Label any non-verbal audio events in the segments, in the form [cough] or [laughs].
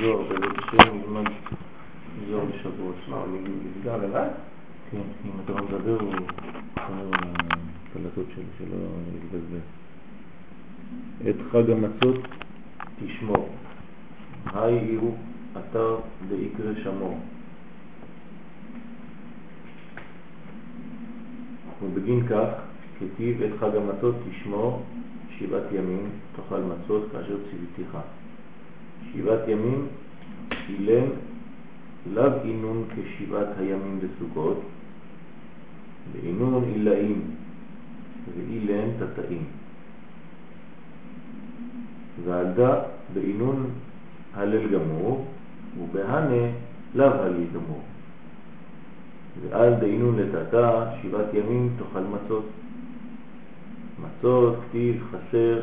זוהר השם נלמד זוהר בשבוע. מה, הוא נסגר לבד? כן, אם אתה לא מדבר הוא שומר על הקלטות שלו, שלא יתבזבז. את חג המצות תשמור. היי הוא אתר דאיקרא שמור. ובגין כך, כתיב את חג המצות תשמור שבעת ימים, תאכל מצות כאשר ציוויתיך. שבעת ימים אילן לאו אינון כשבעת הימים בסוכות, ואינון אילאים ואילן תתאים. ועלדה באינון הלל גמור, ובהנה לאו הלל גמור. ועל דאינון לטאטא שבעת ימים תאכל מצות. מצות כתיב חסר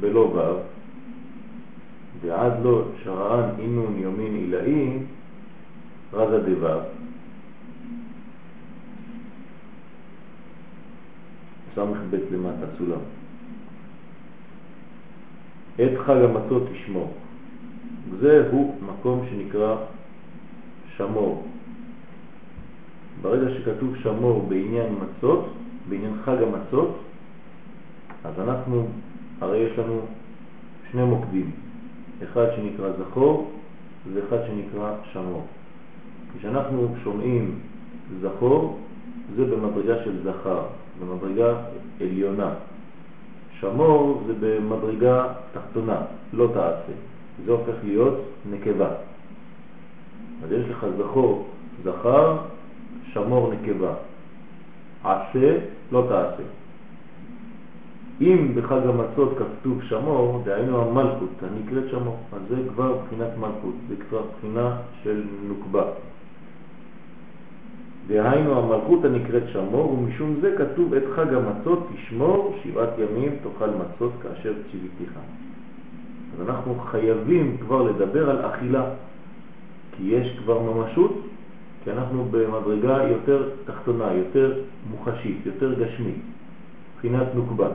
בלא ועד לא שרען אינון יומין עילאי, רזה דבב. בית למטה סולם. את חג המצות תשמור. זהו מקום שנקרא שמור. ברגע שכתוב שמור בעניין מצות, בעניין חג המצות, אז אנחנו, הרי יש לנו שני מוקדים, אחד שנקרא זכור ואחד שנקרא שמור. כשאנחנו שומעים זכור, זה במדרגה של זכר, במדרגה עליונה. שמור זה במדרגה תחתונה, לא תעשה. זה הופך להיות נקבה. אז יש לך זכור, זכר, שמור נקבה. עשה, לא תעשה. אם בחג המצות כתוב שמור, דהיינו המלכות, הנקראת שמור, אז זה כבר בחינת מלכות, זה כבר בחינה של נוקבה. דהיינו המלכות הנקראת שמור, ומשום זה כתוב את חג המצות תשמור שבעת ימים תאכל מצות כאשר ציוויתיך. אז אנחנו חייבים כבר לדבר על אכילה, כי יש כבר ממשות, כי אנחנו במדרגה יותר תחתונה, יותר מוחשית, יותר גשמית, בחינת נוקבה.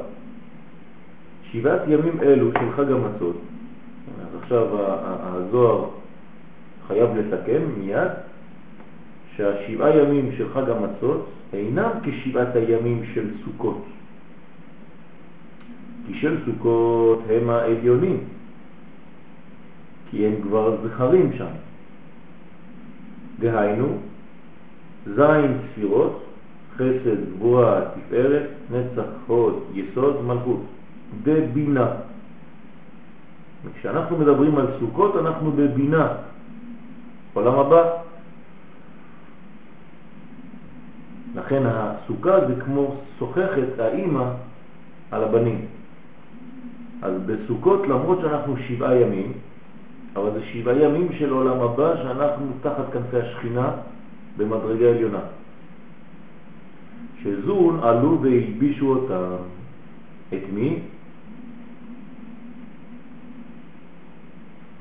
שבעת ימים אלו של חג המצות, אז עכשיו הזוהר חייב לתקן מיד, שהשבעה ימים של חג המצות אינם כשבעת הימים של סוכות. כי של סוכות הם העליונים, כי הם כבר זכרים שם. דהיינו, זין ספירות, חסד, גבורה, תפארת, נצח, הוד, יסוד, מלכות. בבינה. כשאנחנו מדברים על סוכות אנחנו בבינה. עולם הבא. לכן הסוכה זה כמו שוחחת האימא על הבנים. אז בסוכות למרות שאנחנו שבעה ימים, אבל זה שבעה ימים של עולם הבא שאנחנו תחת כנפי השכינה במדרגה עליונה. שזון עלו והלבישו אותם. את מי?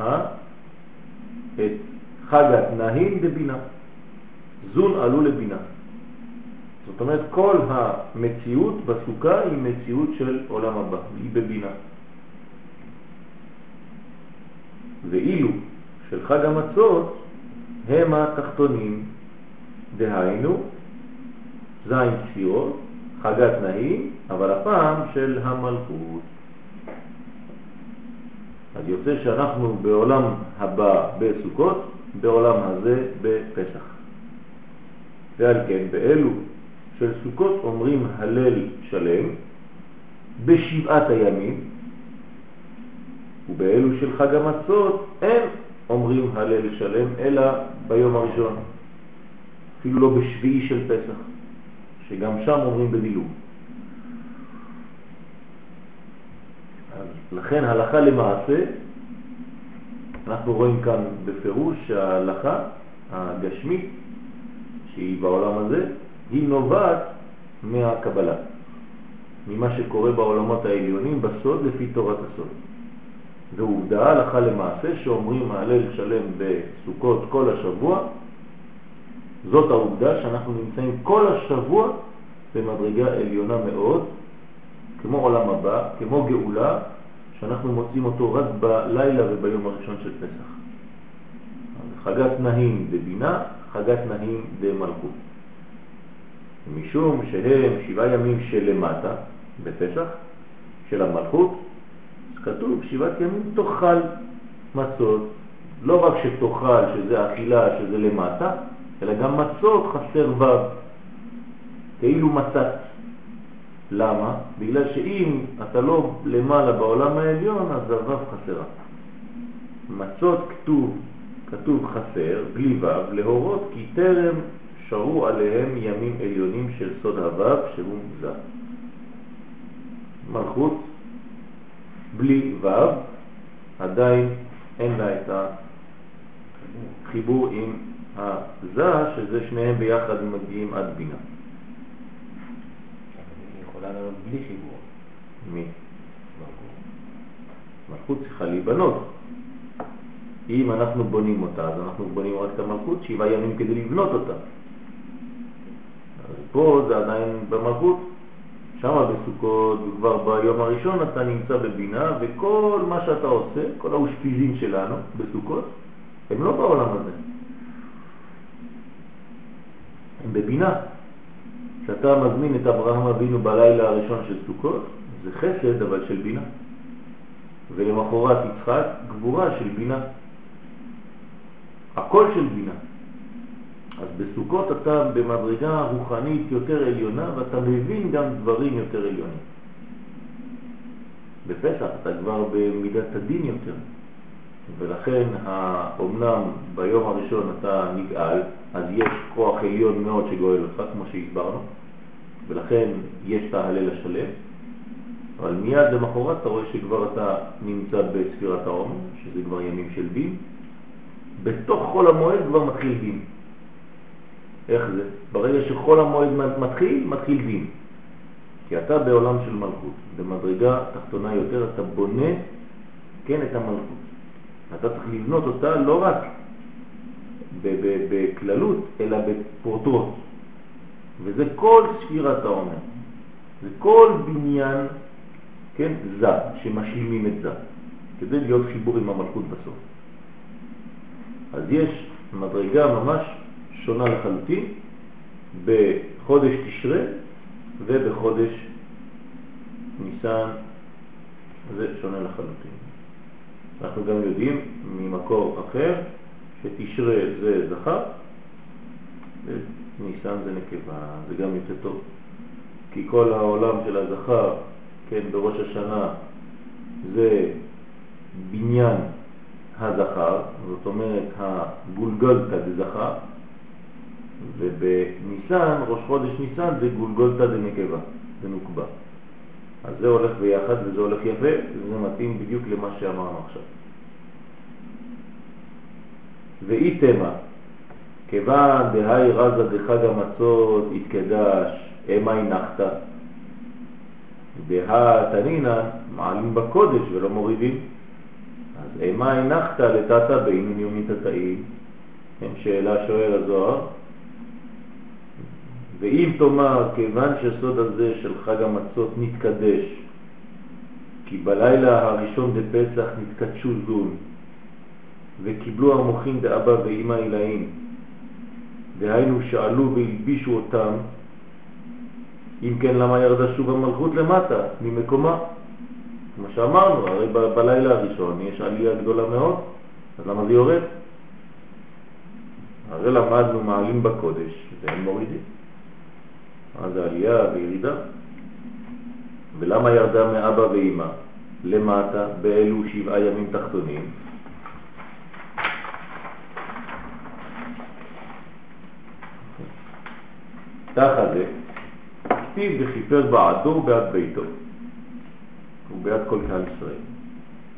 אה? את חגת נהים בבינה. זון עלו לבינה. זאת אומרת, כל המציאות בסוכה היא מציאות של עולם הבא, היא בבינה. ואילו של חג המצות הם התחתונים, דהיינו זין ספירות, חגת נהים, אבל הפעם של המלכות. אז יוצא שאנחנו בעולם הבא בסוכות, בעולם הזה בפסח. ועל כן באלו של סוכות אומרים הלל שלם בשבעת הימים, ובאלו של חג המצות אין אומרים הלל שלם אלא ביום הראשון, אפילו לא בשביעי של פסח, שגם שם אומרים בדילוג. לכן הלכה למעשה, אנחנו רואים כאן בפירוש שההלכה הגשמית שהיא בעולם הזה, היא נובעת מהקבלה, ממה שקורה בעולמות העליונים בסוד לפי תורת הסוד. זו עובדה, הלכה למעשה, שאומרים ההלל שלם בסוכות כל השבוע, זאת העובדה שאנחנו נמצאים כל השבוע במדרגה עליונה מאוד, כמו עולם הבא, כמו גאולה, שאנחנו מוצאים אותו רק בלילה וביום הראשון של פסח. חגת נהים דבינה, חגת נהים דמלכות. משום שהם שבעה ימים שלמטה, בפסח, של המלכות, כתוב שבעת ימים תאכל מצות, לא רק שתאכל, שזה אכילה, שזה למטה, אלא גם מצות חסר ו', כאילו מצת. למה? בגלל שאם אתה לא למעלה בעולם העליון, אז הו' חסרה. מצות כתוב, כתוב חסר, בלי ו', להורות כי טרם שרו עליהם ימים עליונים של סוד הו' שהוא זה. מלכות בלי ו', עדיין אין לה את החיבור עם הזה, שזה שניהם ביחד מגיעים עד בינה. יכולה לעלות בלי חיבור. מי? מלכות צריכה להיבנות. אם אנחנו בונים אותה, אז אנחנו בונים רק את המלכות שבעה ימים כדי לבנות אותה. אז פה זה עדיין במלכות, שם בסוכות, כבר ביום הראשון אתה נמצא בבינה, וכל מה שאתה עושה, כל האושפיזים שלנו בסוכות, הם לא בעולם הזה. הם בבינה. כשאתה מזמין את אברהם אבינו בלילה הראשון של סוכות, זה חסד אבל של בינה. ולמחרת יצחק גבורה של בינה. הכל של בינה. אז בסוכות אתה במדרגה רוחנית יותר עליונה ואתה מבין גם דברים יותר עליונים. בפסח אתה כבר במידת הדין יותר. ולכן האומנם ביום הראשון אתה נגאל, אז יש כוח עליון מאוד שגואל אותך, כמו שהסברנו, ולכן יש את ההלל השלם, אבל מיד למחרת אתה רואה שכבר אתה נמצא בספירת העומר, שזה כבר ימים של דין, בתוך חול המועד כבר מתחיל דין. איך זה? ברגע שחול המועד מתחיל, מתחיל דין. כי אתה בעולם של מלכות, במדרגה תחתונה יותר אתה בונה, כן, את המלכות. אתה צריך לבנות אותה לא רק בכללות, אלא בפורטרות. וזה כל ספירת העומר. זה כל בניין, כן, זה, שמשלימים את זה, כדי להיות חיבור עם המלכות בסוף. אז יש מדרגה ממש שונה לחלוטין בחודש תשרה ובחודש ניסן, זה שונה לחלוטין. אנחנו גם יודעים ממקור אחר שתשרה זה זכר וניסן זה נקבה, זה גם יוצא טוב. כי כל העולם של הזכר, כן, בראש השנה זה בניין הזכר, זאת אומרת הגולגולתא דזכר, ובניסן, ראש חודש ניסן זה גולגולתא דנקבה, זה נוקבה. אז זה הולך ביחד וזה הולך יפה, וזה מתאים בדיוק למה שאמרנו עכשיו. ואי תמה, כיוון דהי רזה דחג המצות התקדש, אמי נחתה. דה תנינן מעלים בקודש ולא מורידים. אז אמי נחתה לטאטה באינון יומית התאים, כן, שאלה שואל הזוהר, ואם תאמר, כיוון שסוד הזה של חג המצות נתקדש, כי בלילה הראשון בפסח נתקדשו זון, וקיבלו המוחים דאבא ואמא אלאים, דהיינו שאלו והלבישו אותם, אם כן למה ירדה שוב המלכות למטה, ממקומה? כמו שאמרנו, הרי בלילה הראשון יש עלייה גדולה מאוד, אז למה זה יורד? הרי למדנו מעלים בקודש, והם מורידים. אז העלייה וירידה. ולמה ירדה מאבא ואמא למטה באלו שבעה ימים תחתונים? תחת זה, כתיב וכיפר בעדו ובעד ביתו ובעד כל קהל ישראל.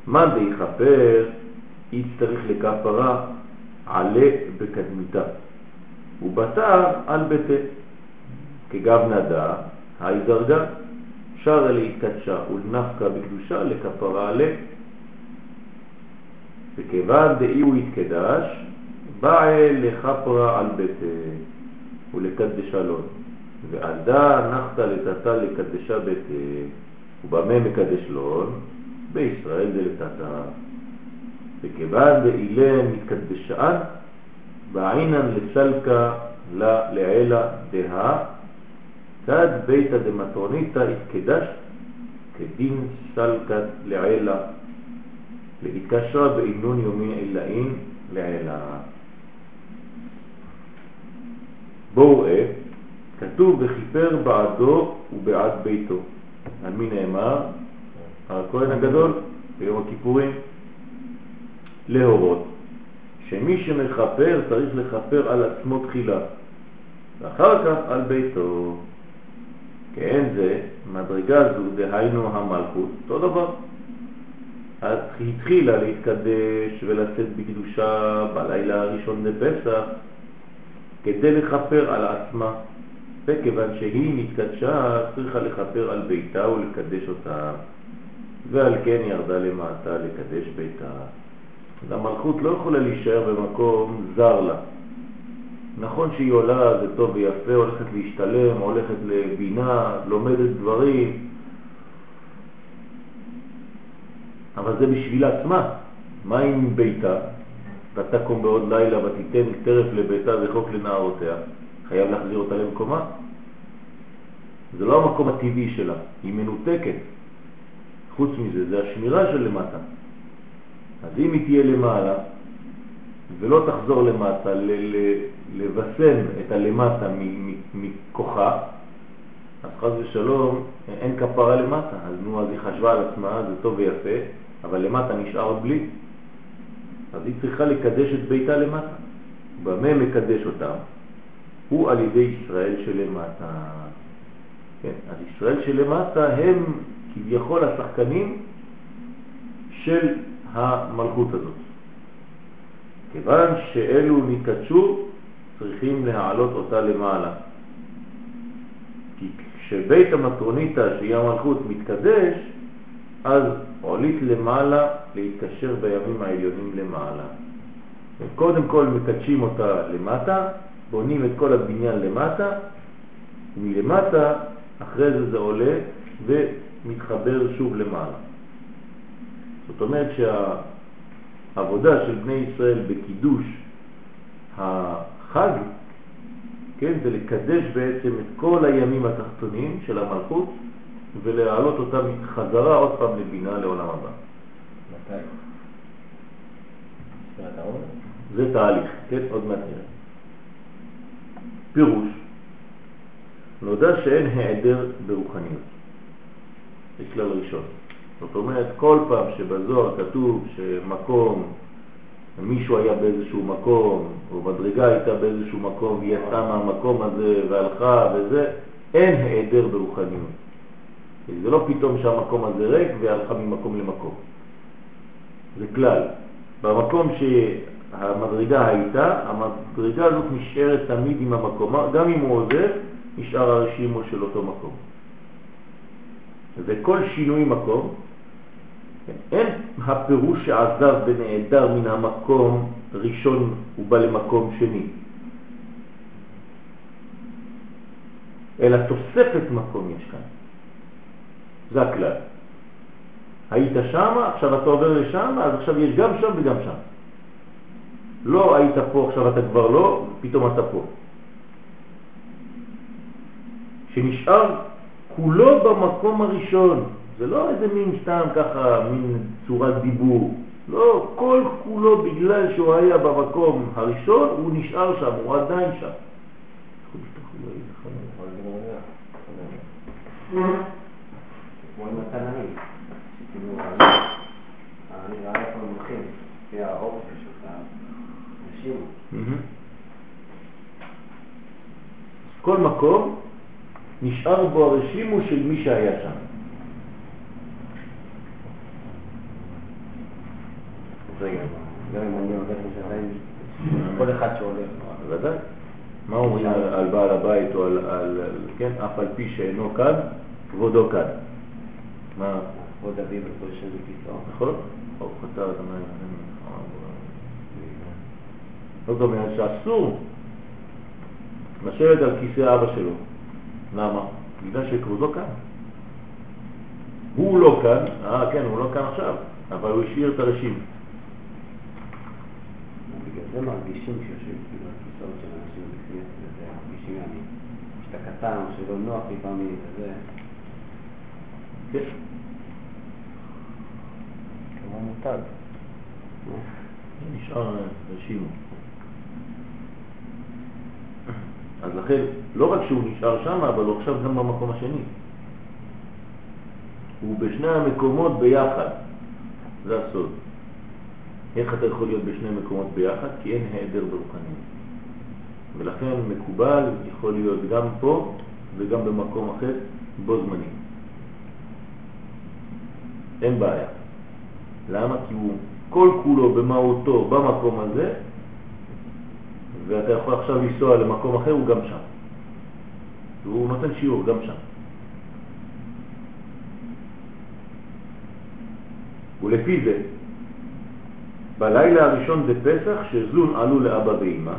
מה די יכפר יצטרך לכפרה עלה בקדמיתה ובתר על ביתה כגב נדה, היי דרגה, שרה להתקדשה ולנפקה בקדושה לכפרה עלה. וכיוון דאי הוא התקדש, באה לכפרה על ביתה ולקדשה לון. ועדה נחתה לטאטה לקדשה ביתה, ובמה מקדש לון? בישראל לטאטה. וכיוון דאילה מתקדשן, בעינן לסלקה לה לעילה דה, תד ביתא דמטרוניתא התקדש כדין סלקת לעילה, להתקשרה בעינון יומי עילאין לעילה. בואו ראה, כתוב וכיפר בעדו ובעד ביתו. על מי נאמר? על הכהן הגדול ביום הכיפורים. להורות שמי שמכפר צריך לכפר על עצמו תחילה, ואחר כך על ביתו. כן זה, מדרגה זו, דהיינו המלכות, אותו דבר. אז היא התחילה להתקדש ולצאת בקדושה בלילה הראשון לפסח כדי לכפר על עצמה, וכיוון שהיא נתקדשה צריכה לכפר על ביתה ולקדש אותה, ועל כן ירדה למטה לקדש ביתה. המלכות לא יכולה להישאר במקום זר לה. נכון שהיא עולה, זה טוב ויפה, הולכת להשתלם, הולכת לבינה, לומדת דברים, אבל זה בשביל עצמה. מה עם ביתה? ותקום בעוד לילה ותיתן טרף לביתה וחוק לנערותיה. חייב להחזיר אותה למקומה. זה לא המקום הטבעי שלה, היא מנותקת. חוץ מזה, זה השמירה של למטה. אז אם היא תהיה למעלה ולא תחזור למטה, לבסן את הלמטה מכוחה, אז חז ושלום אין כפרה למטה. אז נו, אז היא חשבה על עצמה, זה טוב ויפה, אבל למטה נשאר בלי. אז היא צריכה לקדש את ביתה למטה. במה מקדש אותה? הוא על ידי ישראל שלמטה. כן, אז ישראל שלמטה הם כביכול השחקנים של המלכות הזאת. כיוון שאלו נקדשו, צריכים להעלות אותה למעלה. כי כשבית המטרוניתא, שהיא המלכות, מתקדש, אז עולית למעלה להתקשר בימים העליונים למעלה. קודם כל מקדשים אותה למטה, בונים את כל הבניין למטה, ומלמטה, אחרי זה זה עולה ומתחבר שוב למעלה. זאת אומרת שהעבודה של בני ישראל בקידוש החג, כן, זה לקדש בעצם את כל הימים התחתונים של המלכות ולהעלות אותם חזרה עוד פעם לבינה לעולם הבא. מתי? זה תהליך, כן, עוד מעט נראה. פירוש, נודע שאין העדר ברוחניות. זה כלל ראשון. זאת אומרת, כל פעם שבזוהר כתוב שמקום, מישהו היה באיזשהו מקום, או מדרגה הייתה באיזשהו מקום, והיא יצאה מהמקום הזה והלכה וזה, אין העדר ברוחניות. זה לא פתאום שהמקום הזה ריק והלכה ממקום למקום. זה כלל. במקום שהמדרגה הייתה, המדרגה הזאת נשארת תמיד עם המקום, גם אם הוא עוזר, נשאר הרשימו של אותו מקום. וכל שינוי מקום, אין הפירוש שעזב ונעדר מן המקום ראשון ובא למקום שני, אלא תוספת מקום יש כאן. זה הכלל. היית שם, עכשיו אתה עובר לשם, אז עכשיו יש גם שם וגם שם. לא היית פה, עכשיו אתה כבר לא, פתאום אתה פה. שנשאר כולו במקום הראשון. זה לא איזה מין סתם ככה, מין צורת דיבור. לא, כל כולו בגלל שהוא היה במקום הראשון, הוא נשאר שם, הוא עדיין שם. כמו עם התנאים, שכאילו, אני רואה איפה הם הולכים, לפי האופי של האנשים. כל מקום נשאר בו הרשימו של מי שהיה שם. גם אם אני הולך לשעתיים, כל אחד שהולך. בוודאי. מה אומרים על בעל הבית או על, כן, אף על פי שאינו כאן, כבודו כאן. מה? כבוד אביו וכל שזה כיסאו. נכון, חוק חצר את המים. זאת אומרת שאסור לשבת על כיסא אבא שלו. למה? בגלל שכבודו כאן. הוא לא כאן, אה כן, הוא לא כאן עכשיו, אבל הוא השאיר את הרשים. בגלל זה מרגישים כשיושבים כאילו הכיסאות של אנשים בכנסת מרגישים אני, שאתה קטן שלא נוח לפעמים וזה. כן. כמו מותג. נשאר רשימו. אז לכן, לא רק שהוא נשאר שם, אבל הוא עכשיו גם במקום השני. הוא בשני המקומות ביחד. זה הסוד. איך אתה יכול להיות בשני מקומות ביחד? כי אין העדר ברוחניות. ולכן מקובל יכול להיות גם פה וגם במקום אחר בו זמנים. אין בעיה. למה? כי הוא כל כולו במהותו במקום הזה, ואתה יכול עכשיו לנסוע למקום אחר, הוא גם שם. והוא נותן שיעור גם שם. ולפי זה, בלילה הראשון בפסח, שזון עלו לאבא ואמא,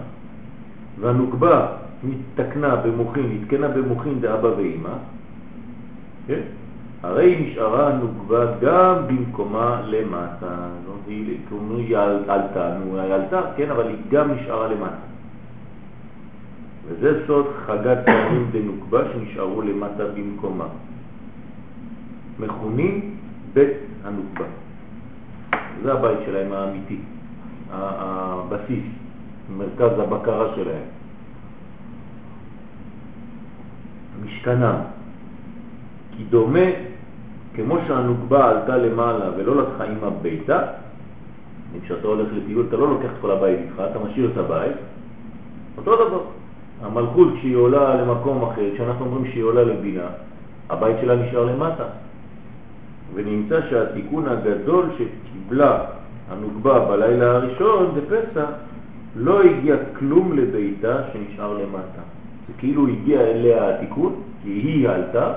והנוקבה נתקנה במוחין, נתקנה במוחין דאבא ואמא, כן? הרי נשארה הנוקבה גם במקומה למטה. לא, היא, כאילו, עלתה, נו, היא עלתה, כן, אבל היא גם נשארה למטה. וזה סוד חגת פעמים דנוקבה שנשארו למטה במקומה. מכונים בית הנוקבה. זה הבית שלהם האמיתי, הבסיס, מרכז הבקרה שלהם. משכנם. כי דומה, כמו שהנוקבה עלתה למעלה ולא לקחה עם הביתה, כשאתה הולך לטיול אתה לא לוקח את כל הבית איתך, אתה משאיר את הבית, אותו דבר. המלכות כשהיא עולה למקום אחר, כשאנחנו אומרים שהיא עולה לבינה, הבית שלה נשאר למטה. ונמצא שהתיקון הגדול שקיבלה הנוגבה בלילה הראשון בפסח לא הגיע כלום לביתה שנשאר למטה. זה כאילו הגיע אליה התיקון, כי היא עלתה,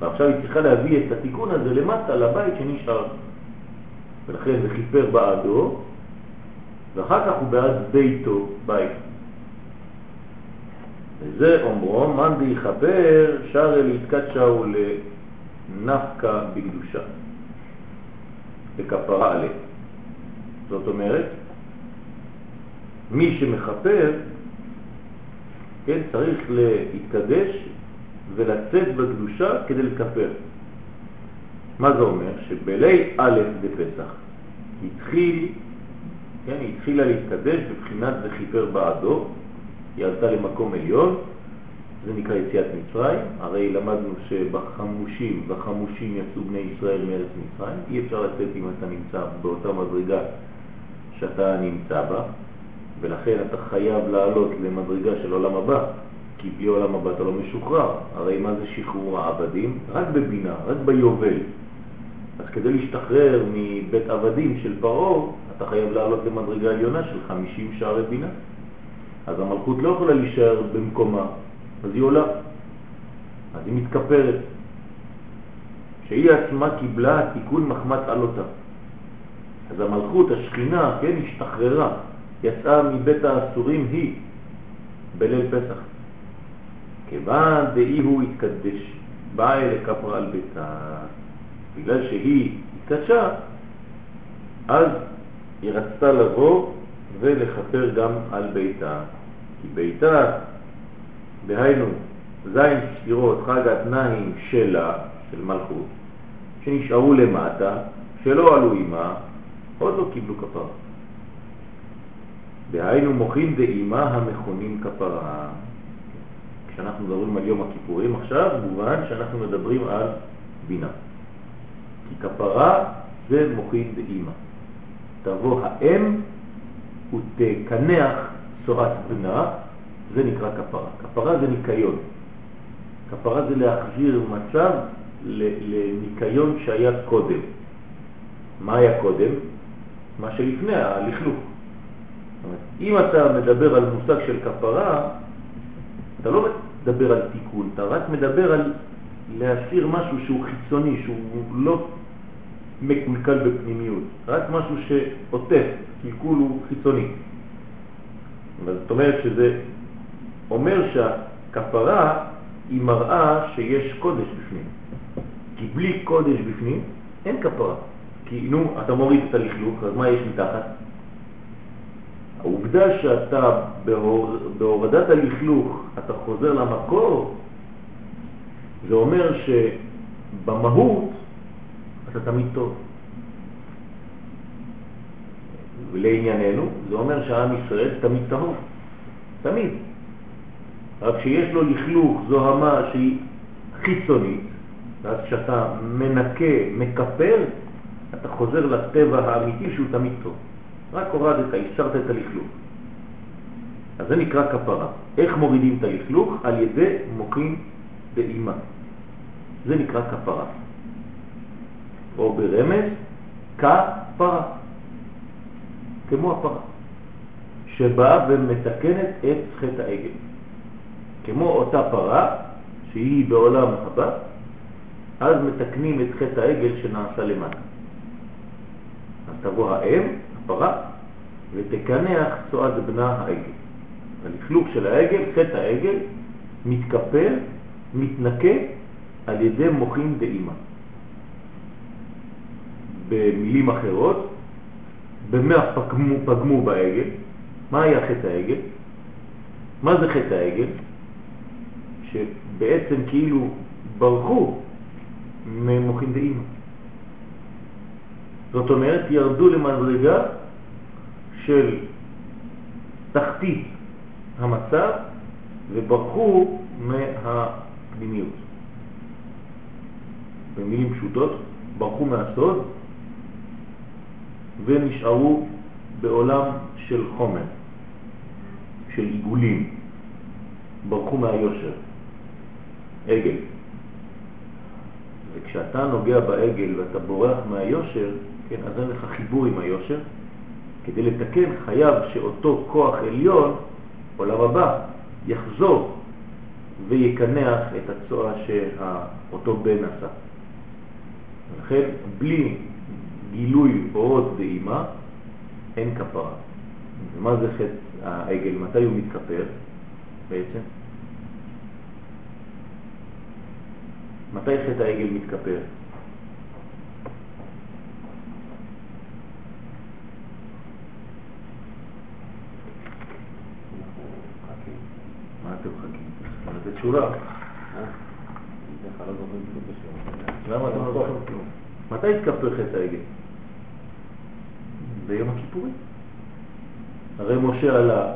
ועכשיו היא צריכה להביא את התיקון הזה למטה, לבית שנשאר. ולכן זה חיפר בעדו, ואחר כך הוא בעד ביתו, בית. וזה אומרו, מאן דיחפר שר אל יתקדשהו נפקה בקדושה, בכפרה עליה. זאת אומרת, מי שמחפר, כן, צריך להתקדש ולצאת בקדושה כדי לכפר. מה זה אומר? שבלי א' בפסח התחיל, כן, התחילה להתקדש בבחינת וכיפר בעדו, היא עלתה למקום עליון, זה נקרא יציאת מצרים, הרי למדנו שבחמושים, בחמושים יצאו בני ישראל מארץ מצרים, אי אפשר לצאת אם אתה נמצא באותה מדרגה שאתה נמצא בה, ולכן אתה חייב לעלות למדרגה של עולם הבא, כי בלי עולם הבא אתה לא משוחרר. הרי מה זה שחרור העבדים? רק בבינה, רק ביובל. אז כדי להשתחרר מבית עבדים של פרעה, אתה חייב לעלות למדרגה עליונה של 50 שערי בינה. אז המלכות לא יכולה להישאר במקומה, אז היא עולה, אז היא מתכפרת. שהיא עצמה קיבלה תיקון מחמת עלותה. אז המלכות, השכינה, כן, השתחררה, יצאה מבית האסורים היא בליל פסח. כיוון דאי הוא התקדש, באה אל כפרה על ביתה, בגלל שהיא התקדשה, אז היא רצתה לבוא ולחפר גם על ביתה. כי ביתה דהיינו זין ספירות חג התנאים שלה, של מלכות, שנשארו למטה, שלא עלו עימה, עוד לא קיבלו כפרה. דהיינו מוכין דאימה המכונים כפרה. כשאנחנו מדברים על יום הכיפורים עכשיו, מובן שאנחנו מדברים על בינה. כי כפרה זה מוכין דאימה. תבוא האם ותקנח צורת בנה זה נקרא כפרה. כפרה זה ניקיון. כפרה זה להחזיר מצב לניקיון שהיה קודם. מה היה קודם? מה שלפני, הלכלוך. אם אתה מדבר על מושג של כפרה, אתה לא מדבר על תיקון, אתה רק מדבר על להסיר משהו שהוא חיצוני, שהוא לא מקולקל בפנימיות, רק משהו שעוטף, קלקול הוא חיצוני. זאת אומרת שזה אומר שהכפרה היא מראה שיש קודש בפנים. כי בלי קודש בפנים אין כפרה. כי נו, אתה מוריד את הלכלוך, אז מה יש מתחת? העובדה שאתה בהור, בהורדת הלכלוך, אתה חוזר למקור, זה אומר שבמהות אתה תמיד טוב. ולענייננו, זה אומר שהעם ישראל תמיד טהור. תמיד. רק שיש לו לכלוך, זוהמה שהיא חיצונית, ואז כשאתה מנקה, מקפל, אתה חוזר לטבע האמיתי שהוא תמיד טוב. רק הורדת, הסרת את הלכלוך. אז זה נקרא כפרה. איך מורידים את הלכלוך? על ידי מוחין באימה. זה נקרא כפרה. או ברמז, כפרה. כמו הפרה, שבאה ומתקנת את חטא העגל. כמו אותה פרה שהיא בעולם הבא, אז מתקנים את חטא העגל שנעשה למטה. אז תבוא האם, הפרה, ותקנח צועד בנה העגל. הלכלוך של העגל, חטא העגל, מתקפל, מתנקה על ידי מוחין דאימה. במילים אחרות, במה פגמו, פגמו בעגל? מה היה חטא העגל? מה זה חטא העגל? שבעצם כאילו ברחו ממוחין דאימא. זאת אומרת, ירדו למדרגה של תחתית המצב וברחו מהפנימיות. במילים פשוטות, ברחו מהסוד ונשארו בעולם של חומר, של עיגולים, ברחו מהיושר, עגל. וכשאתה נוגע בעגל ואתה בורח מהיושר, כן, אז אין לך חיבור עם היושר. כדי לתקן חייב שאותו כוח עליון, עולם הבא, יחזור ויקנח את הצועה שאותו בן עשה. לכן, בלי גילוי אורות ואימה, אין כפרה. ומה זה חטא העגל? מתי הוא מתכפר בעצם? מתי חטא העגל מתכפר? מה אתם מחכים? אתם לא? מתי התכפר חטא העגל? ביום הכיפורים. הרי משה עלה,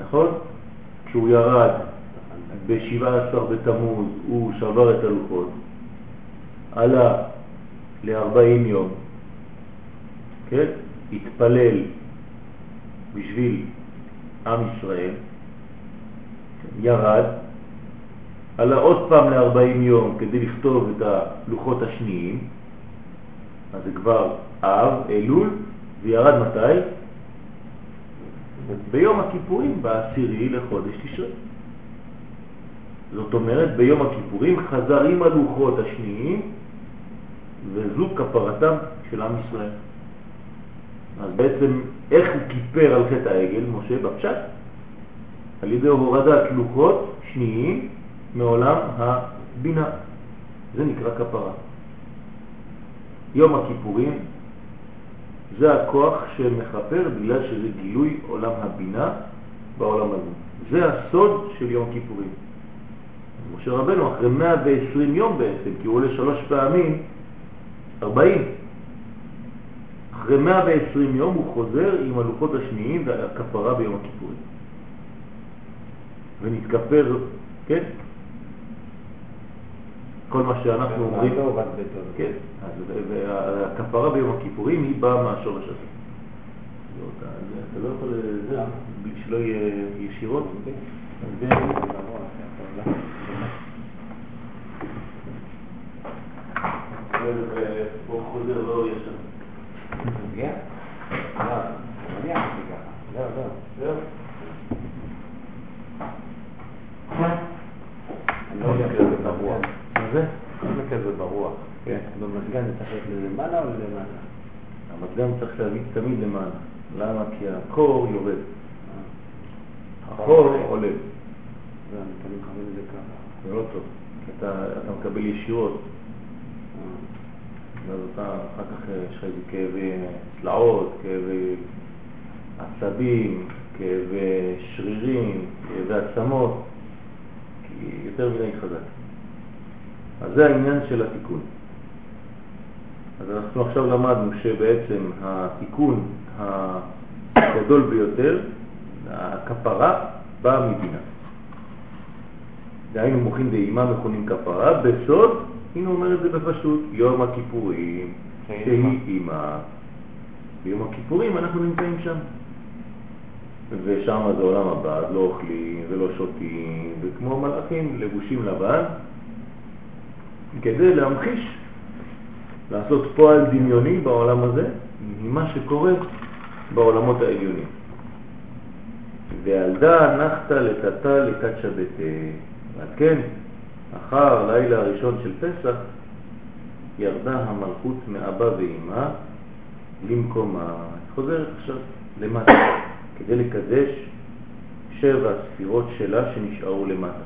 נכון? כשהוא ירד ב-17 בתמוז הוא שבר את הלוחות, עלה ל-40 יום, כן? התפלל בשביל עם ישראל, ירד, עלה עוד פעם ל-40 יום כדי לכתוב את הלוחות השניים, אז זה כבר אב, אלול, וירד מתי? ביום הכיפורים, בעשירי לחודש תשרי. זאת אומרת, ביום הכיפורים חזר עם הלוחות השניים, וזו כפרתם של עם ישראל. אז בעצם, איך הוא כיפר על חטא העגל, משה, בפשט? על ידי הורדת לוחות שניים מעולם הבינה. זה נקרא כפרה. יום הכיפורים זה הכוח שמחפר בגלל שזה גילוי עולם הבינה בעולם הזה. זה הסוד של יום כיפורים. משה רבנו אחרי 120 יום בעצם, כי הוא עולה שלוש פעמים, 40. אחרי 120 יום הוא חוזר עם הלוחות השניים והכפרה ביום הכיפורים. ונתכפר, כן? כל מה שאנחנו אומרים, כן, והכפרה ביום הכיפורים היא באה מהשורש הזה. אתה לא יכול, זה, בלי שלא יהיה ישירות. הוא חוזר לא ישר. לא, לא. אני לא ברוח. מה זה? זה ברוח. כן. במזגן זה צריך להיות למעלה או למעלה? המזגן צריך להביא תמיד למעלה. למה? כי הקור יורד. החור עולה. לא, אני תמיד מכוון את זה ככה. זה לא טוב. אתה אתה מקבל ישירות. ואז אתה, אחר כך יש לך איזה כאבי צלעות, כאבי עצבים, כאבי שרירים, כאבי עצמות, יותר מדי חזק. אז זה העניין של התיקון. אז אנחנו עכשיו למדנו שבעצם התיקון הגדול ביותר, הכפרה, באה מבינה. דהיינו מוחין דאימה מכונים כפרה, בסוד, הנה אומר את זה בפשוט, יום הכיפורים, שהיא אימה. ביום הכיפורים אנחנו נמצאים שם. ושם זה עולם הבא, לא אוכלים ולא שותים, וכמו מלאכים לבושים לבן, כדי להמחיש, לעשות פועל דמיוני בעולם הזה, ממה שקורה בעולמות העליונים. וילדה נחתה לטאטה לקדשה בתה. ועל כן, אחר לילה הראשון של פסח, ירדה המלכות מאבא ואימא למקומה. חוזרת עכשיו למטה, כדי לקדש שבע ספירות שלה שנשארו למטה.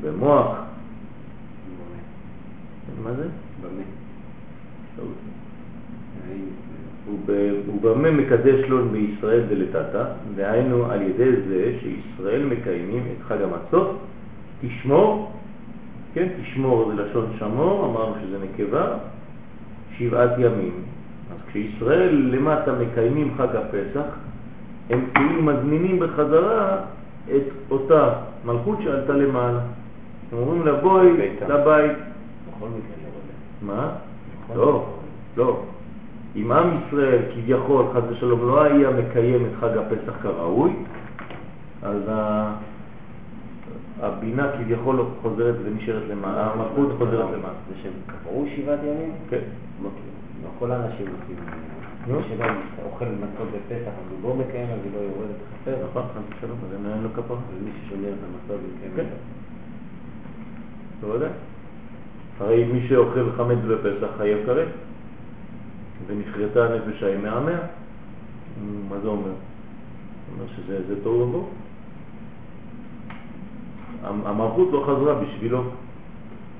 ובמוח, מה זה? במה. ובמה מקדש לו בישראל דלתתא, דהיינו על ידי זה שישראל מקיימים את חג המצות, תשמור, כן, תשמור זה לשון שמור, אמרנו שזה נקבה, שבעת ימים. אז כשישראל למטה מקיימים חג הפסח, הם כאילו מזמינים בחזרה את אותה מלכות שעלתה למעלה. הם אומרים לה בואי לבית. לא מה? לא, לא. אם עם ישראל כביכול, חס ושלום, לא היה מקיים את חג הפסח כראוי, אז הבינה כביכול חוזרת ונשארת למעלה, המלכות חוזרת למעלה. זה שהם קבעו שבעת ימים? כן. לא לא כל האנשים עושים. נו. שלא אוכל מצות בפסח, אז הוא לא מקיים, אז הוא לא יורד את החפר. נכון, חס ושלום, אז אין לו כפרה. ומי ששומר את המצות ומקיים. את זה. בוודאי. הרי מי שאוכל חמץ בפסח חייב כרת, ונכרתה הנפש ההיא מהמאה. מה זה אומר? זה אומר שזה זה תוהו ובוהו. המ- המלכות לא חזרה בשבילו.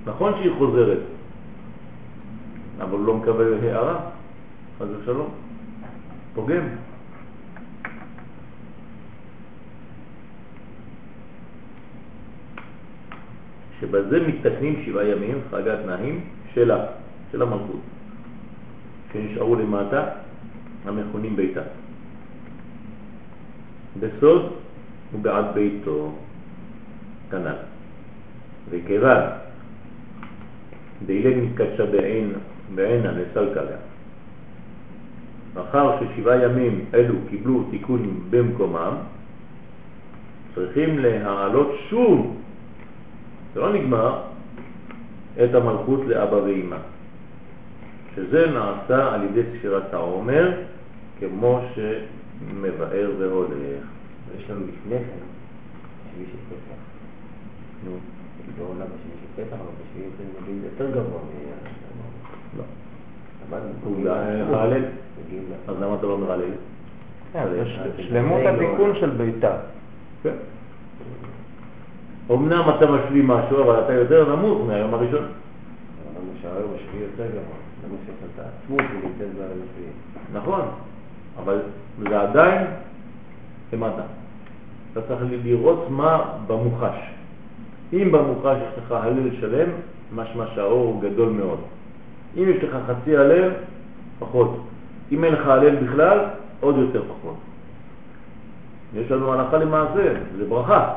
נכון שהיא חוזרת, אבל הוא לא מקבל הערה, חס ושלום. פוגם. שבזה מתתקנים שבעה ימים, חג התנאים שלה, של המלכות, שנשארו למטה, המכונים ביתה. בסוד ובעד ביתו כנ"ל. וכיוון דילג מתקדשה בעין, בעינה לסלקה לה. מאחר ששבעה ימים אלו קיבלו תיקון במקומם, צריכים להעלות שוב, זה לא נגמר, את המלכות לאבא ואמא, שזה נעשה על ידי ספירת העומר, כמו שמבאר והולך. ויש לנו לפני כן, שביעי של פסח. נו, עולה בשביעי של פסח, אבל בשביעי יותר גבוה. למדנו. הוא מהלל, מגיעים ל- אז למה אתה לא אומר הלל? זה ש- זה שלמות לא- התיקון של ביתה. כן. אמנם אתה משלים משהו, אבל אתה יותר נמוך מהיום הראשון. אבל שהיום השביעי יותר גבוה? למה שיש את העצמות ונמצאת בשביעי? נכון, אבל זה עדיין למטה. אתה צריך לראות מה במוחש. אם במוחש יש לך הלל שלם, משמע שהאור הוא גדול מאוד. אם יש לך חצי הלל, פחות. אם אין לך הלל בכלל, עוד יותר פחות. יש לנו הלכה למעשה, זה ברכה.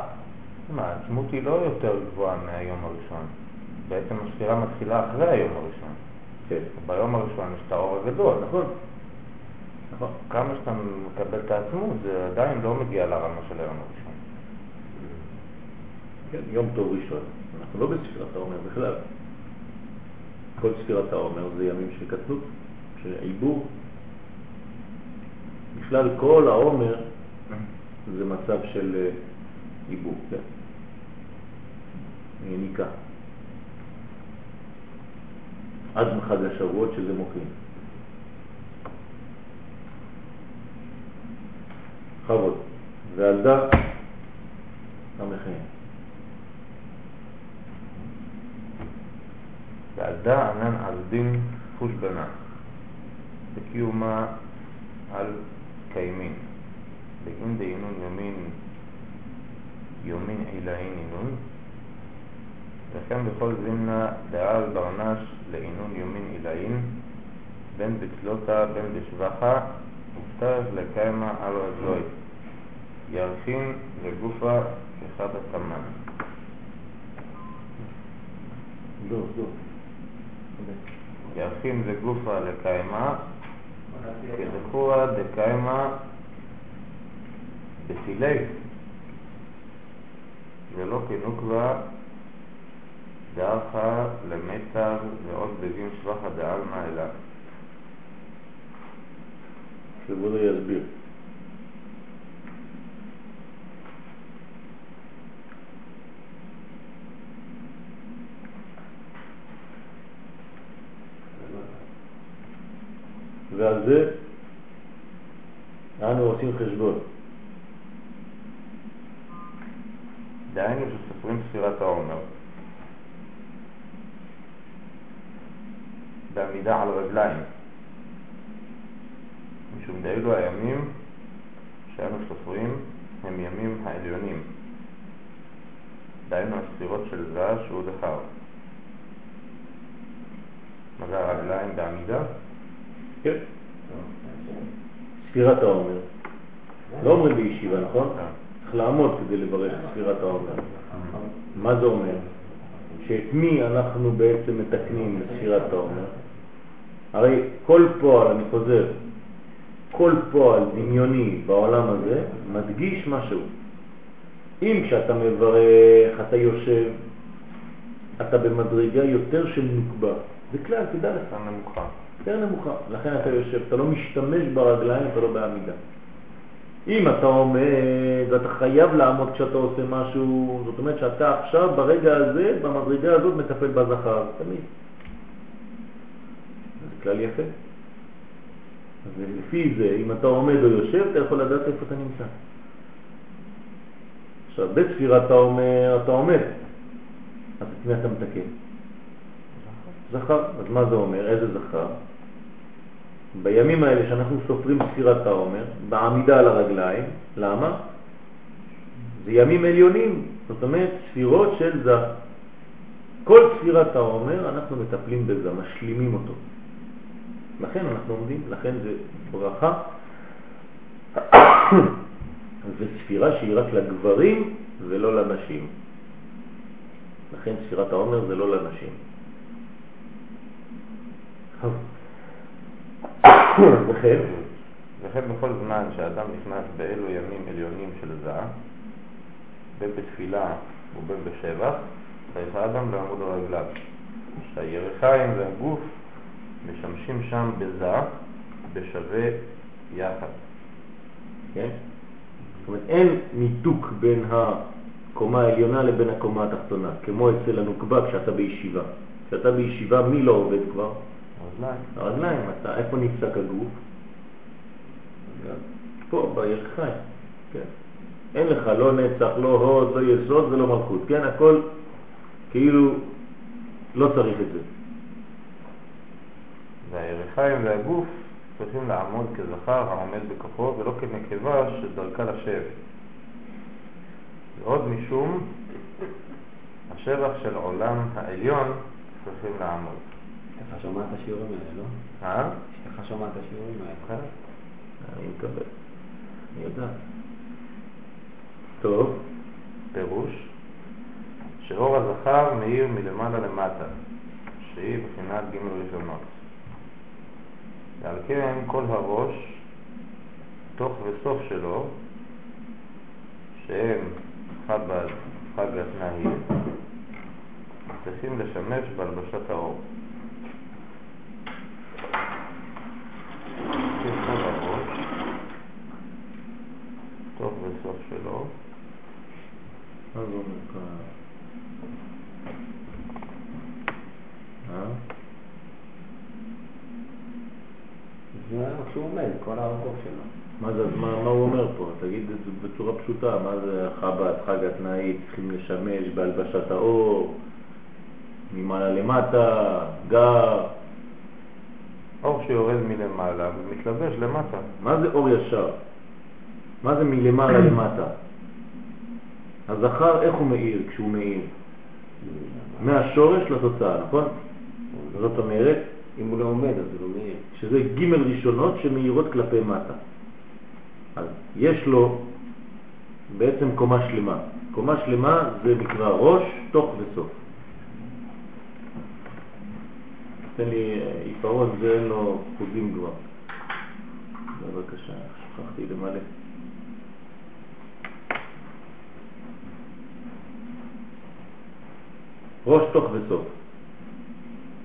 מה, העצמות היא לא יותר גבוהה מהיום הראשון. בעצם הספירה מתחילה אחרי היום הראשון. כן, ביום הראשון יש את האור הגדול. נכון. נכון. כמה שאתה מקבל את העצמות, זה עדיין לא מגיע לרמה של היום הראשון. כן, יום טוב ראשון. אנחנו לא בספירת העומר בכלל. כל ספירת העומר זה ימים של קטנות, של עיבור. בכלל כל העומר זה מצב של אה, עיבור, כן? יניקה. עד חג השבועות שזה מוחין. בכבוד. ועלדה המכין. ועלדה ענן על דין חוש בנה, בקיומה על קיימין. באין דהינון יומין יומין עילאין אינון, וכן בכל זמנה דעל ברנש לעינון יומין עילאין, בין בצלותה בין בשבחה, ופתח לקיימה על רגלוי, ירחין לגופה אחד התמן. דור, דור. ירחין לגופה לקיימה, כדחורה דקיימה בסילי, ולא כנוקבה דערכה למיתר ועוד בגין שבחה דעלמא אליו. כבודו יסביר. ועל זה אנו עושים חשבון. דהיינו שסופרים ספירת העומר בעמידה על רגליים, משום דאלו הימים שאנו סופרים הם ימים העליונים, דהיינו הספירות של שהוא זכר. מה זה הרגליים בעמידה? כן. ספירת העומר. לא אומרים בישיבה, נכון? צריך לעמוד כדי לברך ספירת העומר. מה זה אומר? שאת מי אנחנו בעצם מתקנים בספירת העומר? הרי כל פועל, אני חוזר, כל פועל דמיוני בעולם הזה מדגיש משהו. אם כשאתה מברך, אתה יושב, אתה במדרגה יותר של נוקבה. זה כלל, תדע לך. נמוכה. יותר נמוכה, לכן אתה יושב, אתה לא משתמש ברגליים, אתה לא בעמידה. אם אתה עומד ואתה חייב לעמוד כשאתה עושה משהו, זאת אומרת שאתה עכשיו ברגע הזה, במדרגה הזאת, מטפל בזכר, תמיד. זה כלל יפה. אז לפי זה, אם אתה עומד או יושב, אתה יכול לדעת איפה אתה נמצא. עכשיו, בספירה אתה אומר, אתה עומד, אז את מי אתה מתקן? זכר. אז מה זה אומר? איזה זכר? בימים האלה שאנחנו סופרים ספירת העומר, בעמידה על הרגליים, למה? זה ימים עליונים, זאת אומרת ספירות של זה. כל ספירת העומר אנחנו מטפלים בזה, משלימים אותו. לכן אנחנו עומדים, לכן זה ברכה [coughs] וספירה שהיא רק לגברים ולא לנשים. לכן ספירת העומר זה לא לנשים. וכן? בכל זמן שאדם נכנס באלו ימים עליונים של זע, בין בתפילה ובין בשבח, צריך האדם לעמוד על רגליו. שהירכיים והגוף משמשים שם בזע, בשווה יחד. כן? זאת אומרת, אין ניתוק בין הקומה העליונה לבין הקומה התחתונה, כמו אצל הנוקבה כשאתה בישיבה. כשאתה בישיבה, מי לא עובד כבר? הרגליים. הרגליים, אתה, איפה נפסק הגוף? פה, בירכיים, כן. אין לך לא נצח, לא הוד, לא יסוד ולא מלכות, כן? הכל כאילו לא צריך את זה. והירכיים והגוף צריכים לעמוד כזכר העומד בכוחו ולא כנקבה שדרכה לשבת. ועוד משום השבח של עולם העליון צריכים לעמוד. אשתך שומעת את השיעורים האלה, לא? אה? אשתך שומעת את השיעורים האלה. כן. אני מקבל. אני יודע. טוב, פירוש שאור הזכר מאיר מלמעלה למטה, שהיא בחינת ג' ראשונות. ועל כן כל הראש, תוך וסוף שלו, שהם חב"ד, חג התנאי, צריכים לשמש בהלבשת האור. תוך וסוף שלו, מה זה אומר כאן? זה מה שהוא עומד, כל הגוף שלו. מה, זה, מה, מה הוא אומר פה? תגיד את זה בצורה פשוטה, מה זה חב"ד, חג התנאי, צריכים לשמש בהלבשת האור, ממעלה למטה, גר, אור שיורד מלמעלה ומתלבש למטה. מה זה אור ישר? מה זה מלמעלה למטה? הזכר, איך הוא מאיר כשהוא מאיר? מהשורש לתוצאה, נכון? זאת אומרת, אם הוא לא עומד, אז הוא לא מאיר. שזה ג' ראשונות שמאירות כלפי מטה. אז יש לו בעצם קומה שלמה. קומה שלמה זה נקרא ראש, תוך וסוף. תן לי אה, עיפרון, אין לו חוזים כבר. בבקשה, שכחתי למלא. ראש, תוך וסוף.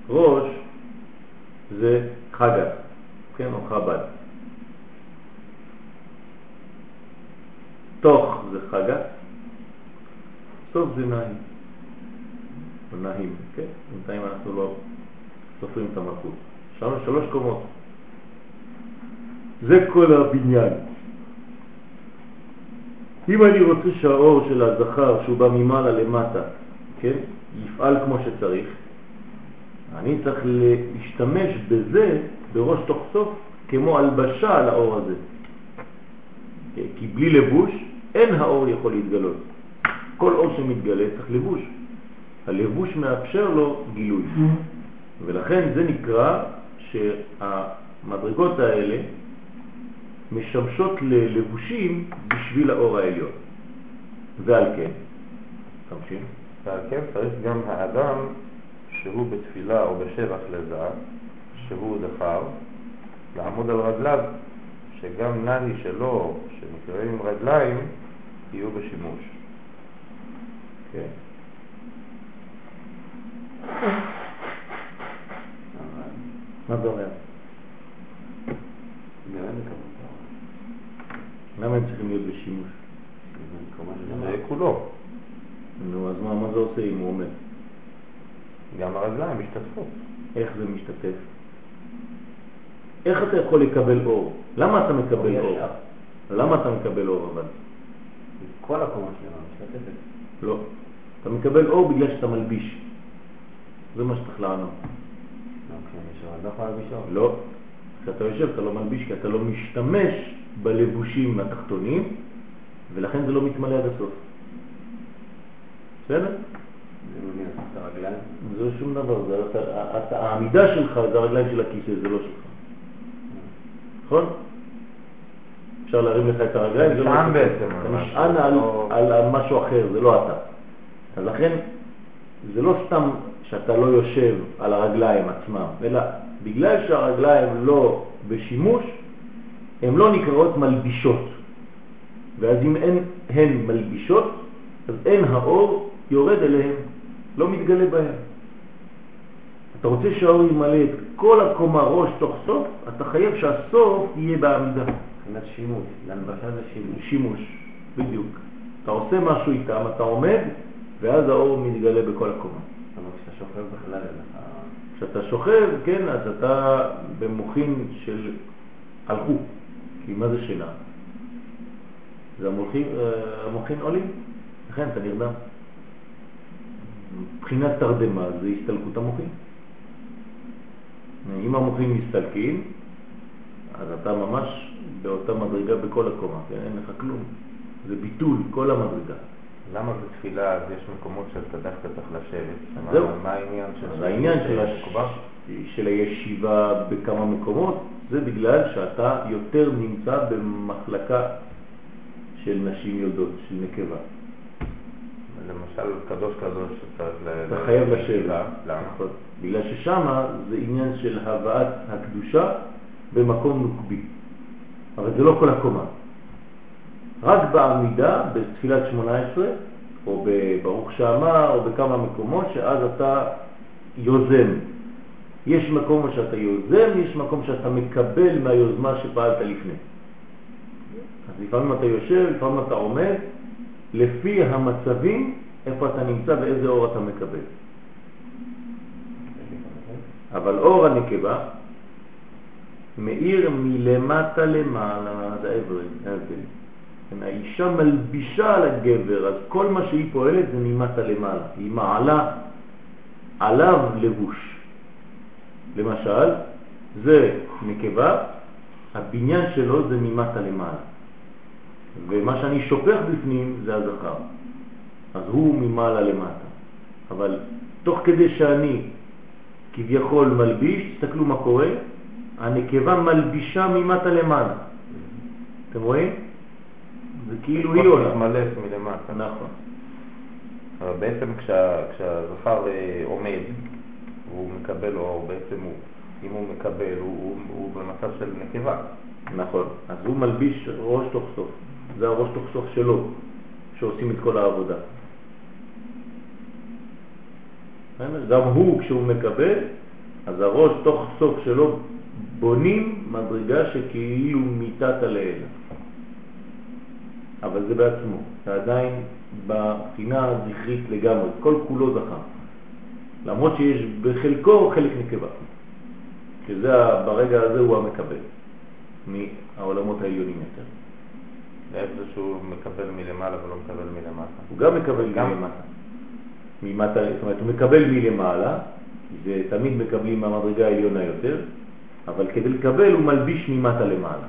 ראש זה חגת, כן, או חב"ד. תוך זה חגת, סוף זה נעים. או נעים, כן, בינתיים אנחנו לא סופרים את המלכות. לנו שלוש קומות. זה כל הבניין. אם אני רוצה שהאור של הזכר שהוא בא ממעלה למטה, כן, יפעל כמו שצריך, אני צריך להשתמש בזה בראש תוך סוף כמו הלבשה על האור הזה. כי בלי לבוש אין האור יכול להתגלות. כל אור שמתגלה צריך לבוש. הלבוש מאפשר לו גילוי. ולכן זה נקרא שהמדרגות האלה משמשות ללבושים בשביל האור העליון. ועל כן, תמשיך. ועל כן צריך גם האדם שהוא בתפילה או בשבח לזה, שהוא דחר, לעמוד על רגליו, שגם נני שלו, שנקראים רגליים, יהיו בשימוש. כן. מה זה אומר? למה הם צריכים להיות בשימוש? זה כולו. נו, אז מה, זה עושה אם הוא עומד? גם הרגליים משתתפות. איך זה משתתף? איך אתה יכול לקבל אור? למה אתה מקבל אור? למה אתה מקבל אור אבל? כל הקומה שלנו משתתפת. לא. אתה מקבל אור בגלל שאתה מלביש. זה מה שצריך לענות. לא יכול להלביש. לא. כשאתה יושב אתה לא מלביש כי אתה לא משתמש בלבושים התחתונים ולכן זה לא מתמלא עד הסוף. בסדר? זה שום דבר, זה, אתה, אתה, העמידה שלך זה הרגליים של הכיסא, זה לא שלך. נכון? אפשר להרים לך את הרגליים, זה לא בעצם. אתה נשען על, על, על משהו אחר, זה לא אתה. אז לכן, זה לא סתם שאתה לא יושב על הרגליים עצמם, אלא בגלל שהרגליים לא בשימוש, הן לא נקראות מלבישות. ואז אם אין הן מלבישות, אז אין האור יורד אליהם, לא מתגלה בהם. אתה רוצה שהאור ימלא את כל הקומה ראש תוך סוף, אתה חייב שהסוף יהיה בעמידה. מבחינת שימוש, להנבשה זה שימוש. שימוש, בדיוק. אתה עושה משהו איתם, אתה עומד, ואז האור מתגלה בכל הקומה. אבל כשאתה שוכב בכלל אין לך... כשאתה שוכב, כן, אז אתה במוחין של הלכו. כי מה זה שינה? זה המוחין, אה, המוחין עולים, לכן אתה נרדם. מבחינת תרדמה זה הסתלקות המוחין. אם המוחין מסתלקים, אז אתה ממש באותה מדרגה בכל הקומה, כן? אין לך כלום. זה ביטול, כל המדרגה. למה בתפילה אז יש מקומות שאתה דווקא צריך לשבת? זהו. מה העניין של העניין של, הש... של הישיבה בכמה מקומות זה בגלל שאתה יותר נמצא במחלקה של נשים יולדות, של נקבה. למשל קדוש קדוש שצריך ל... אתה חייב לשבת. למה? נכון. בגלל ששם זה עניין של הבאת הקדושה במקום נוקבי. אבל זה לא כל הקומה. רק בעמידה, בתפילת 18, או בברוך שאמר, או בכמה מקומות, שאז אתה יוזם. יש מקום שאתה יוזם, יש מקום שאתה מקבל מהיוזמה שפעלת לפני. אז לפעמים אתה יושב, לפעמים אתה עומד, לפי המצבים, איפה אתה נמצא ואיזה אור אתה מקבל. אבל אור הנקבה מאיר מלמטה למעלה, זה ההבדל. כן, האישה מלבישה על הגבר, אז כל מה שהיא פועלת זה ממטה למעלה. היא מעלה עליו לבוש. למשל, זה נקבה, הבניין שלו זה ממטה למעלה. ומה שאני שופך בפנים זה הזכר. אז הוא ממעלה למטה. אבל תוך כדי שאני כביכול מלביש, תסתכלו מה קורה, הנקבה מלבישה ממטה למעלה. אתם רואים? זה כאילו היא עולה. מתמלא מלמטה. נכון. אבל בעצם כשה, כשהזכר אה, עומד והוא מקבל אור, בעצם הוא, אם הוא מקבל, הוא, הוא, הוא במצב של נקבה. נכון. אז הוא מלביש ראש תוך סוף. זה הראש תוך סוף שלו, שעושים את כל העבודה. גם הוא, כשהוא מקבל, אז הראש תוך סוף שלו בונים מדרגה שכאילו מיטת עליהם. אבל זה בעצמו, זה עדיין בחינה הזכרית לגמרי, כל כולו זכה. למרות שיש בחלקו חלק נקבה, שזה ברגע הזה הוא המקבל מהעולמות העליונים יותר. ואיך זה שהוא מקבל מלמעלה ולא מקבל מלמטה? הוא גם מקבל גם מלמטה. ממטה, זאת אומרת, הוא מקבל מלמעלה, זה תמיד מקבלים מהמדרגה העליונה יותר, אבל כדי לקבל הוא מלביש ממטה למעלה.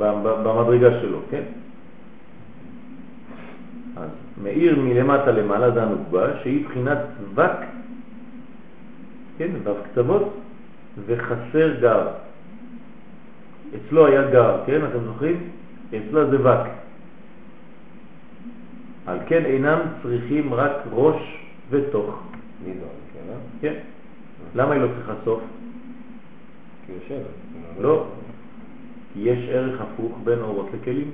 במדרגה שלו, כן. אז מאיר מלמטה למעלה זה הנוקבה, שהיא בחינת וק, כן, וו קצוות, וחסר גר. אצלו היה גר, כן, אתם זוכרים? אצלו זה וק. על כן אינם צריכים רק ראש ותוך. מי זו? כן. למה היא לא צריכה סוף? כי יושבת. לא. יש ערך הפוך בין אורות לכלים.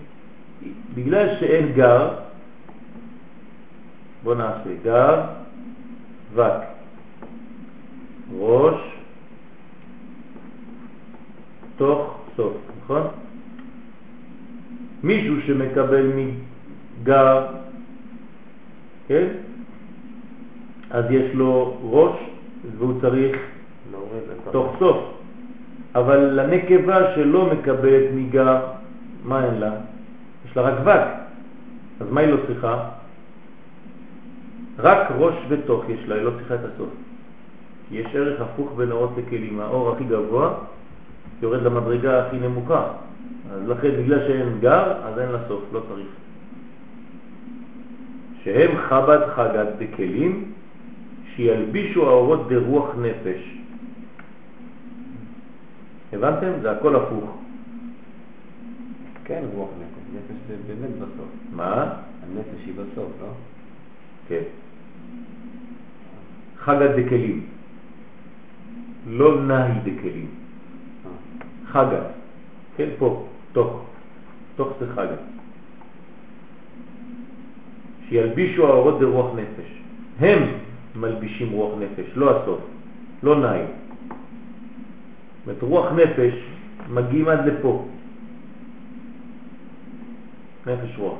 בגלל שאין גר, בוא נעשה גר, וק, ראש, תוך סוף, נכון? מישהו שמקבל מגר, כן? אז יש לו ראש והוא צריך תוך סוף. אבל לנקבה שלא מקבלת ניגר, מה אין לה? יש לה רק וק. אז מה היא לא צריכה? רק ראש ותוך יש לה, היא לא צריכה את הסוף. יש ערך הפוך בין אורות לכלים. האור הכי גבוה יורד למדרגה הכי נמוכה. אז לכן, בגלל שאין גר, אז אין לה סוף, לא צריך. שהם חב"ד חגת בכלים, שילבישו האורות ברוח נפש. הבנתם? זה הכל הפוך. כן, רוח נפש. נפש זה באמת בסוף. מה? הנפש היא בסוף, לא? כן. חגת דקלים. לא נהי דקלים. אה. חגת. כן, פה, תוך. תוך זה חגת. שילבישו האורות ברוח נפש. הם מלבישים רוח נפש, לא הסוף, לא נהי. אומרת, רוח נפש מגיעים עד לפה. נפש רוח.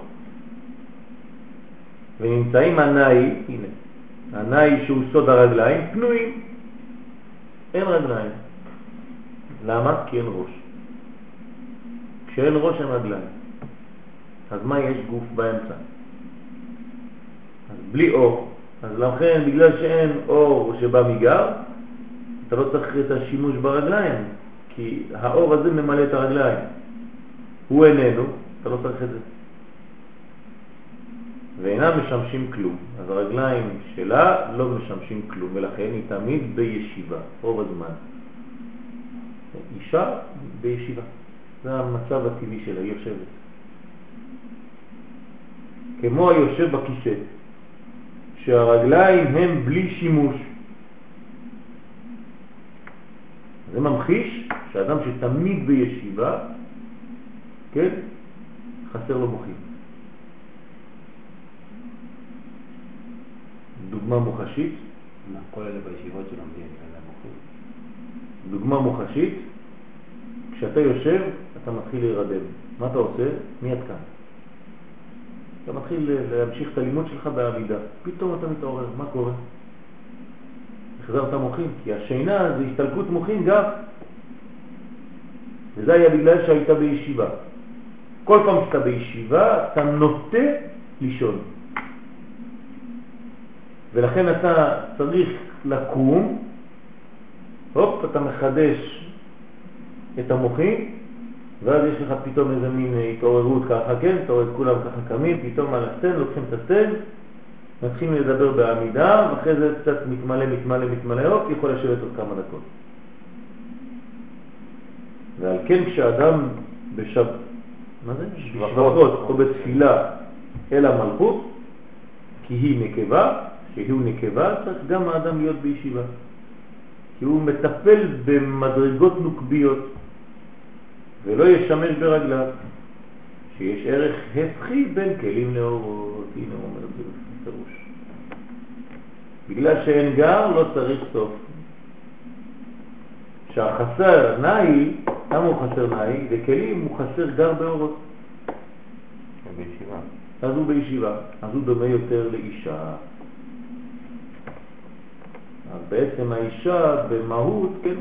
ונמצאים הנאי, הנה, הנאי שהוא סוד הרגליים, פנויים. אין רגליים. למה? כי אין ראש. כשאין ראש אין רגליים. אז מה יש גוף באמצע? אז בלי אור. אז לכן, בגלל שאין אור שבא מגר, אתה לא צריך את השימוש ברגליים, כי האור הזה ממלא את הרגליים. הוא איננו, אתה לא צריך את זה. ואינם משמשים כלום. אז הרגליים שלה לא משמשים כלום, ולכן היא תמיד בישיבה, רוב הזמן. אישה בישיבה. זה המצב הטבעי שלה, היא יושבת. כמו היושב בכיסא, שהרגליים הם בלי שימוש. זה ממחיש שאדם שתמיד בישיבה, כן, חסר לו מוחים. דוגמה מוחשית. מה, כל אלה בישיבות שלומדים אין להם מוחים. דוגמה מוחשית, כשאתה יושב, אתה מתחיל להירדם. מה אתה עושה? מיד כאן. אתה מתחיל להמשיך את הלימוד שלך בעמידה. פתאום אתה מתעורר, מה קורה? החזרת מוחים, כי השינה זה השתלקות מוחים גם. וזה היה בגלל שהיית בישיבה. כל פעם שאתה בישיבה, אתה נוטה לישון. ולכן אתה צריך לקום, הופ, אתה מחדש את המוחים, ואז יש לך פתאום איזה מין התעוררות ככה, כן? אתה רואה את כולם ככה קמים, פתאום על הסטן, לוקחים את הסטן, מתחילים לדבר בעמידה, ואחרי זה קצת מתמלא, מתמלא, מתמלא, הופ, יכול לשבת עוד כמה דקות. ועל כן כשאדם בשב... מה זה? בשבחות או בתפילה אל המלכות, כי היא נקבה, שהוא נקבה, צריך גם האדם להיות בישיבה. כי הוא מטפל במדרגות נוקביות ולא ישמש ברגליו, שיש ערך הפכי בין כלים לאורות. הנה הוא אומר את זה בפירוש. בגלל שאין גר לא צריך סוף. שהחסר נאי, למה הוא חסר נאי? בכלים הוא חסר גר באורות. בישיבה. אז הוא בישיבה, אז הוא דומה יותר לאישה. אז בעצם האישה במהות, כן,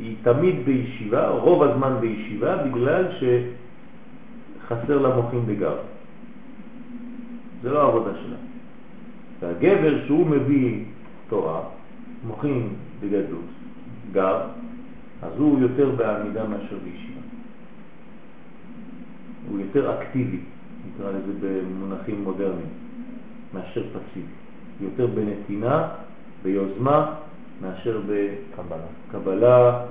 היא תמיד בישיבה, רוב הזמן בישיבה, בגלל שחסר לה מוחין בגב. זה לא העבודה שלה. והגבר שהוא מביא תורה, מוחין בגדלות, גב, אז הוא יותר בעמידה מאשר בישיבה. הוא יותר אקטיבי, נקרא לזה במונחים מודרניים, מאשר פסיבי. יותר בנתינה, ביוזמה, מאשר בקבלה. קבלה,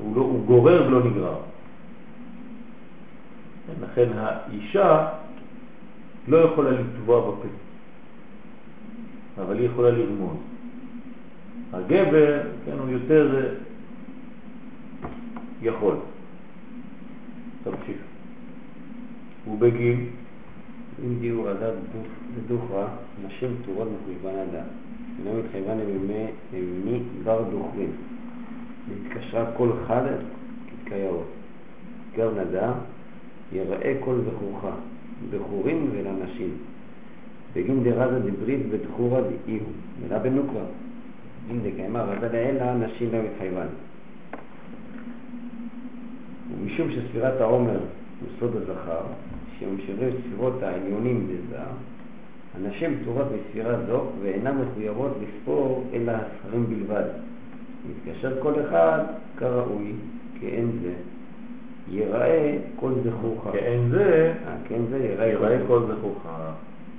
הוא, לא, הוא גורר ולא נגרר. לכן האישה לא יכולה לטבוע בפה, אבל היא יכולה לרמוז. הגבר, כן, הוא יותר יכול. תמשיך. הוא בגיל. אם דיור עדה בדוכרה, נשים פטורות מחויבן עדה. אינו מתחייבן למי בר דוכרים. והתקשרה כל חד כתקיירות. גר נדה, יראה כל זכורך, בחורים ולנשים. בגין דרזה דברית ודחורה דאיהו, מילה בנוקרה. אם דקיימה רזה לאלה, נשים לא מתחייבן. ומשום שספירת העומר הוא סוד הזכר, שמשאירים ספירות העליונים בזה, הנשים פטורות מספירה זו ואינן מחויבות לספור אלא הספרים בלבד. מתקשר כל אחד כראוי, כאין זה. יראה כל זכורך. כאין זה, אה, כאין זה יראה, יראה כל זכורך.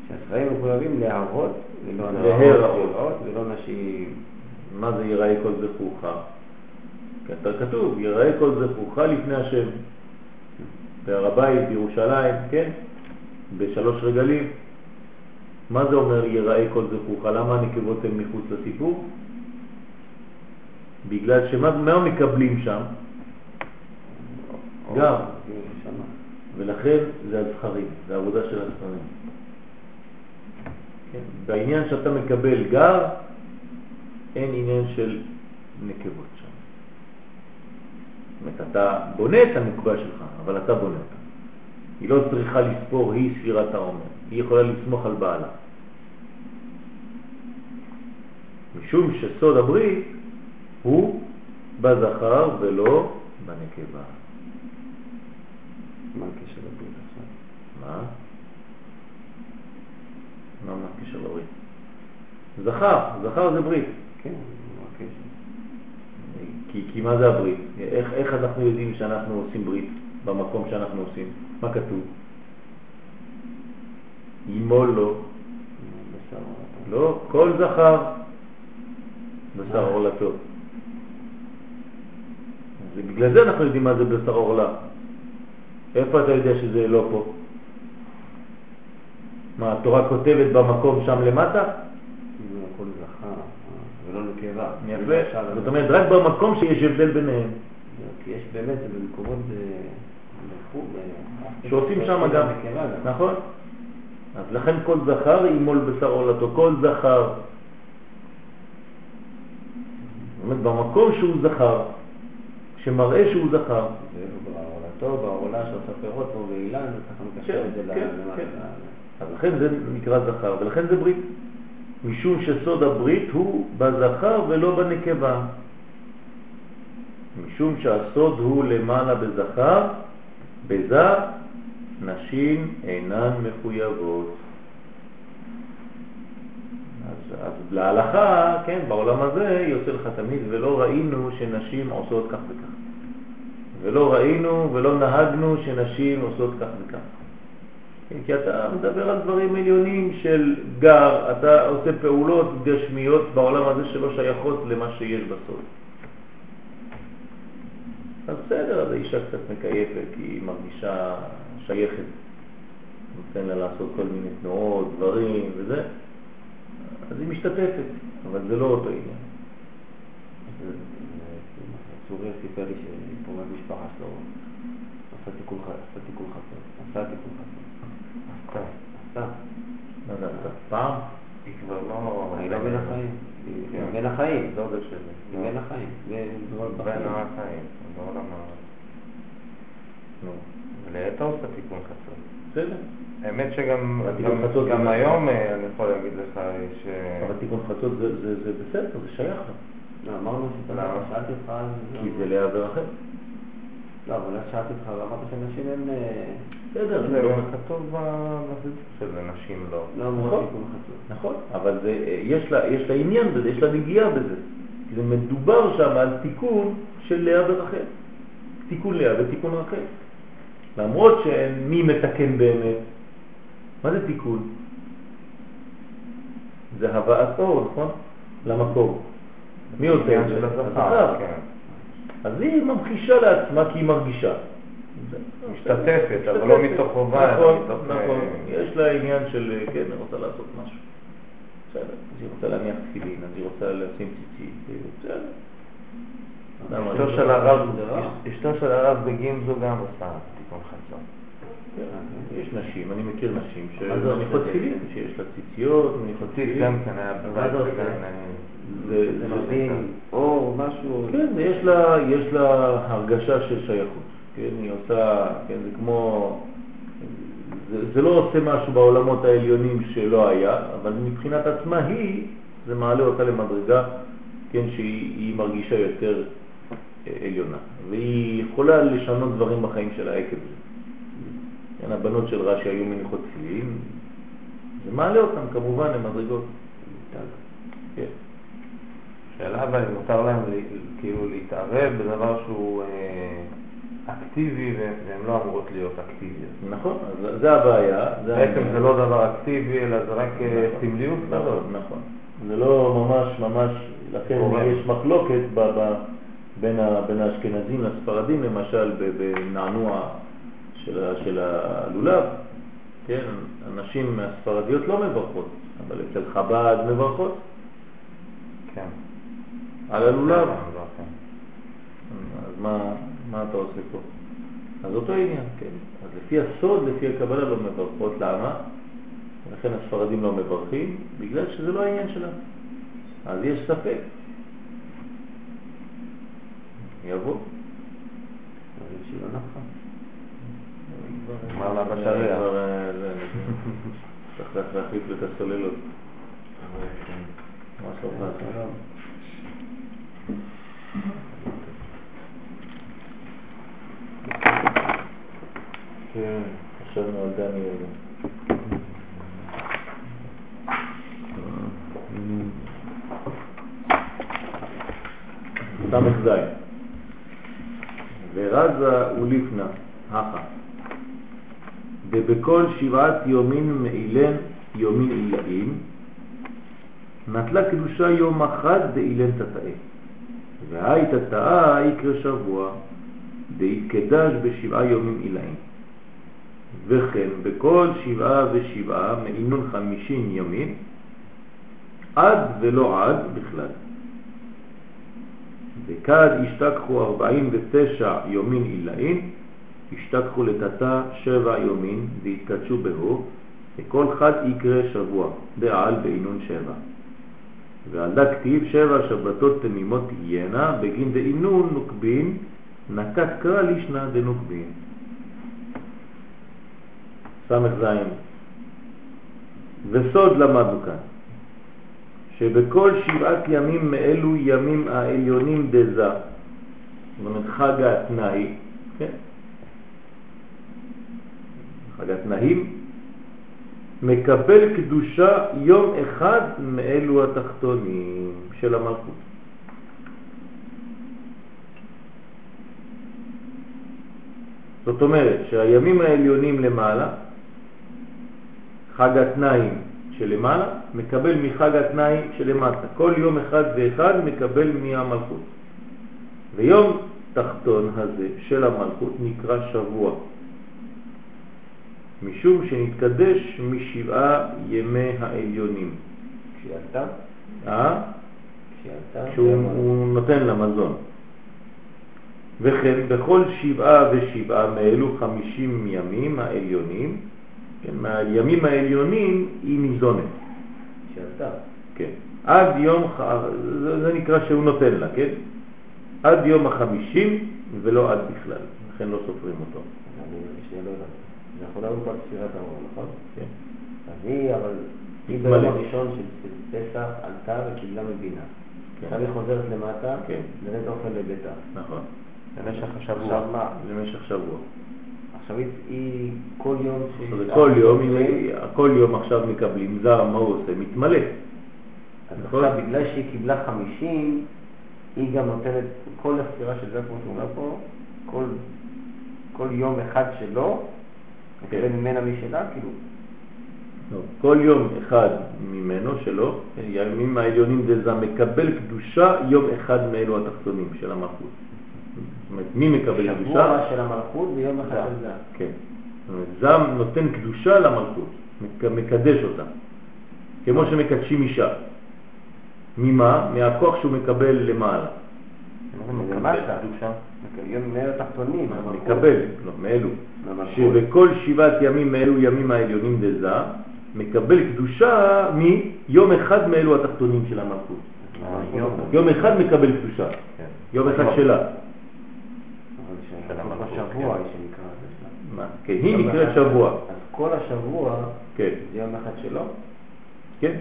שהספרים מחויבים להראות ולא להראות ולא נשים. מה זה יראה כל זכורך? כתוב, יראה כל זכורך לפני השם. בהר הבית, בירושלים, כן? בשלוש רגלים. מה זה אומר יראה כל זכורך? למה הנקבות הן מחוץ לסיפור? בגלל שמה מה מקבלים שם? גם. ולכן זה הזכרים, זה העבודה של הזכרים. כן? בעניין שאתה מקבל גר, אין עניין של נקבות שם. זאת אומרת, אתה בונה את הנקבה שלך, אבל אתה בונה אותה. היא לא צריכה לספור, היא ספירת העומר. היא יכולה לסמוך על בעלה. משום שסוד הברית הוא בזכר ולא בנקבה. מה הקשר לברית עכשיו? מה? מה הקשר לברית? זכר, זכר זה ברית. כן? כי, כי מה זה הברית? איך, אנחנו יודעים שאנחנו עושים ברית במקום שאנחנו עושים? מה כתוב? ימול לו. לא, כל זכר בשר עורלתו. בגלל זה אנחנו יודעים מה זה בשר עורלה. איפה אתה יודע שזה לא פה? מה, התורה כותבת במקום שם למטה? זכר ולא נקבה. יפה. זאת אומרת, רק במקום שיש הבדל ביניהם. כי יש באמת במקומות שעושים שם גם. נכון. אז לכן כל זכר ימול בשר עולתו, כל זכר. זאת אומרת, במקום שהוא זכר, שמראה שהוא זכר. בעולתו, בעולה שעושה פירות פה ואילן, ככה מקשר את זה כן, למטה. אז לכן זה נקרא זכר, ולכן זה ברית. משום שסוד הברית הוא בזכר ולא בנקבה. משום שהסוד הוא למעלה בזכר, בזה נשים אינן מחויבות. אז אז להלכה, כן, בעולם הזה יוצא לך תמיד, ולא ראינו שנשים עושות כך וכך. ולא ראינו ולא נהגנו שנשים עושות כך וכך. כן, כי אתה מדבר על דברים עליונים של גר, אתה עושה פעולות גשמיות בעולם הזה שלא שייכות למה שיש בסוף. אז בסדר, אז האישה קצת מקייפת, כי היא מרגישה שייכת. נותן לה לעשות כל מיני תנועות, דברים וזה, אז היא משתתפת, אבל זה לא אותו עניין. צורי סיפר לי שקורא משפחה שלו, עשה תיקון חסר, עשה תיקון חסר. עשה. מה זה עשה? פעם? היא כבר לא... היא לא בין החיים. היא בין החיים. דודה שלי. היא בין החיים. בין החיים. בעולם ה... נו. ולאתה עושה תיקון חסר. בסדר. האמת שגם גם- היום אני יכול להגיד לך ש... אבל תיקון חצות זה- בסדר, זה שייך לו. לא, אמרנו שאתה? שאלתי אותך. כי זה לאה ורחל. לא, אבל שאלתי אותך ואמרת שנשים הן אה, בסדר, זה לא- כתוב בסיפור של נשים לא. לא נכון. נכון, אבל זה, יש, לה, יש לה עניין בזה, יש לה נגיעה בזה. כי זה מדובר שם על תיקון של לאה ורחל. תיקון לאה ותיקון רחל. למרות שמי מתקן באמת? מה זה תיקון? זה הבאת אור, נכון? למקור. מי עושה את זה? הזכר, כן. אז היא ממחישה לעצמה כי היא מרגישה. משתתפת, אבל לא מתוך חובה, אלא נכון, מתוך, נכון. אה, יש לה עניין של, כן, היא רוצה לעשות משהו. בסדר, אז היא רוצה להניח תפילין, אז היא רוצה לשים ציצית, כאילו, בסדר. אשתו זה של לא- הרב, לא- הרב בגמזו גם עושה תיקון חצות. כן, יש נשים, אני מכיר נשים שמניחות? תפילין, שיש לה ציציות, מניחות תפילין. גם כן היה מה בבית זה? וגם זה זה- נותן אור, משהו... כן, יש לה, יש לה הרגשה של שייכות, כן, היא עושה, כן, זה כמו, זה, זה לא עושה משהו בעולמות העליונים שלא היה, אבל מבחינת עצמה היא, זה מעלה אותה למדרגה, כן, שהיא היא מרגישה יותר אה, עליונה, והיא יכולה לשנות דברים בחיים שלה עקב זה. כן, הבנות של רש"י היו מניחות תפילין, זה מעלה אותם כמובן למדרגות. כן. שאלה אבל אם מותר להם כאילו להתערב בדבר שהוא אה, אקטיבי והן לא אמורות להיות אקטיביות. נכון, זה הבעיה. זה בעצם. זה לא דבר אקטיבי אלא זה רק אה, נכון. סמליות נכון. נכון. זה לא ממש ממש, לכן. יש מחלוקת בין, האשכנזים לספרדים, למשל בנענוע של, הלולב, כן, הנשים הספרדיות לא מברכות, אבל אצל חב"ד מברכות כן. על הלולב. כן. אז מה, מה אתה עושה פה? אז אותו עניין, כן. אז לפי הסוד, לפי הקבלה לא מברכות, למה? לכן הספרדים לא מברכים, בגלל שזה לא העניין שלהם. אז יש ספק. יבוא. נפחה. אמר לה בשריע. כבר, אה, זה, צריך להחליף את הסוללות. מה שלומך? שלום. כן. ס"ז ורזה ולפנה, הכה. ובכל שבעת יומין מעילן יומין עילאים, נטלה קדושה יום אחד דאילן תתאה. והי תתאה יקרא שבוע, דהתקדש בשבעה יומים עילאים. וכן בכל שבעה ושבעה מעינון חמישים ימים, עד ולא עד בכלל. וכד השתכחו ארבעים ותשע יומין עילאים, השתכחו לתתה שבע יומין והתקדשו בהו, וכל חד יקרה שבוע, דעל בעינון שבע. ועל דה כתיב שבע שבתות תמימות תהיינה, בגין דעינון נוקבין, נקת קרא לישנה דנוקבין. ס"ז וסוד למדנו כאן, שבכל שבעת ימים מאלו ימים העליונים דזה, זאת אומרת חג התנאי, כן? חג התנאים, מקבל קדושה יום אחד מאלו התחתונים של המלכות. זאת אומרת שהימים העליונים למעלה, חג התנאים שלמעלה, מקבל מחג התנאים שלמטה. כל יום אחד ואחד מקבל מהמלכות. ויום תחתון הזה של המלכות נקרא שבוע, משום שנתקדש משבעה ימי העליונים. כשיעלתה? אה? כשיעלתה? שהוא נותן לה מזון. וכן בכל שבעה ושבעה מאלו חמישים ימים העליונים, כן, מהימים העליונים היא ניזונת. כשיעלתה. כן. עד יום, זה, זה נקרא שהוא נותן לה, כן? עד יום החמישים ולא עד בכלל, לכן לא סופרים אותו. אני שנייה לא יודעת. אנחנו לא כבר ספירת האור, נכון? כן. אז היא, אבל היא. ביום הראשון של פסח עלתה וקיבלה מבינה. כן. עכשיו היא חוזרת למטה, כן. לרדת אוכל לביתה. נכון. במשך עכשיו השבוע. מה? למשך שבוע. עכשיו היא- כל יום... כל יום, כל יום עכשיו מקבלים זר, מה הוא עושה? מתמלא. אז נכון. עכשיו בגלל שהיא קיבלה 50, היא גם נותנת, כל הספירה של זה, כמו שהוא אומר פה, כל, כל יום אחד שלו, כן. מקבל ממנה משלה, כאילו, לא, כל יום אחד ממנו, שלו, כן, הימים העליונים דזה מקבל קדושה יום אחד מאלו התחתונים של המלכות. זאת אומרת, מי מקבל קדושה? שבוע של המלכות ויום אחד. של זה. כן. זם נותן קדושה למלכות, מק- מקדש אותה, כמו שמקדשים אישה. ממה? מהכוח שהוא מקבל למעלה. מקבל לא, מאלו. שבכל שבעת ימים מאלו ימים העליונים דזה, מקבל קדושה מיום אחד מאלו התחתונים של המלכות. היום. יום אחד מקבל קדושה, כן. יום אחד. שלה. שהמלכות המלכות, בשבוע כן. היא זה? כן, היא נקראת שבוע. אז כל השבוע כן, זה יום אחד שלו? כן.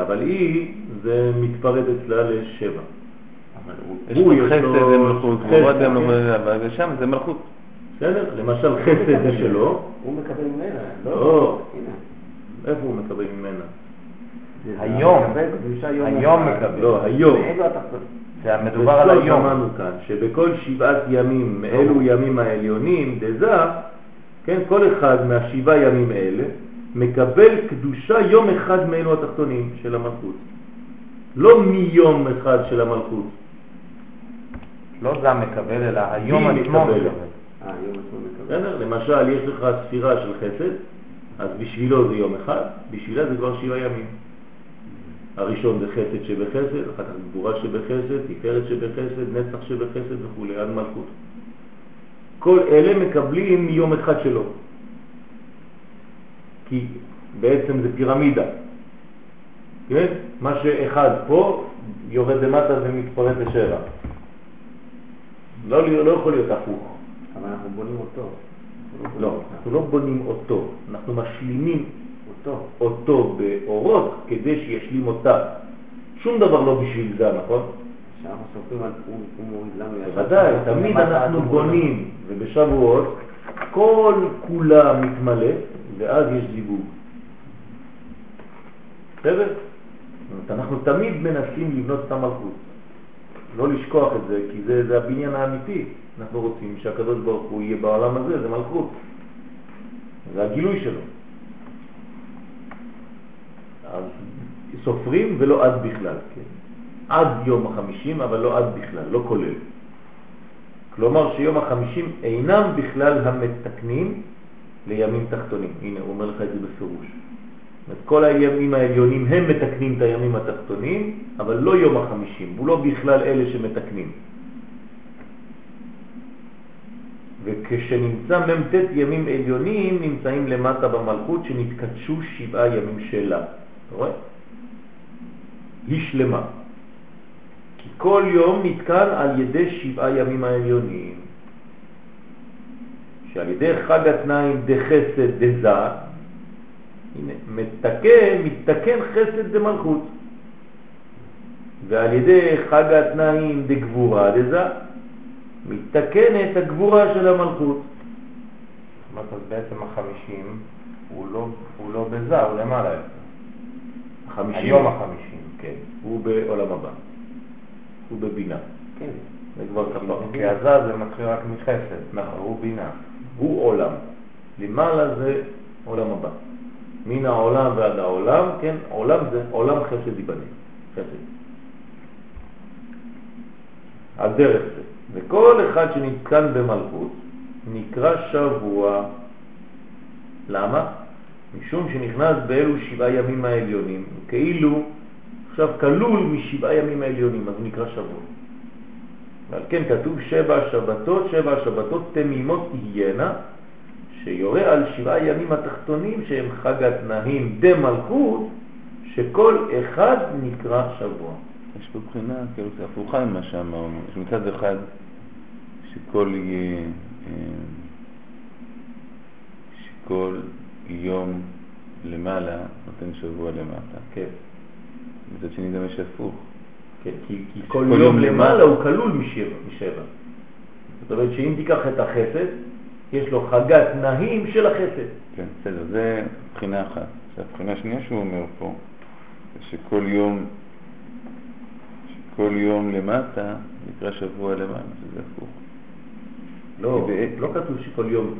אבל היא, זה מתפרט אצלה לשבע. יש הוא, לו יש חסד לו ומלכות, חסד, גבורת כן. ומלכות, אבל שם זה מלכות. בסדר? למשל חסד זה שלו, הוא מקבל ממנה, לא. הנה. איפה הוא מקבל ממנה? היום. היום. מקבל. לא, היום. זה מדובר על היום. אמרנו כאן, שבכל שבעת ימים מאלו ימים העליונים, דזה, כן, כל אחד מהשבעה ימים האלה מקבל קדושה יום אחד מאלו התחתונים של המלכות. לא מיום אחד של המלכות. לא זם מקבל, אלא היום. אה, עצמו מקבל. בסדר? למשל, יש לך ספירה של חסד, אז בשבילו זה יום אחד, בשבילה זה כבר שבעה ימים. הראשון זה חסד שבחסד, אחר כך גבורה שבחסד, תפארת שבחסד, נצח שבחסד וכו', עד מלכות. כל אלה מקבלים מיום אחד שלו. כי בעצם זה פירמידה. כן? מה שאחד פה יורד למטה ומתפרט לשבע. לא, לא יכול להיות הפוך. אבל אנחנו בונים אותו. לא, אנחנו לא בונים אותו, אנחנו משלימים אותו. באורות כדי שישלים אותה. שום דבר לא בשביל זה, נכון? כשאנחנו סופרים על הוא מוריד לנו ישר. בוודאי, תמיד אנחנו בונים, ובשבועות כל כולה מתמלא, ואז יש זיווג. בסדר? אנחנו תמיד מנסים לבנות את המלכות. לא לשכוח את זה, כי זה, זה הבניין האמיתי. אנחנו רוצים שהקדוש ברוך הוא יהיה בעולם הזה, זה מלכות. זה הגילוי שלו. אז סופרים ולא עד בכלל, כן. עד יום החמישים, אבל לא עד בכלל, לא כולל. כלומר שיום החמישים אינם בכלל המתקנים לימים תחתונים. הנה, הוא אומר לך את זה בפירוש. אומרת, כל הימים העליונים הם מתקנים את הימים התחתונים, אבל לא יום החמישים, הוא לא בכלל אלה שמתקנים. וכשנמצא מ"ט ימים עליונים, נמצאים למטה במלכות שנתקדשו שבעה ימים שלה. אתה רואה? היא שלמה. כי כל יום נתקן על ידי שבעה ימים העליונים. שעל ידי חג התנאים דחסד דזה, הנה, מתקן, מתקן חסד דמלכות. ועל ידי חג התנאים דגבורה דזה, מתקנת הגבורה של המלכות. אומרת, אז בעצם החמישים הוא לא, הוא לא בזה, הוא למעלה יותר. החמישים, היום החמישים. כן, הוא בעולם הבא. הוא בבינה. כן. זה כבר כפר. כי הזז זה מתחיל רק מחסד. נכון. הוא בינה. הוא עולם. למעלה זה עולם הבא. מן העולם ועד העולם, כן, עולם זה עולם חסד ייבנה. חסד. על דרך זה. וכל אחד שנתקן במלכות נקרא שבוע. למה? משום שנכנס באלו שבעה ימים העליונים, כאילו עכשיו כלול משבעה ימים העליונים, אז נקרא שבוע. ועל כן כתוב שבע שבתות, שבע שבתות תמימות תהיינה, שיורה על שבעה ימים התחתונים שהם חג התנאים דמלכות, שכל אחד נקרא שבוע. יש פה בחינה, כאילו הפוכה ממה שאמרנו. יש מצד אחד שכל אה, שכל יום למעלה נותן שבוע למטה. כן, מצד שני גם יש הפוך. כן, כי, כי שכל כל יום למעלה. הוא כלול משבע, משבע. זאת אומרת שאם תיקח את החסד, יש לו חגת נהים של החסד. כן, בסדר, זה בחינה אחת. הבחינה השנייה שהוא אומר פה, זה שכל יום, שכל יום למטה נקרא שבוע למעלה, שזה הפוך. לא, לא כתוב שכל יום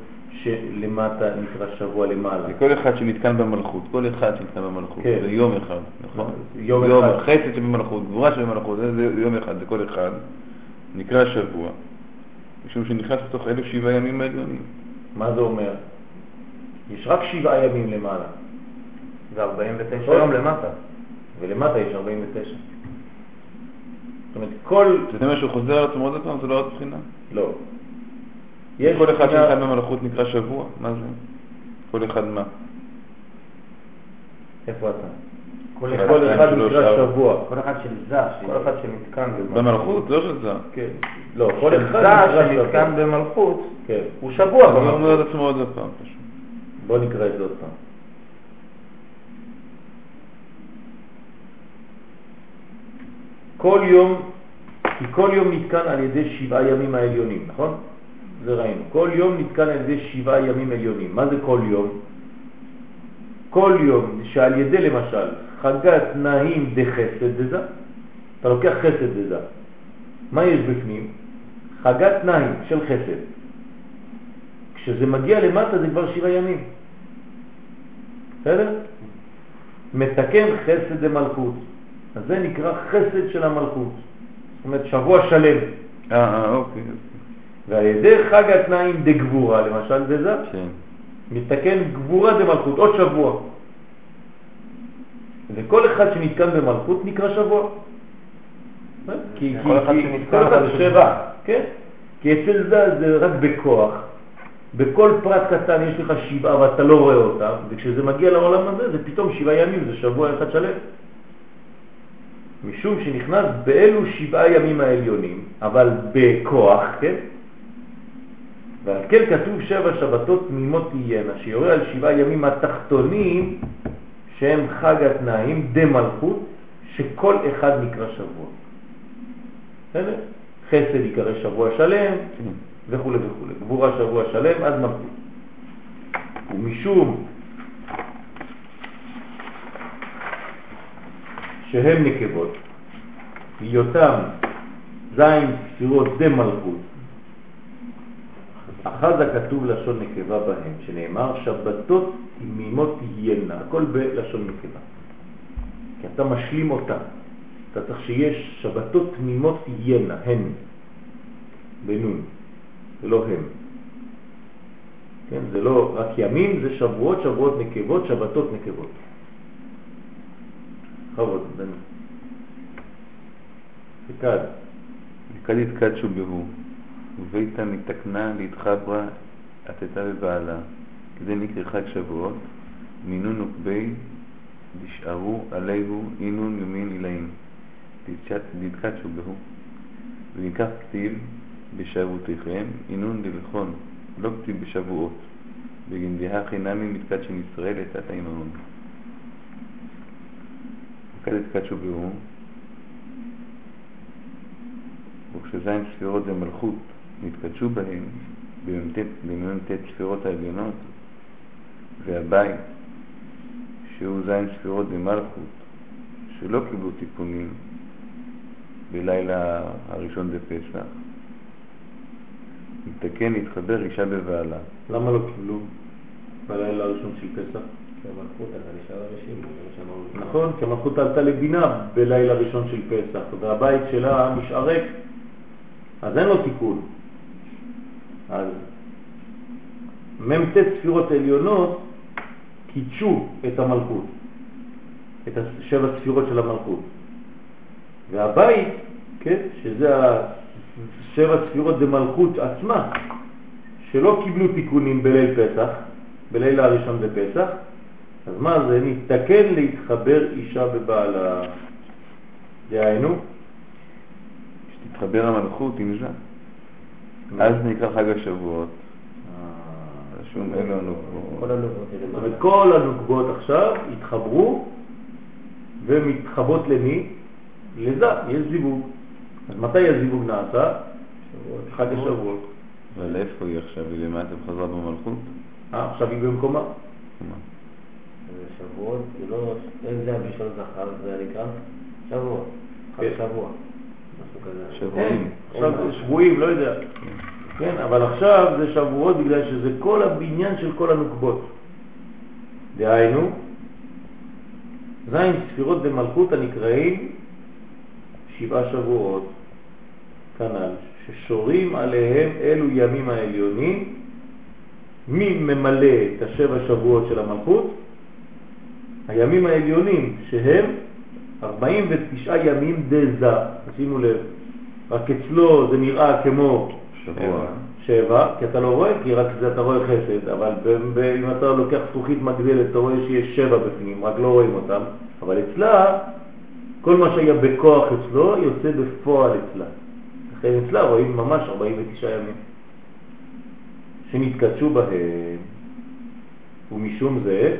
שלמטה נקרא שבוע למעלה. זה כל אחד שנתקן במלכות, כל אחד שנתקן במלכות, כן. זה יום אחד, נכון? יום אחד. חסד שבמלכות, גבורה שבמלכות, זה, זה יום אחד, זה כל אחד, נקרא שבוע, משום שנכנס לתוך אלו שבעה ימים העליונים. מה זה אומר? יש רק שבעה ימים למעלה, זה 49 נכון. יום למטה. ולמטה יש 49. זאת אומרת, כל... זאת אומרת שהוא חוזר על עצמו עוד פעם, זה לא עוד בחינה. לא. יש כל אחד שנתן במלכות נקרא שבוע, מה זה? כל אחד מה? איפה אתה? כל אחד, נקרא. שבוע. כל אחד של זר. כל אחד שנתקן במלכות, לא של זה. כן. לא, כל של אחד שנתקן שבוע. במלכות, כן. הוא שבוע אני אומר במלכות. את עצמו עוד פעם פשוט. בוא נקרא את זה עוד פעם. כל יום, כי כל יום נתקן על ידי שבעה ימים העליונים, נכון? זה ראינו. כל יום נתקן על ידי שבעה ימים עליונים. מה זה כל יום? כל יום שעל ידי למשל חגת נעים דחסד דזה, אתה לוקח חסד דזה. מה יש בפנים? חגת נעים של חסד. כשזה מגיע למטה זה כבר שבעה ימים. בסדר? מתקן חסד דמלכות. אז זה נקרא חסד של המלכות. זאת אומרת שבוע שלם. אה, אה, אוקיי. ועל ידי חג התנאים דגבורה, למשל בזה, כן. מתקן גבורה דמלכות, עוד שבוע. וכל אחד שנתקן במלכות נקרא שבוע. כי, כל אחד שנתקן זה שבע, שבע. כן. כי אצל זה זה רק בכוח. בכל פרט קטן יש לך שבעה ואתה לא רואה אותם, וכשזה מגיע לעולם הזה זה פתאום שבעה ימים, זה שבוע אחד שלם. משום שנכנס באלו שבעה ימים העליונים, אבל בכוח, כן? ועל כן כתוב שבע שבתות תמימות תהיינה, שיורה על שבעה ימים התחתונים שהם חג התנאים דמלכות, שכל אחד נקרא שבוע. בסדר? חסד יקרא שבוע שלם. וכו' וכו'. גבורה שבוע שלם עד מלכות. ומשום שהם נקבות, היותם זין ספירות דמלכות, אחז הכתוב לשון נקבה בהם, שנאמר שבתות תמימות תהיינה, הכל בלשון נקבה. כי אתה משלים אותה. אתה צריך שיש שבתות תמימות תהיינה, הן, בנון, זה לא הם. כן, זה לא רק ימים, זה שבועות, שבועות נקבות, שבתות נקבות. בכבוד, בן. תקד. וכד יתקדשו בהו, וביתה מתקנה להתחברה עתתה בבעלה, כדי נקרא חג שבועות, מינון וקבי דשארו עליהו אינון ימין אילאים, דתקדשו בהו, וניקח כתיב בשבועותיכם, אינון דלכון, לא כתיב בשבועות, בגנדיה חינמי מתקדשן ישראל לתת האימון. וכד יתקדשו בהו, וכשזין ספירות ומלכות נתקדשו בהם, במ"ט ספירות העליונות, והבית, שהוא זין ספירות במלכות, שלא קיבלו תיקונים בלילה הראשון בפסח, מתקן להתחבר אישה בבעלה. למה לא קיבלו בלילה הראשון של פסח? נכון, כי המלכות עלתה לבינה בלילה ראשון של פסח, והבית שלה משערק, אז אין לו תיקון. אז מ"ט ספירות עליונות קידשו את המלכות, את השבע ספירות של המלכות. והבית, כן, שזה השבע ספירות במלכות עצמה, שלא קיבלו תיקונים בליל פסח, בליל הראשון בפסח, אז מה זה? נתקן להתחבר אישה בבעלה. דהיינו, שתתחבר המלכות עם זה. אז נקרא חג השבועות. רשום אלו הנוקבות. כל הנובעות האלה, זאת מה? אומרת, כל הנוקבות עכשיו התחברו ומתחבות למי? לזה, יש זיווג. אז מתי הזיווג נעשה? חג השבועות. אבל איפה היא עכשיו? היא למטה בחזרה במלכות? אה, עכשיו היא במקומה. מה? זה שבועות, זה לא, אין זה הראשון זכר, זה נקרא שבוע, חג כן. שבוע. שבועים. כן, עכשיו שבועים, לא יודע. כן, אבל עכשיו זה שבועות בגלל שזה כל הבניין של כל הנוקבות. דהיינו, זין ספירות במלכות הנקראים שבעה שבועות, כנ"ל, ששורים עליהם אלו ימים העליונים, מי ממלא את השבע שבועות של המלכות? הימים העליונים, שהם 49 ימים דזה, שימו לב, רק אצלו זה נראה כמו שבוע. שבע, כי אתה לא רואה, כי רק זה אתה רואה חסד, אבל אם אתה לוקח זכוכית מגדלת, אתה רואה שיש שבע בפנים, רק לא רואים אותם, אבל אצלה, כל מה שהיה בכוח אצלו, יוצא בפועל אצלה. לכן אצלה רואים ממש 49 ימים, שנתקדשו בהם, ומשום זה,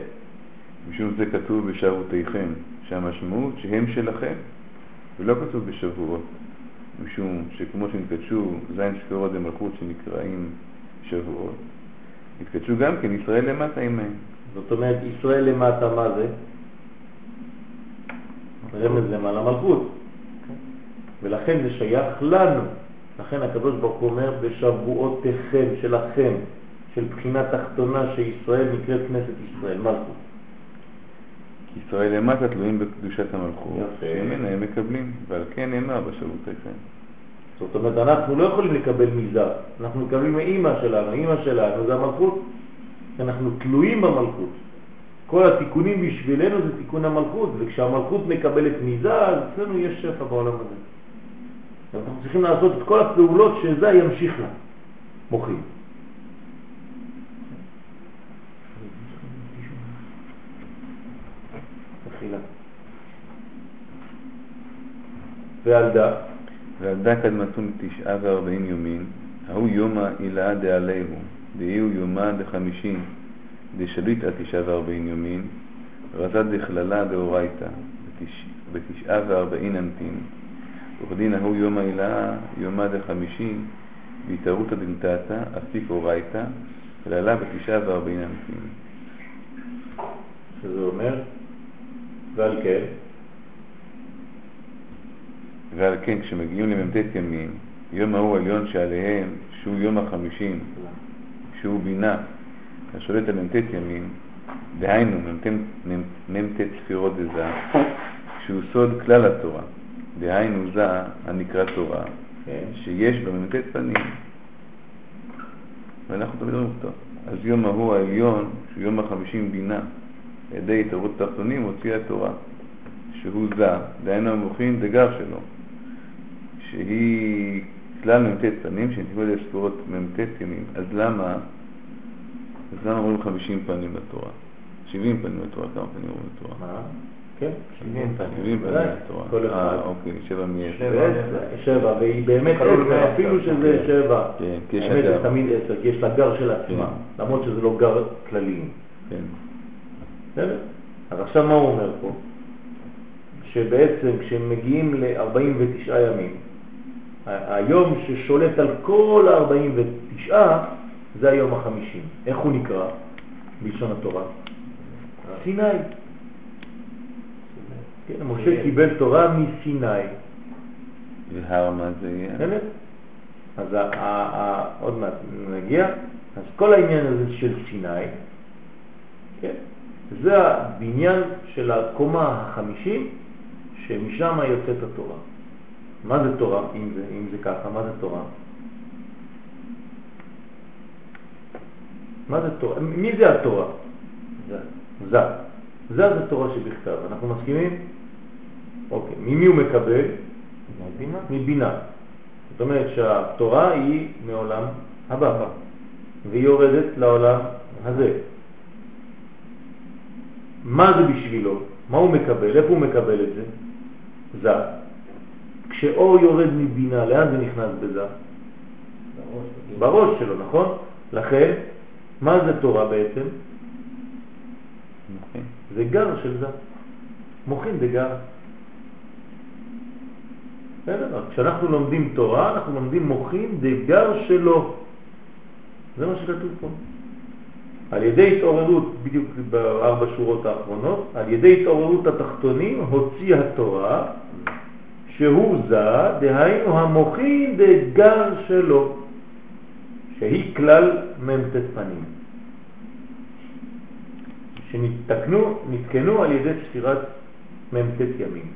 משום זה כתוב בשבותיכם, שהמשמעות שהם שלכם, ולא כתוב בשבועות, משום שכמו שנתקדשו זין ספירות במלכות שנקראים שבועות, נתקדשו גם כן ישראל למטה עמהם. זאת אומרת, ישראל למטה מה זה? רמז למעלה מלכות. ולכן זה שייך לנו. לכן הקדוש ברוך הוא אומר בשבועותיכם, שלכם, של בחינה תחתונה שישראל נקראת כנסת ישראל, מלכות. ישראל למטה תלויים בקדושת המלכות. שממנה הם מקבלים, ועל כן נאמר בשבותיכם. זאת אומרת, אנחנו לא יכולים לקבל מזה, אנחנו מקבלים מאימא שלנו, אימא שלנו זה המלכות, אנחנו תלויים במלכות. כל התיקונים בשבילנו זה תיקון המלכות, וכשהמלכות מקבלת מזה, אז אצלנו יש שפע בעולם הזה. אנחנו צריכים לעשות את כל הפעולות שזה ימשיך לה, מוחים. תחילה. ועלדה, ועדה קדמתון תשעה וארבעים יומין, ההוא יומא אילאה דעליהו, דאיהו יומא דחמישין, דשליט על תשעה וארבעים יומין, רזה דכללה דאורייתא, בתש- בתשעה וארבעין אנפין, וכדין ההוא יומא אילאה יומא דחמישין, בהתערותא דלתתא, אפיק אורייתא, כללה בתשעה וארבעין אנפין. שזה אומר, ועל כן, ועל כן כשמגיעים למ"ט ימים, יום ההוא עליון שעליהם, שהוא יום החמישים, שהוא בינה, השולט על מ"ט ימים, דהיינו מ"ט- מ"ט ספירות דזה, שהוא סוד כלל התורה, דהיינו זה הנקרא תורה, כן, שיש בה מ"ט פנים. ואנחנו תמיד אומרים אותו. אז יום ההוא העליון, שהוא יום החמישים בינה, ידי התערות תחתונים הוציאה התורה, שהוא זה, דהיינו המוחין דגר שלו, שהיא כלל מ"ט פנים, שנתקבלו על ספירות מ"ט ימים. אז למה, אז למה אומרים 50 פנים בתורה? 70 פנים בתורה, כמה פנים אומרים בתורה? מה? כן, 70 פנים. 70 פנים אה. אוקיי, שבע מעשר. שבע. ועשר, שבע, והיא באמת כלול עשר, בעשר. אפילו שזה כן. שבע. כן, כי יש האמת לה זה גר. תמיד כי יש לה גר של עצמה, למרות שזה לא גר כללי. כן. בסדר? אז עכשיו מה הוא אומר פה? שבעצם כשהם מגיעים ל-49 ימים, היום ששולט על כל ה-49 זה היום החמישים. איך הוא נקרא בלשון התורה? סיני. כן, משה קיבל תורה מסיני. והר מה זה יהיה? אז עוד מעט נגיע. אז כל העניין הזה של סיני, כן, זה הבניין של הקומה החמישים, שמשם יוצאת התורה. מה זה תורה, אם זה, אם זה ככה? מה זה תורה? מה זה תורה? מי זה התורה? זה. זה. זה זה תורה שבכתב. אנחנו מסכימים? אוקיי. ממי הוא מקבל? מבינה? מבינה. זאת אומרת שהתורה היא מעולם הבא, והיא יורדת לעולם הזה. מה זה בשבילו? מה הוא מקבל? איפה הוא מקבל את זה? זה. כשאור יורד מבינה, לאן זה נכנס בזה? בראש. בראש שלו, נכון? לכן, מה זה תורה בעצם? אוקיי. זה גר של זה. מוחין זה גר. בסדר? כשאנחנו לומדים תורה, אנחנו לומדים מוחין דגר שלו. זה מה שכתוב פה. על ידי התעוררות, בדיוק בארבע שורות האחרונות, על ידי התעוררות התחתונים הוציא התורה שהוא זה, דהיינו המוחין דגר שלו, שהיא כלל מ"ט פנים. שנתקנו, נתקנו על ידי ספירת מ"ט ימים.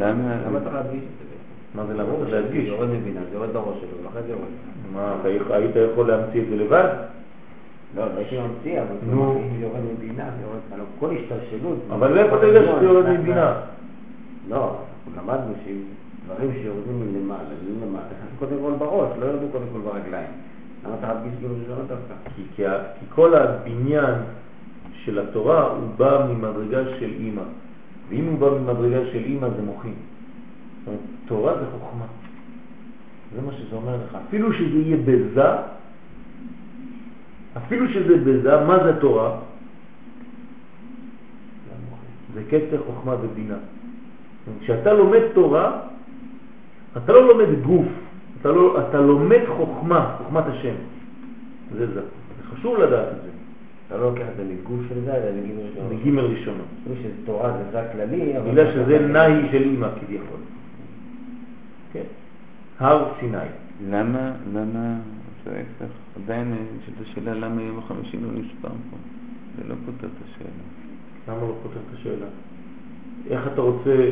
למה- צריך להדגיש את זה? מה זה למה ברור צריך שזה להדגיש? יורד מבינה, זה יורד בראש שלו, ואחרי זה יורד. מה, היית יכול להמציא את זה לבד? לא, לא הייתי ממציא, אבל אם יורד מבינה, יורד, כל השתלשלות. אבל איפה אתה יודע שזה יורד מבינה? לא, למדנו שדברים שיורדים מלמעלה, מלמעלה, נכנסים קודם כל בראש, לא ירדו קודם כל ברגליים. למה אתה להדגיש כאילו ראשונות דווקא? כי כל הבניין של התורה הוא בא ממדרגה של אימא. ואם הוא בא ממדרגה של אימא זה מוחין. זאת אומרת, תורה זה חוכמה. זה מה שזה אומר לך. אפילו שזה יהיה בזה, אפילו שזה בזה, מה זה תורה? זה קצר חוכמה ובינה. כשאתה לומד תורה, אתה לא לומד גוף, אתה, לא, אתה לומד חוכמה, חוכמת השם. זה זה. זה חשוב לדעת את זה. אתה לא לוקח את זה מגוף של זה, אלא לגימל ראשון. בגימל ראשונות. אפילו שזה תורה זה זה הכללי, אבל... בגלל שזה נאי של אימא כביכול. כן. הר סיני. למה, למה, זה ההפך, עדיין יש את השאלה למה יום החמישים לא נספר פה. זה לא פותר את השאלה. למה לא פותר את השאלה? איך אתה רוצה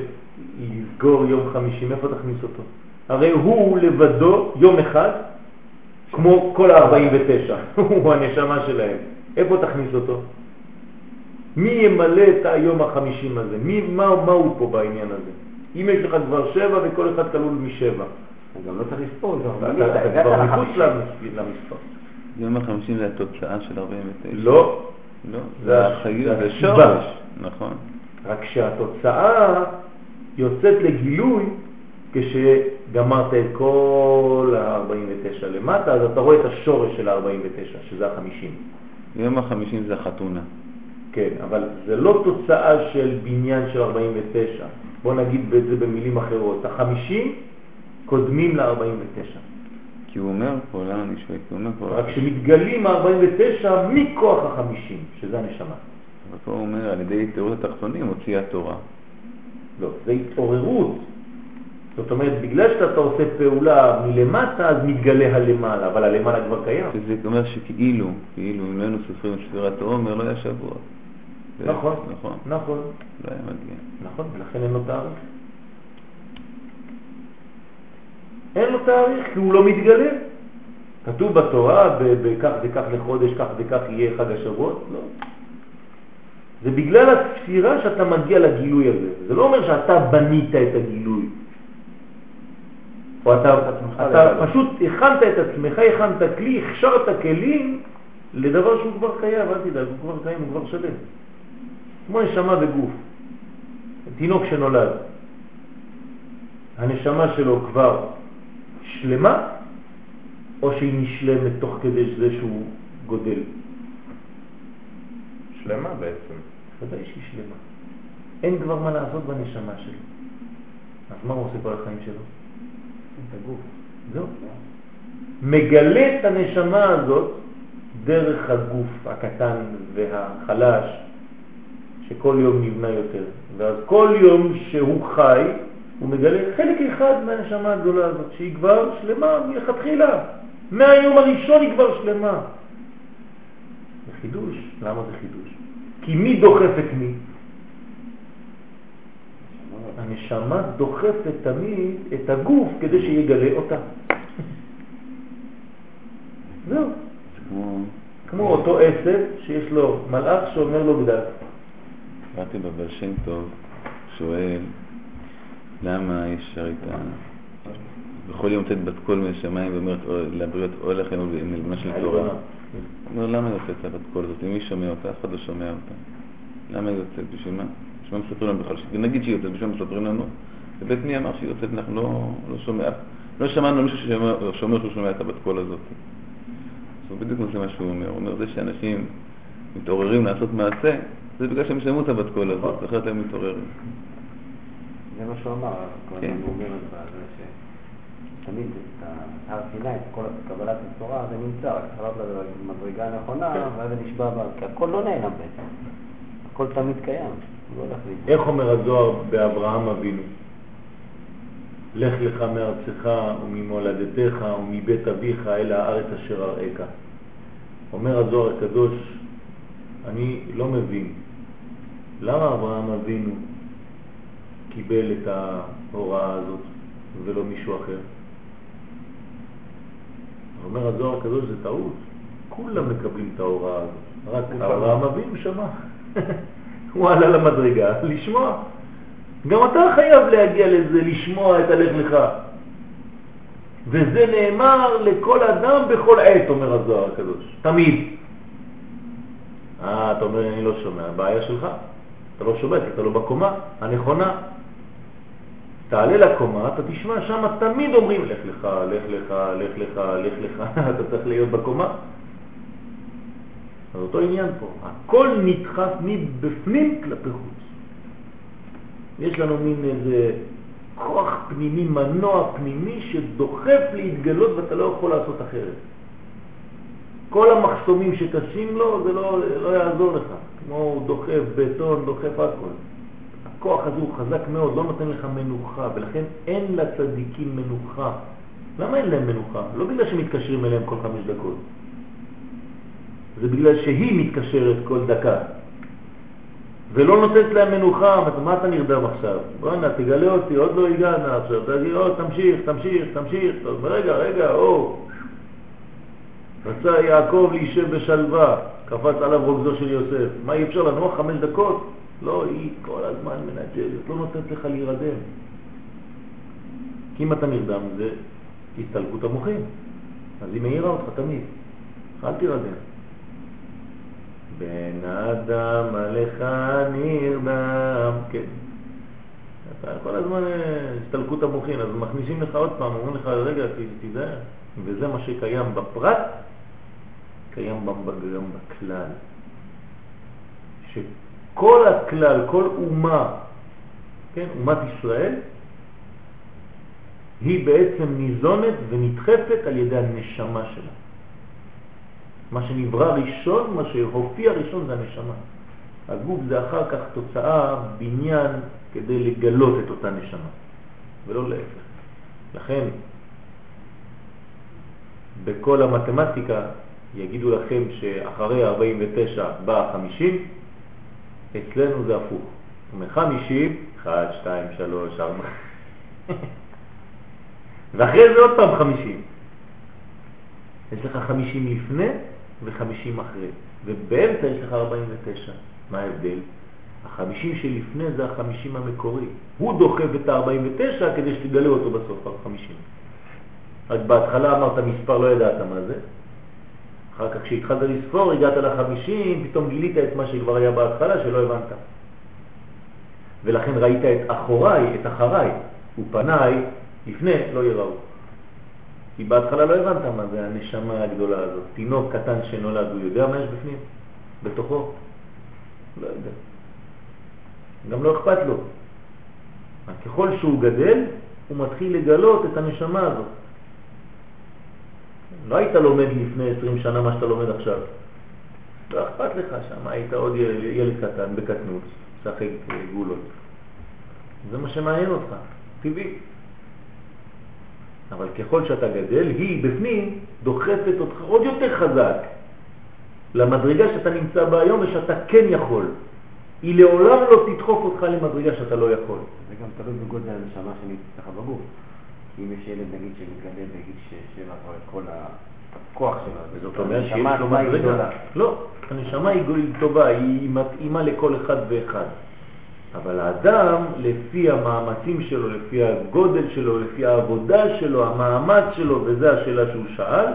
לסגור יום חמישי, מאיפה תכניס אותו? הרי הוא לבדו יום אחד, כמו כל ה-49, [laughs] הוא הנשמה שלהם. איפה תכניס אותו? מי ימלא את היום החמישים הזה? מי, מה, מה הוא פה בעניין הזה? אם יש לך כבר שבע וכל אחד כלול משבע, גם לא צריך לספור, זה אתה כבר מחוץ למספר. יום החמישים זה התוצאה של 49. לא, לא, זה זה החיות, זה זה. שורש, נכון. רק שהתוצאה יוצאת לגילוי כשגמרת את כל ה-49 למטה, אז אתה רואה את השורש של ה-49, שזה ה-50. יום החמישים זה החתונה. כן, אבל זה לא תוצאה של בניין של 49. בוא נגיד את זה במילים אחרות. ה-50 קודמים ל-49. כי הוא אומר פה, למה אני שואל? כי הוא אומר פה, רק שמתגלים ה-49 מכוח ה-50, שזה הנשמה. אבל פה הוא אומר, על ידי תיאוריות התחתונים הוציאה התורה. לא, זה התעוררות. זאת אומרת, בגלל שאתה עושה פעולה מלמטה, אז מתגלה הלמעלה, אבל הלמעלה כבר קיים. שזה אומר שכאילו, כאילו, אם לא היינו סופרים את ספירת העומר, לא היה שבוע. זה- נכון, נכון, נכון, לא היה מגיע. נכון, ולכן אין לו תאריך. אין לו תאריך כי הוא לא מתגלה. כתוב בתורה, בכך וכך לחודש, כך וכך יהיה חג השבועות? לא. זה בגלל הספירה שאתה מגיע לגילוי הזה. זה לא אומר שאתה בנית את הגילוי. או אתה, אתה. פשוט הכנת את עצמך, הכנת כלי, הכשרת כלים לדבר שהוא כבר קיים, אל תדאג, הוא כבר קיים, הוא כבר שלם. כמו נשמה וגוף. תינוק שנולד, הנשמה שלו כבר שלמה, או שהיא נשלמת תוך כדי זה שהוא גודל? שלמה בעצם. ודאי שהיא שלמה. אין כבר מה לעשות בנשמה שלו. אז מה הוא עושה כל החיים שלו? את הגוף. זהו. מגלה את הנשמה הזאת דרך הגוף הקטן והחלש, שכל יום נבנה יותר. ואז כל יום שהוא חי, הוא מגלה חלק אחד מהנשמה הגדולה הזאת, שהיא כבר שלמה מלכתחילה. מהיום הראשון היא כבר שלמה. זה חידוש. למה זה חידוש? כי מי דוחף את מי? הנשמה דוחפת תמיד את הגוף כדי שיגלה אותה. זהו. כמו... אותו עשב שיש לו מלאך שאומר לו גדל. קראתי בבל שם טוב, שואל למה יש הרי את ה... בכל יום יוצאת בת קול מהשמיים ואומרת לבריות או לכם מלבנה של תורה. אומר למה יוצאת הבת קול הזאת? מי שומע אותה? אף אחד לא שומע אותה. למה היא יוצאת? בשביל מה? בשביל מה מספרים לנו בכלל? נגיד שהיא יוצאת, בשביל מה מספרים לנו? ובית מי אמר שהיא יוצאת, אנחנו לא, לא שומע, לא שמענו מישהו שאומר שהוא שומע את הבת קול הזאת. זה בדיוק מה שהוא אומר. הוא אומר, זה שאנשים מתעוררים לעשות מעשה, זה בגלל שהם שמעו את הבת קול הזאת, אחרת הם מתעוררים. זה מה שהוא אמר, כן. הוא אומר את זה, שתמיד את הר סיני, את כל קבלת התורה, זה נמצא, רק צריך לעלות למדרגה הנכונה, ואז זה נשבע בה, כי הכל לא נעלם בעצם, הכל תמיד קיים, לא הולך להתנהל. איך אומר הזוהר באברהם אבינו? לך לך מארצך וממולדתך ומבית אביך אל הארץ אשר אראך. אומר הזוהר הקדוש, אני לא מבין, למה אברהם אבינו קיבל את ההוראה הזאת ולא מישהו אחר? אומר הזוהר הקדוש, זה טעות, כולם מקבלים את ההוראה הזאת, רק אברהם אבינו שמע. [laughs] הוא עלה למדרגה לשמוע. גם אתה חייב להגיע לזה, לשמוע את הלך לך. וזה נאמר לכל אדם בכל עת, אומר הזוהר הקדוש, תמיד. אה, אתה אומר, אני לא שומע, הבעיה שלך. אתה לא שומע, כי אתה לא בקומה הנכונה. תעלה לקומה, אתה תשמע, שם תמיד אומרים, לך לך, לך לך, לך לך, לך לך, [laughs] אתה צריך להיות בקומה. אז אותו עניין פה, הכל נדחף מבפנים כלפי חוץ. יש לנו מין איזה כוח פנימי, מנוע פנימי שדוחף להתגלות ואתה לא יכול לעשות אחרת. כל המחסומים שתשים לו, זה לא, לא יעזור לך. כמו הוא דוחף בטון, דוחף הכל. הכוח הזה הוא חזק מאוד, לא נותן לך מנוחה, ולכן אין לצדיקים מנוחה. למה אין להם מנוחה? לא בגלל שמתקשרים אליהם כל חמש דקות. זה בגלל שהיא מתקשרת כל דקה. ולא נותנת להם מנוחה, מה אתה נרדם עכשיו? בוא'נה, תגלה אותי, עוד לא הגענו עכשיו, תגיד, או, תמשיך, תמשיך, תמשיך, טוב, רגע, רגע, או. רצה יעקב להישב בשלווה, קפץ עליו רוגזו של יוסף. מה, אי אפשר לנוח חמש דקות? לא, היא כל הזמן מנג'לת, לא נותנת לך להירדם. כי אם אתה נרדם זה הסתלקות המוחים, אז היא מאירה אותך תמיד, אל תירדם. בן אדם עליך נרדם, כן. אתה כל הזמן אה, הסתלקות המוחין, אז מכניסים לך עוד פעם, אומרים לך, רגע, תיזהר. וזה מה שקיים בפרט, קיים גם בכלל. שכל הכלל, כל אומה, כן, אומת ישראל, היא בעצם ניזונת ונדחפת על ידי הנשמה שלה. מה שנברא ראשון, מה שהופיע ראשון זה הנשמה. הגוף זה אחר כך תוצאה, בניין, כדי לגלות את אותה נשמה, ולא להפך. לכן, בכל המתמטיקה יגידו לכם שאחרי 49 בא 50, אצלנו זה הפוך. מ-50, 1, 2, 3, 4, ואחרי זה עוד פעם 50. יש לך 50 לפני ו-50 אחרי, ובאמצע יש לך 49. מה ההבדל? החמישים שלפני זה החמישים המקורי. הוא דוחף את ה-49 כדי שתגלה אותו בסוף, ה-50. רק בהתחלה אמרת מספר, לא ידעת מה זה. אחר כך כשהתחלת לספור, הגעת ל-50, פתאום גילית את מה שכבר היה בהתחלה שלא הבנת. ולכן ראית את אחוריי, את אחריי, ופניי לפני לא יראו. כי בהתחלה לא הבנת מה זה הנשמה הגדולה הזאת. תינוק קטן שנולד, הוא יודע מה יש בפנים? בתוכו? לא יודע. גם לא אכפת לו. ככל שהוא גדל, הוא מתחיל לגלות את הנשמה הזאת. לא היית לומד לפני 20 שנה מה שאתה לומד עכשיו. לא אכפת לך שם, היית עוד ילד, ילד קטן בקטנות, שחק גולות. זה מה שמעניין אותך, טבעי. אבל ככל שאתה גדל, היא בפנים דוחפת אותך עוד יותר חזק למדרגה שאתה נמצא בה היום ושאתה כן יכול. היא לעולם לא תדחוף אותך למדרגה שאתה לא יכול. זה גם תלוי בגודל הנשמה שנמצא בגוף. אם יש ילד נגיד שמתגדל בגיל שבע, אתה רואה את כל הכוח שלו. זאת אומרת שיש לו מדרגה. לא, הנשמה היא טובה, היא מתאימה לכל אחד ואחד. אבל האדם, לפי המאמצים שלו, לפי הגודל שלו, לפי העבודה שלו, המאמץ שלו, וזו השאלה שהוא שאל,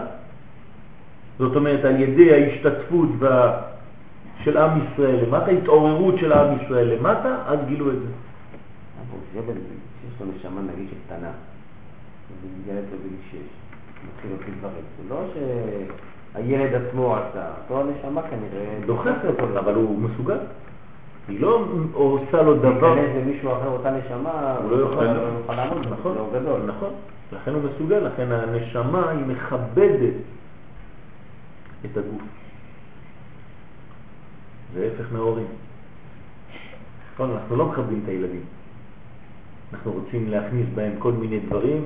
זאת אומרת על ידי ההשתתפות ב... של עם ישראל למטה, התעוררות של עם ישראל למטה, אז גילו את זה. אבל ילד שיש לו נשמה נגיד שקטנה, ומתגלת לו בגיל שש, מתחיל להוציא דברים. זה לא שהילד עצמו עשה, אותו הנשמה כנראה דוחפת אותו, אבל הוא מסוגל. היא לא עושה לו דבר... להיכנס למישהו אחר אותה נשמה, הוא לא יוכל, לעמוד נכון, זה גדול. נכון, לכן הוא מסוגל, לכן הנשמה היא מכבדת את הגוף. זה הפך מההורים. נכון, אנחנו לא מכבדים את הילדים. אנחנו רוצים להכניס בהם כל מיני דברים,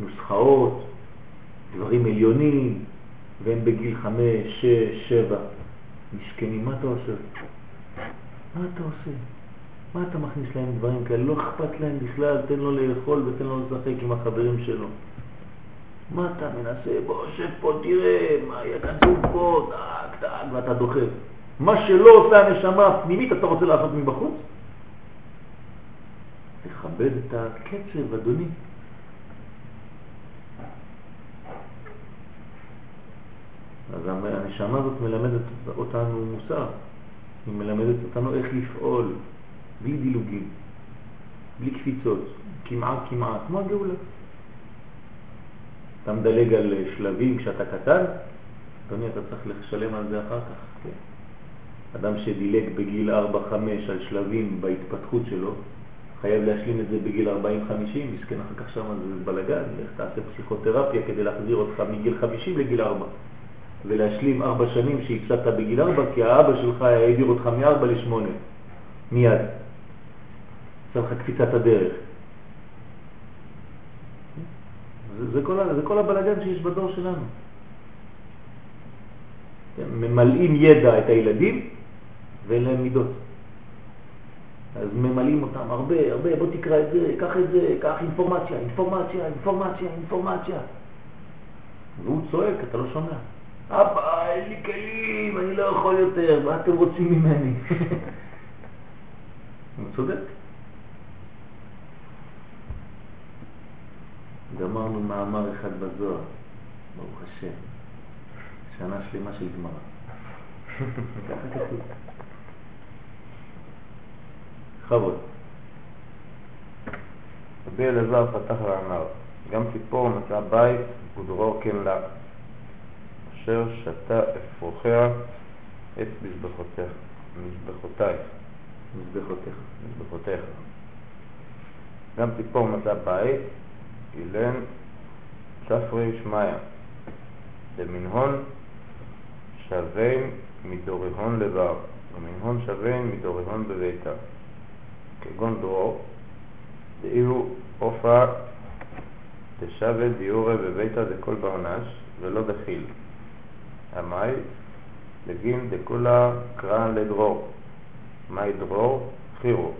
נוסחאות, דברים עליונים, והם בגיל חמש, שש, שבע. מסכנים, מה אתה עושה? מה אתה עושה? מה אתה מכניס להם דברים כאלה? לא אכפת להם בכלל, תן לו לאכול ותן לו לשחק עם החברים שלו. מה אתה מנסה? בוא, שב פה, תראה, מה יהיה כתוב פה, טק, טק, ואתה דוחף. מה שלא עושה הנשמה הפנימית, אתה רוצה לעשות מבחוץ? תכבד את הקצב, אדוני. אז הנשמה הזאת מלמדת אותנו מוסר. היא מלמדת אותנו איך לפעול, בלי דילוגים, בלי קפיצות, כמעט כמעט, כמו הגאולה. אתה מדלג על שלבים כשאתה קטן, אדוני, אתה צריך לשלם על זה אחר כך. כן. אדם שדילג בגיל 4-5 על שלבים בהתפתחות שלו, חייב להשלים את זה בגיל 40-50, מסכן אחר כך שם זה בלגן, לך תעשה פסיכותרפיה כדי להחזיר אותך מגיל 50 לגיל 4. ולהשלים ארבע שנים שהפסדת בגיל ארבע, כי האבא שלך העביר אותך מארבע לשמונה, מיד. עשה לך קפיצת הדרך. זה, זה, כל, כל הבלגן שיש בדור שלנו. כן, ממלאים ידע את הילדים ואין להם מידות. אז ממלאים אותם הרבה, הרבה, בוא תקרא את זה, קח את זה, קח אינפורמציה, אינפורמציה, אינפורמציה, אינפורמציה. והוא צועק, אתה לא שומע. אבא, אין לי כלים, אני לא יכול יותר, מה אתם רוצים ממני? [laughs] הוא צודק. גמרנו מאמר אחד בזוהר, ברוך השם. שנה שלמה של גמרא. [laughs] ככה כתוב. בכבוד. רבי אלעזר פתח ואמר, גם ציפור מצא בית ודרור כן לה, אשר שתה אפרוחיה את מזבחותיה, מזבחותייך, מזבחותיך. מזבחותיך. גם ציפור מצא בית, אילן ספרי שמיה, למנהון שווין מדורהון לבר, ומנהון שווין מדורהון בביתה. כגון דרור, דאילו עופה דשווה דיורה בביתה דכל בעונש, ולא דחיל. המאי לגין דכולה קרא לדרור. מאי דרור? חירו.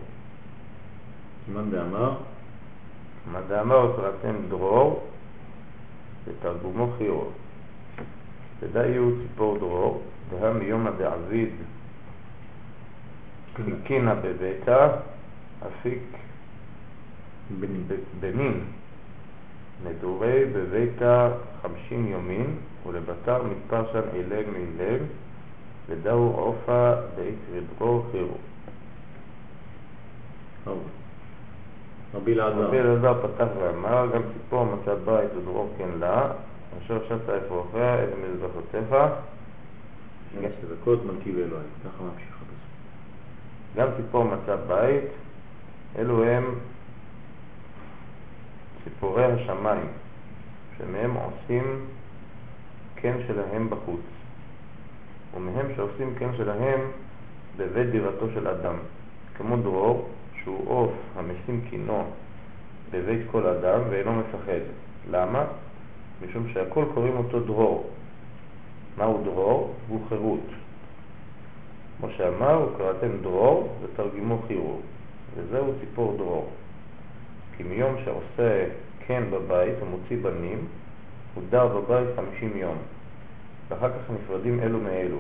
סימן דאמר, מה דאמר קראתם דרור, ותרגומו חירו. תדעיו ציפור דרור, דהה מיומא דעביד חיכינה בביתה, אפיק בנים. בנין, נדורי בביתה חמשים יומין, ולבשר מספר שם אילם מאילם, ודאו עופה דאית ודרור חירו. רבי אלעזר. רבי אלעזר פתח ואמר, גם ציפור מצא בית ודרור כן לה, אשר שתה אפרוחיה את מזבחותיך, שש דקות מרכיב אלוהי. ככה ממשיך הפסוק. גם ציפור מצא בית, אלו הם ציפורי השמיים, שמהם עושים כן שלהם בחוץ, ומהם שעושים כן שלהם בבית דירתו של אדם, כמו דרור, שהוא עוף המשים קינו בבית כל אדם ואינו מפחד. למה? משום שהכל קוראים אותו דרור. מהו דרור? הוא חירות. כמו שאמר, קראתם דרור ותרגימו חירו, וזהו ציפור דרור. כי מיום שעושה כן בבית ומוציא בנים, הוא דר בבית חמישים יום, ואחר כך נפרדים אלו מאלו.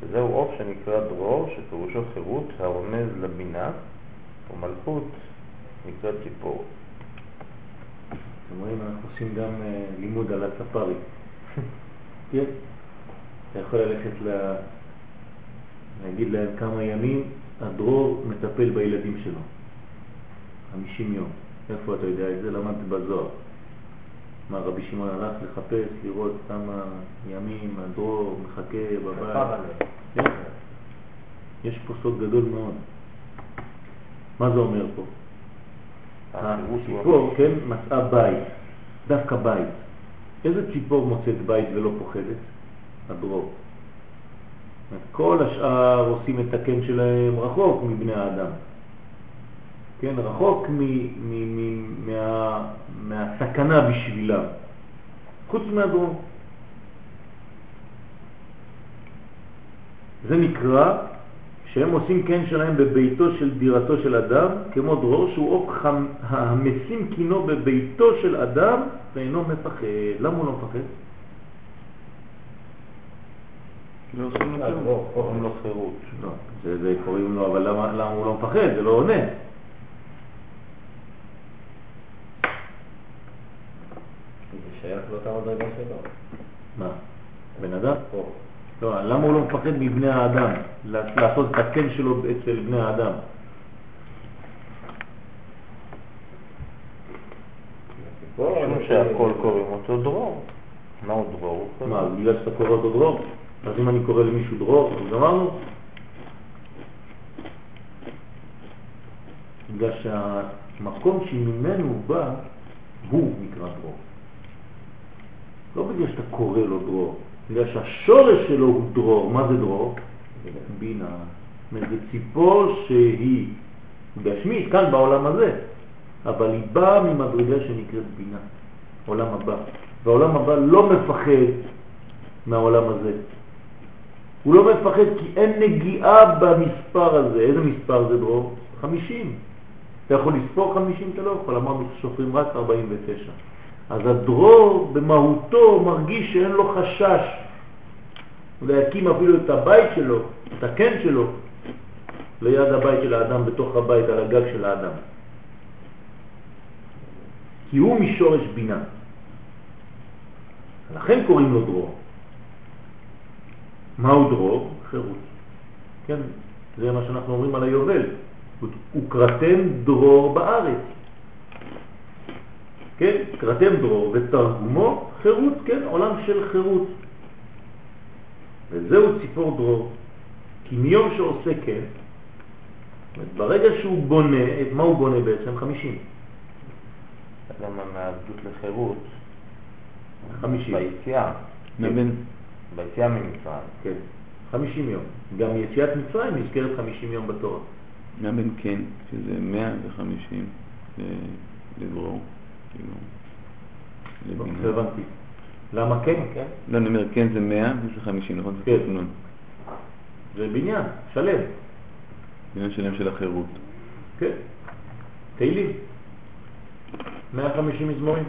וזהו עוף שנקרא דרור, שפירושו חירות הרומז לבינה, ומלכות נקראת ציפור. אתם רואים, אנחנו עושים גם אה, לימוד על הספארי. כן? אתה יכול ללכת ל... להגיד להם כמה ימים הדרור מטפל בילדים שלו. 50 יום. איפה אתה יודע את זה? למדת בזוהר. מה, רבי שמעון הלך לחפש, לראות כמה ימים הדרור מחכה בבית. כן. יש פה סוד גדול מאוד. מה זה אומר פה? הציפור, כן, מצאה בית, דווקא בית. איזה ציפור מוצאת בית ולא פוחדת? הדרור. כל השאר עושים את הקן שלהם רחוק מבני האדם. כן, רחוק מ, מ, מ, מה, מהסכנה בשבילם, חוץ מהדרום. זה נקרא שהם עושים כן שלהם בביתו של דירתו של אדם, כמו דרור שהוא אוק המשים קינו בביתו של אדם ואינו מפחד. למה הוא לא מפחד? לא עושים לו לו חירות. לא, זה, זה קוראים לו, אבל למה, למה הוא לא מפחד? זה לא עונה. זה שייך לאותה מדרגה שלו. מה? בן אדם? פה. לא, למה הוא לא מפחד מבני האדם? לעשות את הקן שלו אצל בני האדם. משום שהכל קוראים אותו דרור. מהו דרור? מה, בגלל שאתה קורא אותו דרור? אז אם אני קורא למישהו דרור, אז גמרנו? בגלל שהמקום שממנו הוא בא, הוא נקרא דרור. לא בגלל שאתה קורא לו דרור, בגלל שהשורש שלו הוא דרור. מה זה דרור? בינה. זה ציפור שהיא גשמית כאן בעולם הזה, אבל היא באה ממדרגה שנקראת בינה, עולם הבא. והעולם הבא לא מפחד מהעולם הזה. הוא לא מפחד כי אין נגיעה במספר הזה. איזה מספר זה דרור? 50. אתה יכול לספור 50? אתה לא יכול, אמרנו שסופרים רק 49. אז הדרור במהותו מרגיש שאין לו חשש להקים אפילו את הבית שלו, את הקן שלו, ליד הבית של האדם, בתוך הבית, על הגג של האדם. כי הוא משורש בינה. לכן קוראים לו דרור. מהו דרור? חירות. כן, זה מה שאנחנו אומרים על היובל. וקראתם דרור בארץ. כן, קראתם דרור ותרגומו חירות, כן, עולם של חירות. וזהו ציפור דרור. כי מיום שעושה כן, ברגע שהוא בונה, את מה הוא בונה בעצם? 50. למה מהעבדות לחירות? 50. ביציאה. מבין? ביציאה ממצרים. כן, 50 יום. גם יציאת מצרים נזכרת 50 יום בתורה. מה בין כן, שזה 150 ל- לדרור, כאילו, לא לבינה. הבנתי. למה כן? כן? לא, אני אומר, כן זה 100 וזה 50, נכון? זה כן. זה בניין, שלם. עניין שלם של החירות. כן. תהילים. 150 מזמורים.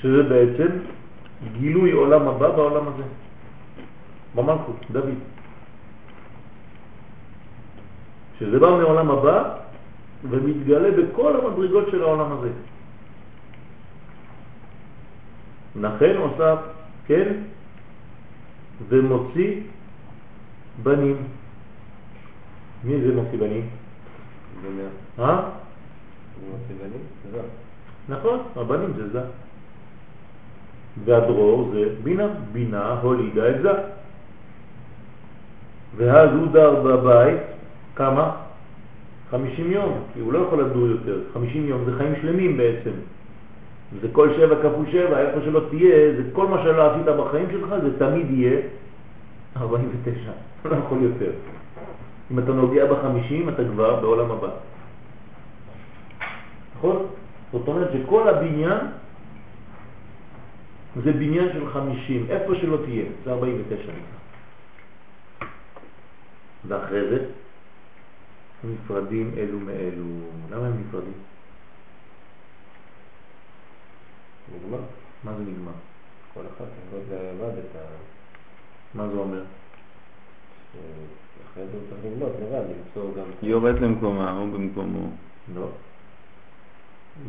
שזה בעצם גילוי עולם הבא בעולם הזה. במלכות, דוד. שזה בא מעולם הבא ומתגלה בכל המדרגות של העולם הזה. לכן עושה, כן, ומוציא בנים. מי זה מוציא בנים? אה? נכון, הבנים זה זה. והדרור זה בינה, בינה הולידה את זה. ואז הוא דר בבית, כמה? 50 יום, כי הוא לא יכול לדור יותר. 50 יום זה חיים שלמים בעצם. זה כל שבע כפול שבע, איפה שלא תהיה, זה כל מה שלא עשית בחיים שלך, זה תמיד יהיה 49, [laughs] לא יכול יותר. אם אתה נוגע בחמישים, אתה כבר בעולם הבא. נכון? זאת אומרת שכל הבניין זה בניין של 50, איפה שלא תהיה, זה 49 ואחרי זה, נפרדים אלו מאלו. למה הם נפרדים? נגמר. מה זה נגמר? כל אחד יכול לבד את ה... מה זה אומר? אחרי זה הוא צריך לבנות לבד, למצוא גם... יורד למקומה, הוא במקומו. לא.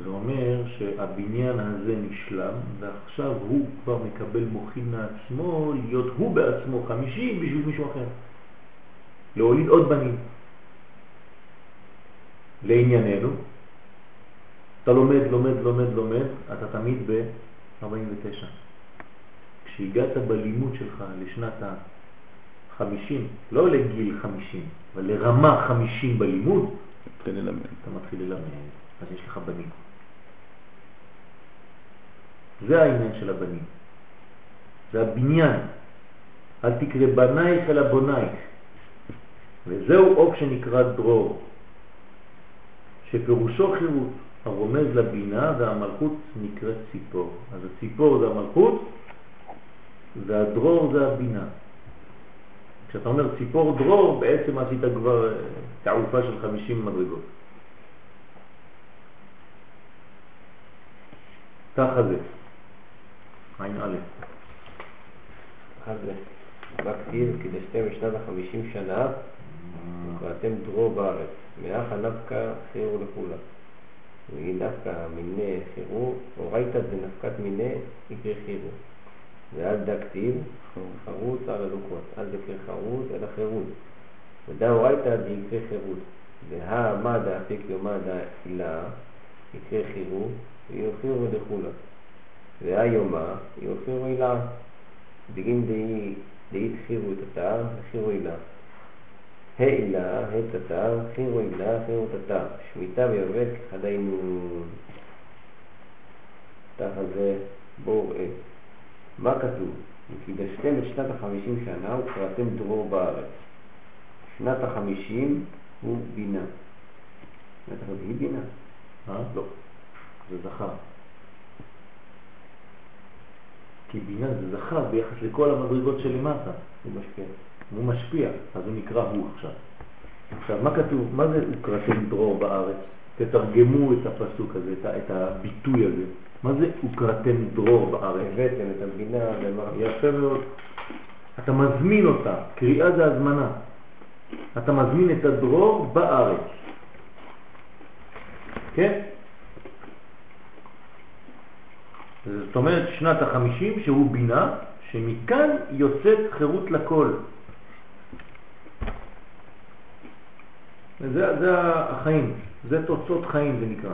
זה אומר שהבניין הזה נשלם, ועכשיו הוא כבר מקבל מוכין מעצמו להיות הוא בעצמו חמישים בשביל מישהו אחר. להוליד עוד בנים. לענייננו, אתה לומד, לומד, לומד, לומד, אתה תמיד ב-49. כשהגעת בלימוד שלך לשנת ה-50, לא לגיל 50, אבל לרמה 50 בלימוד, מתחיל ללמד. אתה מתחיל ללמד, אז יש לך בנים. זה העניין של הבנים. זה הבניין. אל תקרא בנייך אלא בונייך. וזהו אוק שנקרא דרור, שפירושו חירות, הרומז לבינה והמלכות נקראת ציפור. אז הציפור זה המלכות והדרור זה הבינה. כשאתה אומר ציפור דרור, בעצם עשית כבר אה, תעופה של 50 מדרגות. ככה זה. עין א'. אחד זה. בכתיב, כדשתם בשנת החמישים שנה, ואתם דרו בארץ. מאחה נפקא חירו לכולה. נגיד דווקא מיני חירו, אורייתא זה נפקת מיני יקרה חירו. ואל דכתיב חרוץ על הלוקות. אל דקר חרוץ אלא חירות. ודאורייתא דיקרה חירות. והמדא אפיק יומדא אילה יקרה חירו ויוחירו לכולה. והיומה יוחירו אילה. דגים דאית חירו את התא וחירו אילה. העילה, התתר, חירו עילה, חירו תתר. שמיטה ויובל כחדיינו. תחת זה בור עת. מה כתוב? וקידשתם את שנת החמישים שנה וקראתם דרור בארץ. שנת החמישים הוא בינה. שנת החמישים היא בינה. אה? לא. זה זכר. כי בינה זה זכר ביחס לכל המדרגות שלמטה. הוא משפיע. הוא משפיע, אז הוא נקרא הוא עכשיו. עכשיו, מה כתוב? מה זה וקראתם דרור בארץ? תתרגמו את הפסוק הזה, את, את הביטוי הזה. מה זה וקראתם דרור בארץ? הבאתם את המדינה. יפה מאוד. אתה מזמין אותה, קריאה זה הזמנה. אתה מזמין את הדרור בארץ. כן? זאת אומרת שנת החמישים שהוא בינה, שמכאן יוצאת חירות לכל. זה, זה החיים, זה תוצאות חיים זה נקרא.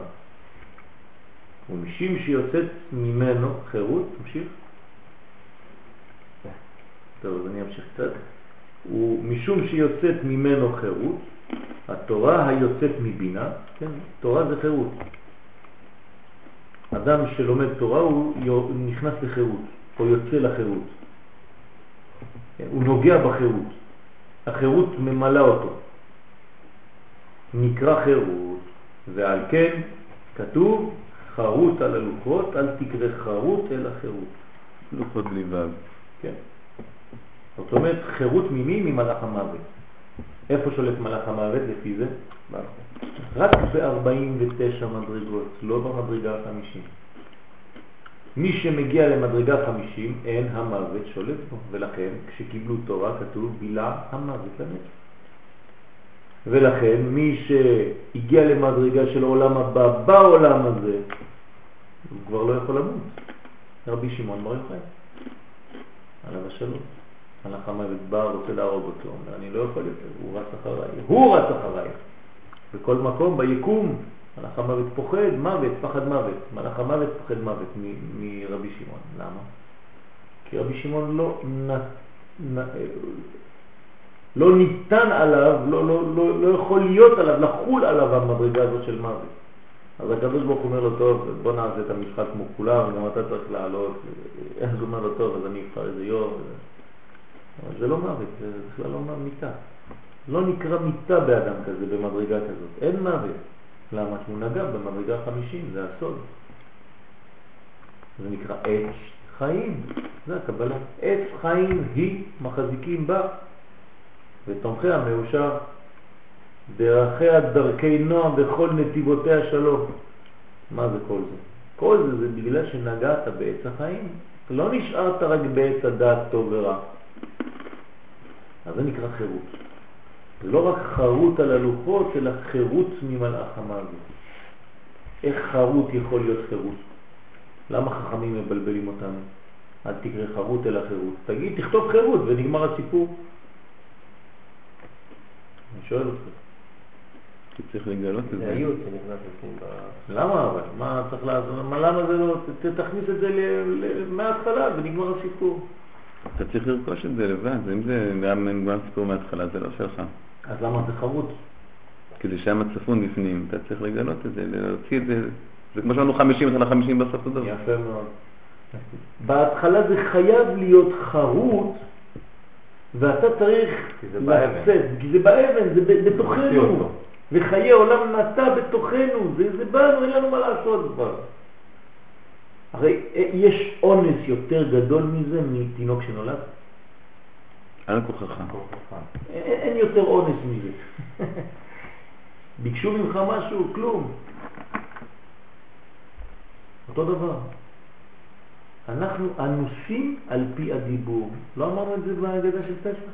ומשום שיוצאת ממנו חירות, תמשיך. טוב, אז אני אמשיך קצת. ומשום שיוצאת ממנו חירות, התורה היוצאת מבינה, כן, תורה זה חירות. אדם שלומד תורה הוא נכנס לחירות, או יוצא לחירות. כן, הוא נוגע בחירות. החירות ממלא אותו. נקרא חירות, ועל כן כתוב חרות על הלוחות, אל תקרא חרות אלא חירות. לוחות ו'. כן. זאת אומרת, חירות ממי? ממלאך המוות. איפה שולט מלאך המוות לפי זה? רק ב-49 מדרגות, לא במדרגה ה-50. מי שמגיע למדרגה 50, אין המוות שולט בו, ולכן כשקיבלו תורה כתוב בילה המוות לנצח. ולכן מי שהגיע למדרגה של העולם הבא בעולם הזה, הוא כבר לא יכול למות. רבי שמעון בר יוחאי, עליו השלום. הלך המוות בא, רוצה להרוג אותו, אומר, אני לא יכול יותר, הוא רץ אחריי, הוא רץ אחריי. בכל מקום, ביקום, מלאך המוות פוחד, מוות, פחד מוות. מלאך המוות פוחד מוות מרבי שמעון. למה? כי רבי שמעון לא, נ, נ, לא ניתן עליו, לא, לא, לא, לא יכול להיות עליו, לחול עליו המדרגה הזאת של מוות. אז הקדוש ברוך אומר לו, טוב, בוא נעשה את המשחק כמו כולם, גם אתה צריך לעלות. אז הוא אומר לו, טוב, אז אני אבחר איזה יום. אבל זה לא מוות, זה בכלל לא מיטה. לא נקרא מיטה באדם כזה, במדרגה כזאת. אין מוות. למה? כי הוא נגע במדרגה חמישים, זה הסוד. זה נקרא עץ חיים, זה הקבלה. עץ חיים היא מחזיקים בה, ותומכיה מאושר. דרכיה דרכי נועם בכל נתיבותיה שלום. מה זה כל זה? כל זה זה בגלל שנגעת בעץ החיים. לא נשארת רק בעץ הדעת טוב ורע. אז זה נקרא חירות. זה לא רק חרות על הלוחות, אלא חירות ממלאך המוות. איך חרות יכול להיות חירות? למה חכמים מבלבלים אותנו? אל תקרא חרות אלא חירות. תגיד, תכתוב חירות ונגמר הסיפור. אני שואל אותך. כי צריך לגלות את זה זה. היות שנכנס ב... למה אבל? מה צריך? מה, למה זה לא? תכניס את זה מההתחלה ונגמר הסיפור. אתה צריך לרכוש את זה לבד, אם זה גם אם גם סיפור מההתחלה זה לא שלך. אז למה זה חרוט? כי זה שם צפון בפנים, אתה צריך לגלות את זה, להוציא את זה. זה כמו שאמרנו 50, אתה ל-50 בסוף אותו דבר. יפה מאוד. בהתחלה זה חייב להיות חרוט, ואתה צריך. לצאת, כי זה באבן, זה בתוכנו. וחיי עולם נטע בתוכנו, זה, זה בנו, אין לנו מה לעשות כבר. הרי אה, יש אונס יותר גדול מזה מתינוק שנולד? על כוחך. אין, אין יותר אונס מזה. [laughs] ביקשו ממך משהו, כלום. אותו דבר. אנחנו אנוסים על פי הדיבור. לא אמרנו את זה בהגדה של פסח?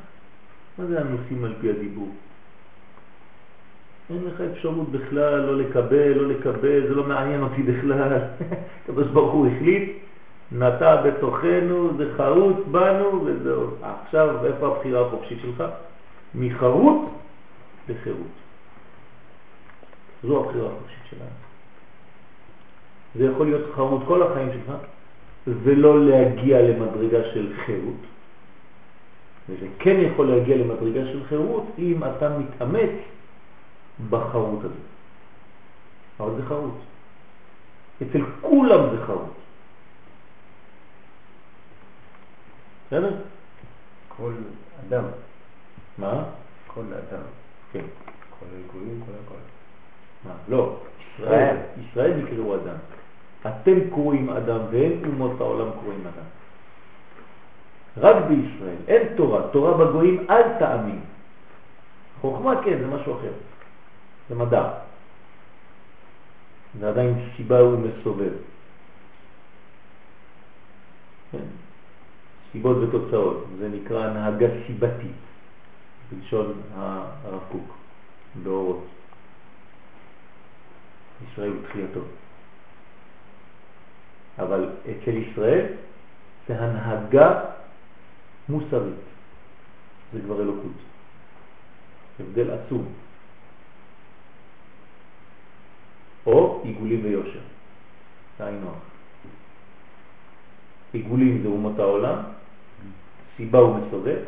מה זה אנוסים על פי הדיבור? אין לך אפשרות בכלל לא לקבל, לא לקבל, זה לא מעניין אותי בכלל. [laughs] הקדוש ברוך הוא החליט, נטע בתוכנו, זה חרוט בנו וזהו. עכשיו, איפה הבחירה החופשית שלך? מחרוט לחירות. זו הבחירה החופשית שלנו. זה יכול להיות חרוט כל החיים שלך, ולא להגיע למדרגה של חירות. וזה כן יכול להגיע למדרגה של חירות אם אתה מתאמץ בחרות הזאת. אבל זה חרות. אצל כולם זה חרות. בסדר? כל אדם, מה? כל אדם, כן. כל הגויים, כל הכל. מה? לא. ישראל, ישראל נקראו אדם. אתם קוראים אדם ואין אומות העולם קוראים אדם. רק בישראל, אין תורה. תורה בגויים אל תאמין. חוכמה כן, זה משהו אחר. זה מדע. זה עדיין סיבה ומסובב. כן? סיבות ותוצאות, זה נקרא הנהגה סיבתית, בלשון הרב קוק, באורות. ישראל ותחייתו. אבל אצל ישראל זה הנהגה מוסרית, זה כבר אלוקות. הבדל עצום. או עיגולים ויושר, זה היינו הך. עיגולים זה אומות העולם, סיבה ומסובב,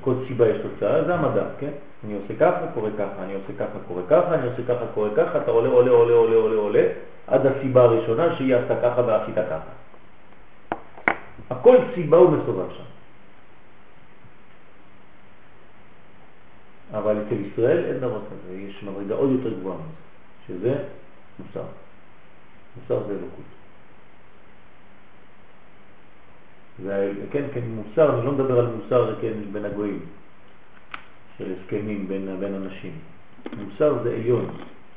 כל סיבה יש תוצאה, זה המדע, כן? אני עושה ככה, קורה ככה, אני עושה ככה, קורה ככה, אני עושה ככה, קורה ככה, אתה עולה, עולה, עולה, עולה, עולה, עולה, עד הסיבה הראשונה שהיא עשתה ככה ועשית ככה. הכל סיבה ומסובב שם. אבל אצל ישראל אין דבר כזה, יש מדרגה עוד יותר גבוהה מזה, שזה מוסר. מוסר זה אלוקות. כן, כן, מוסר, אני לא מדבר על מוסר כן, בין הגויים, של הסכמים בין, בין אנשים. מוסר זה עליון,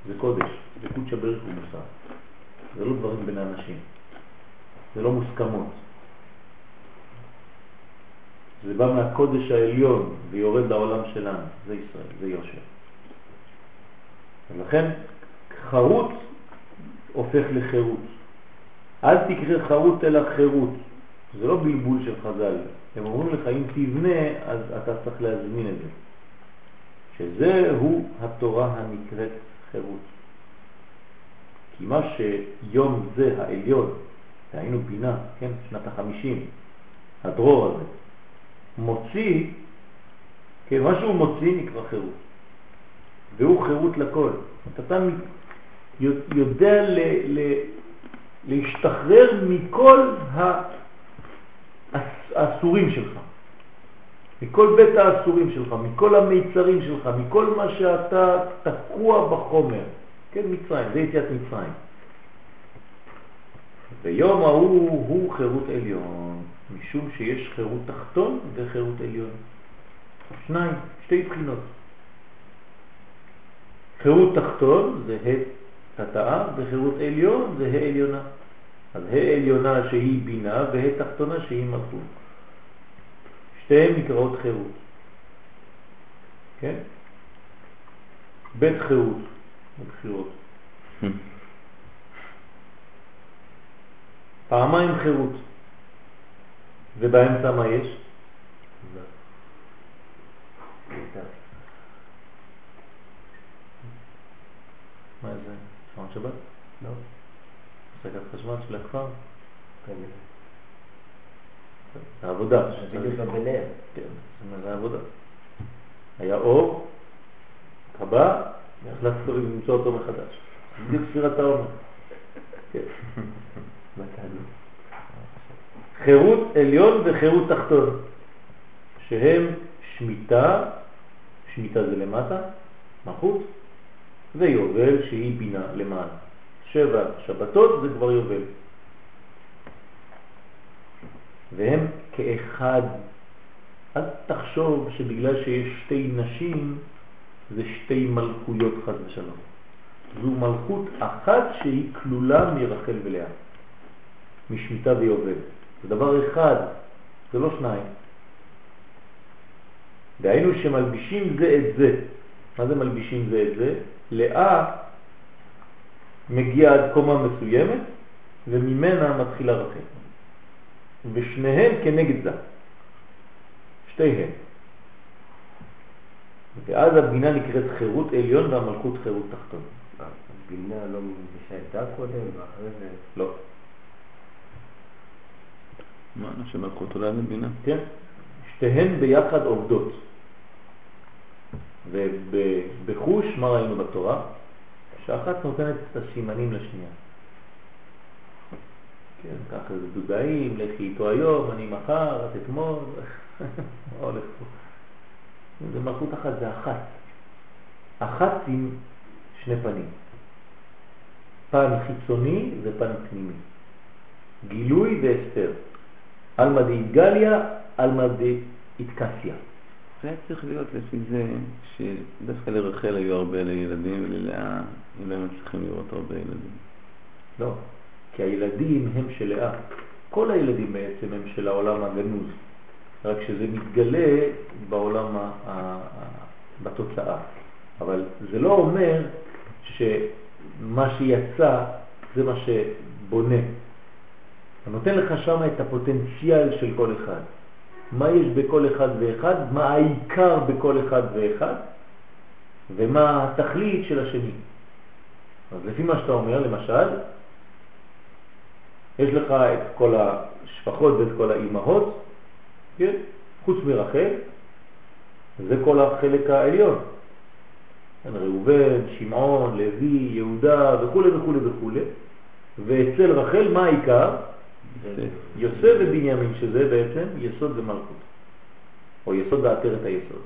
זה קודש, זה קודש הבריך הוא מוסר. זה לא דברים בין האנשים, זה לא מוסכמות. זה בא מהקודש העליון ויורד לעולם שלנו, זה ישראל, זה יושר. ולכן חרות הופך לחירות. אל תקרא חרות אלא חירות. זה לא בלבול של חז"ל. הם אומרים לך, אם תבנה, אז אתה צריך להזמין את זה. שזהו התורה הנקראת חירות. כי מה שיום זה העליון, היינו בינה, כן, שנת החמישים, הדרור הזה, מוציא, כן, מה שהוא מוציא נקרא חירות. והוא חירות לכל. אתה יודע ל, ל, להשתחרר מכל האסורים שלך, מכל בית האסורים שלך, מכל המיצרים שלך, מכל מה שאתה תקוע בחומר. כן, מצרים, זה יציאת מצרים. ויום ההוא הוא חירות עליון, משום שיש חירות תחתון וחירות עליון. שניים, שתי בחינות. חירות תחתון זה ה' תתאה וחירות עליון זה ה' עליונה. אז ה' עליונה שהיא בינה וה' תחתונה שהיא מלכות. שתיהן נקראות חירות. כן? בית חירות, בבחירות. פעמיים חירות. ובאמצע מה יש? מה זה? שעון שבת? לא. הפסקת חשמל של הכפר? כן. זה עבודה. זה בדיוק. כן, זה עבודה. היה אור, קבע, החלטת למצוא אותו מחדש. בדיוק ספירת העומר. כן. [laughs] חירות עליון וחירות תחתון, שהם שמיטה, שמיטה זה למטה, מלכות, ויובל שהיא בינה למעלה. שבע שבתות זה כבר יובל. והם כאחד. אל תחשוב שבגלל שיש שתי נשים זה שתי מלכויות חד ושלום. זו מלכות אחת שהיא כלולה מרחל ולאה, משמיטה ויובל. זה דבר אחד, זה לא שניים. דהיינו שמלבישים זה את זה. מה זה מלבישים זה את זה? לאה מגיעה עד קומה מסוימת וממנה מתחילה רחל. ושניהם כנגד זה. שתיהם. ואז הבינה נקראת חירות עליון והמלכות חירות תחתון. הבינה לא זה קודם ואחרי זה... לא. מה, שמלכות עולה לבינה? כן. שתיהן ביחד עובדות. ובחוש, מה ראינו בתורה? שאחת נותנת את הסימנים לשנייה. כן, ככה זה דודאים, לכי איתו היום, אני מחר, את אתמול, [laughs] מה הולך פה? זה מלכות אחת, זה אחת. אחת עם שני פנים. פן חיצוני ופן פנימי. גילוי והסתר. אלמא דאיתגליה, אלמא דאיתקסיה. זה היה צריך להיות לפי זה שדווקא לרחל היו הרבה ילדים וללאה הם לא מצליחים לראות הרבה ילדים. לא, כי הילדים הם של לאה. כל הילדים בעצם הם של העולם הגנוז, רק שזה מתגלה בעולם, ה... ה... בתוצאה. אבל זה לא אומר שמה שיצא זה מה שבונה. אתה נותן לך שם את הפוטנציאל של כל אחד. מה יש בכל אחד ואחד, מה העיקר בכל אחד ואחד, ומה התכלית של השני. אז לפי מה שאתה אומר, למשל, יש לך את כל השפחות ואת כל האימהות, כן? חוץ מרחל, זה כל החלק העליון. כן, ראובן, שמעון, לוי, יהודה וכו' וכו' וכו'. ואצל רחל מה העיקר? יוסף ובנימין, שזה בעצם יסוד ומלכות, או יסוד ועטרת היסוד.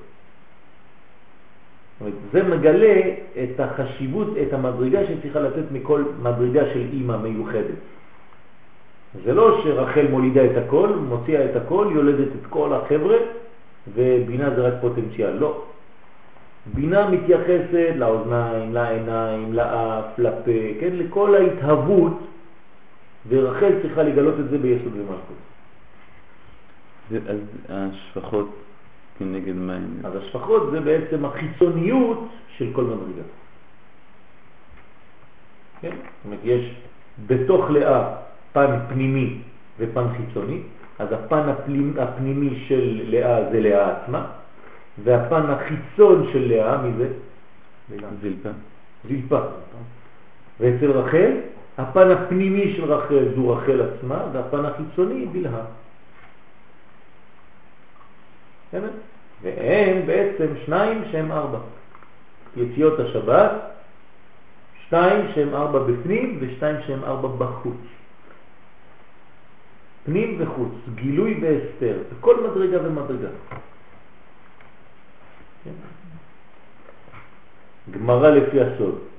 זה מגלה את החשיבות, את המדרגה שצריכה לתת מכל מדרגה של אימא מיוחדת. זה לא שרחל מולידה את הכל, מוציאה את הכל, יולדת את כל החבר'ה, ובינה זה רק פוטנציאל. לא. בינה מתייחסת לאוזניים, לעיניים, לאף, לפה, כן? לכל ההתהוות, ורחל צריכה לגלות את זה ביסוד ומלכות. אז השפחות כנגד מים. אז השפחות זה בעצם החיצוניות של כל מדרגה. כן? זאת אומרת, יש בתוך לאה פן פנימי ופן חיצוני, אז הפן הפנימי של לאה זה לאה עצמה, והפן החיצון של לאה, מי זה? זילפה. זילפה. ואצל רחל, הפן הפנימי של רחל זו רחל עצמה, והפן החיצוני בלהה. והם בעצם שניים שהם ארבע. יציאות השבת, שתיים שהם ארבע בפנים ושתיים שהם ארבע בחוץ. פנים וחוץ, גילוי והסתר, בכל מדרגה ומדרגה. כן? גמרה לפי הסוד.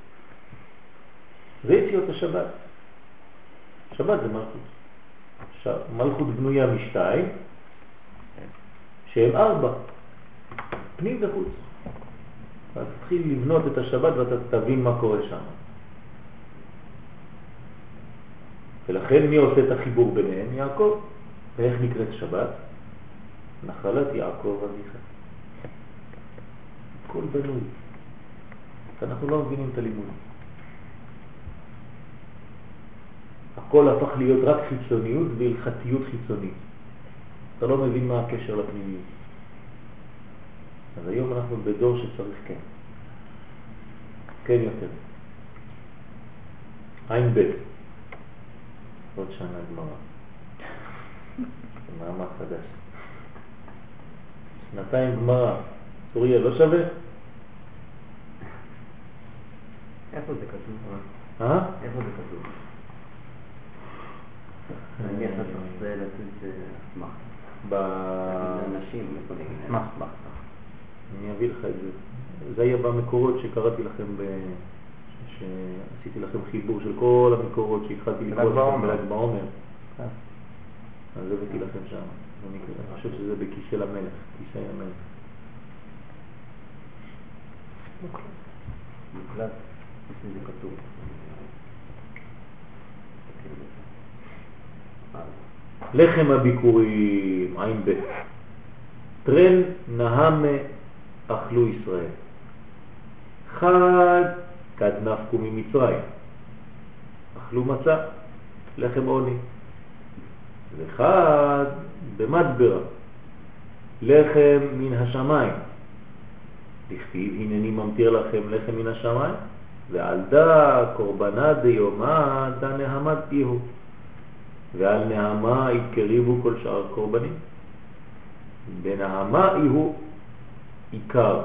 זה יציאות השבת. שבת זה מלכות. עכשיו, מלכות בנויה משתיים, שהם ארבע, פנים וחוץ. אז תתחיל לבנות את השבת ואתה תבין מה קורה שם. ולכן מי עושה את החיבור ביניהם? יעקב. ואיך נקראת שבת? נחלת יעקב אביך. הכל בנוי. אנחנו לא מבינים את הלימוד. הכל הפך להיות רק חיצוניות והלכתיות חיצונית. אתה לא מבין מה הקשר לפנימיות. אז היום אנחנו בדור שצריך כן. כן יותר. עין ב' עוד שנה גמרא. מאמר חדש. שנתיים גמרא. סוריה לא שווה? איפה זה כתוב? אה? איפה זה כתוב? אני לתת. לאנשים? אסמך, אביא לך את זה. זה היה במקורות שקראתי לכם, ב... שעשיתי לכם חיבור של כל המקורות שהתחלתי לקרוא לכם בעומר. בל"ג בעומר. אה. אז הבאתי לכם שם. אני חושב שזה בכיסא למלך, כיסא המלך. מוקלט, איפה זה כתוב? לחם הביקורים, עין ב' טרן נהמה אכלו ישראל. חג כד נפקו ממצרים. אכלו מצה, לחם עוני. וחד במדברה, לחם מן השמיים. לכתיב הנני ממתיר לכם לחם מן השמיים, ועל דה קורבנה דיומא דה נהמת איהו. ועל נהמה יקריבו כל שאר הקורבנים. בנהמה איהו עיקר,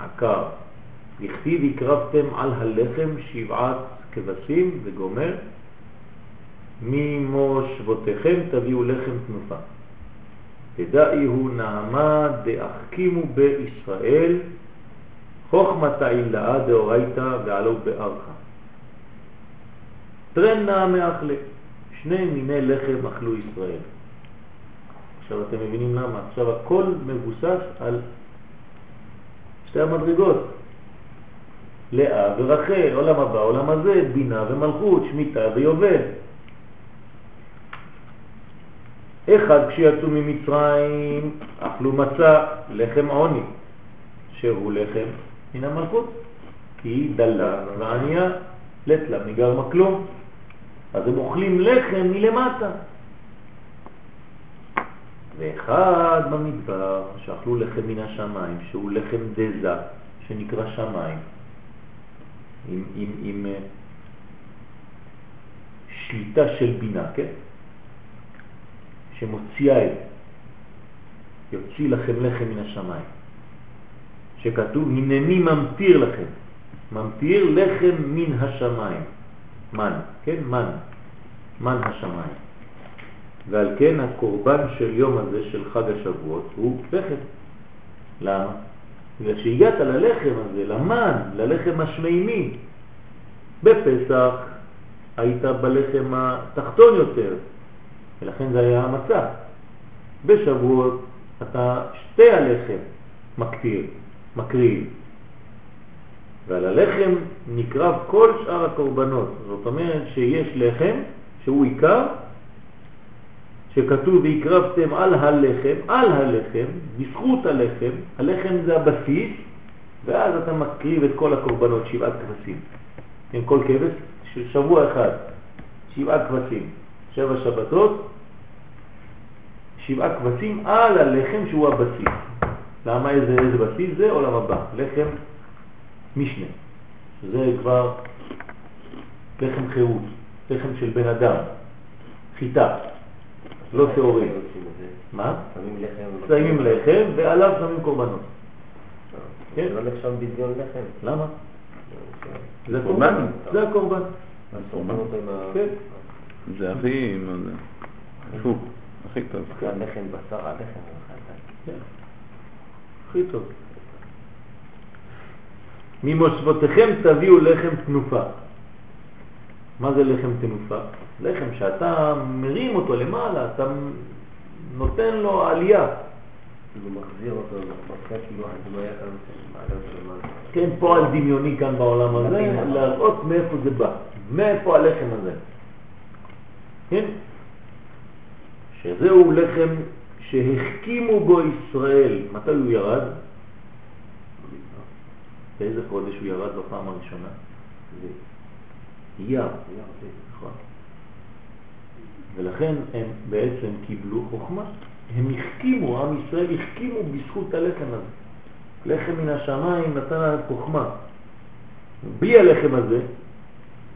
עקר. לכתיב הקרבתם על הלחם שבעת כבשים וגומר, ממושבותיכם תביאו לחם תנופה. תדעיהו נעמה דאחכימו בישראל, חוכמתה אילאה דאורייתא ועלו בארכה. נעמה אכלה, שני מיני לחם אכלו ישראל. עכשיו אתם מבינים למה? עכשיו הכל מבוסס על שתי המדרגות. לאה ורחל, עולם הבא, עולם הזה, בינה ומלכות, שמיטה ויובל. אחד כשיצאו ממצרים אכלו מצה, לחם עוני, שהוא לחם מן המלכות, כי היא דלה וענייה, לטלה מגרמה כלום. אז הם אוכלים לחם מלמטה. ואחד במדבר שאכלו לחם מן השמיים, שהוא לחם דזה, שנקרא שמיים, עם, עם, עם אה, שליטה של בינה, כן? שמוציאה את, יוציא לכם לחם מן השמיים, שכתוב, הנני ממתיר לכם, ממתיר לחם מן השמיים, מן, כן? מן, מן השמיים. ועל כן הקורבן של יום הזה, של חג השבועות, הוא לחם. למה? בגלל שהגעת ללחם הזה, למן, ללחם השמימי. בפסח היית בלחם התחתון יותר, ולכן זה היה המצה. בשבועות אתה שתי הלחם מקטיר, מקריב. ועל הלחם נקרב כל שאר הקורבנות. זאת אומרת שיש לחם שהוא עיקר, שכתוב והקרבתם על הלחם, על הלחם, בזכות הלחם, הלחם זה הבסיס, ואז אתה מקריב את כל הקורבנות, שבעת כבשים. עם כל כבש, שבוע אחד, שבעה כבשים, שבע שבתות, שבעה כבשים על הלחם שהוא הבסיס. למה איזה, איזה בסיס זה? עולם הבא, לחם משנה. זה כבר לחם חירות, לחם של בן אדם, חיטה, לא שעורים. מה? שמים לחם. שמים לחם ועליו שמים קורבנות. כן? זה לא נחשב בדיון לחם. למה? זה קורבן. הקורבן. זה הקורבן. כן. זה הכי, הפוך, הכי טוב. הלחם בשר, הלחם. כן. הכי טוב. ממושבותיכם תביאו לחם תנופה. מה זה לחם תנופה? לחם שאתה מרים אותו למעלה, אתה נותן לו עלייה. כאילו מחזיר אותו, מחזיר כאילו כאן, מעלה אותו למעלה. כן, פועל דמיוני כאן בעולם הזה, להראות מאיפה זה בא, מאיפה הלחם הזה. כן? שזהו לחם שהחכימו בו ישראל. מתי הוא ירד? באיזה חודש הוא ירד בפעם הראשונה? אייר. נכון. ולכן הם בעצם קיבלו חוכמה. הם החכימו, עם ישראל החכימו בזכות הלחם הזה. לחם מן השמיים נתן להם חוכמה. בלי הלחם הזה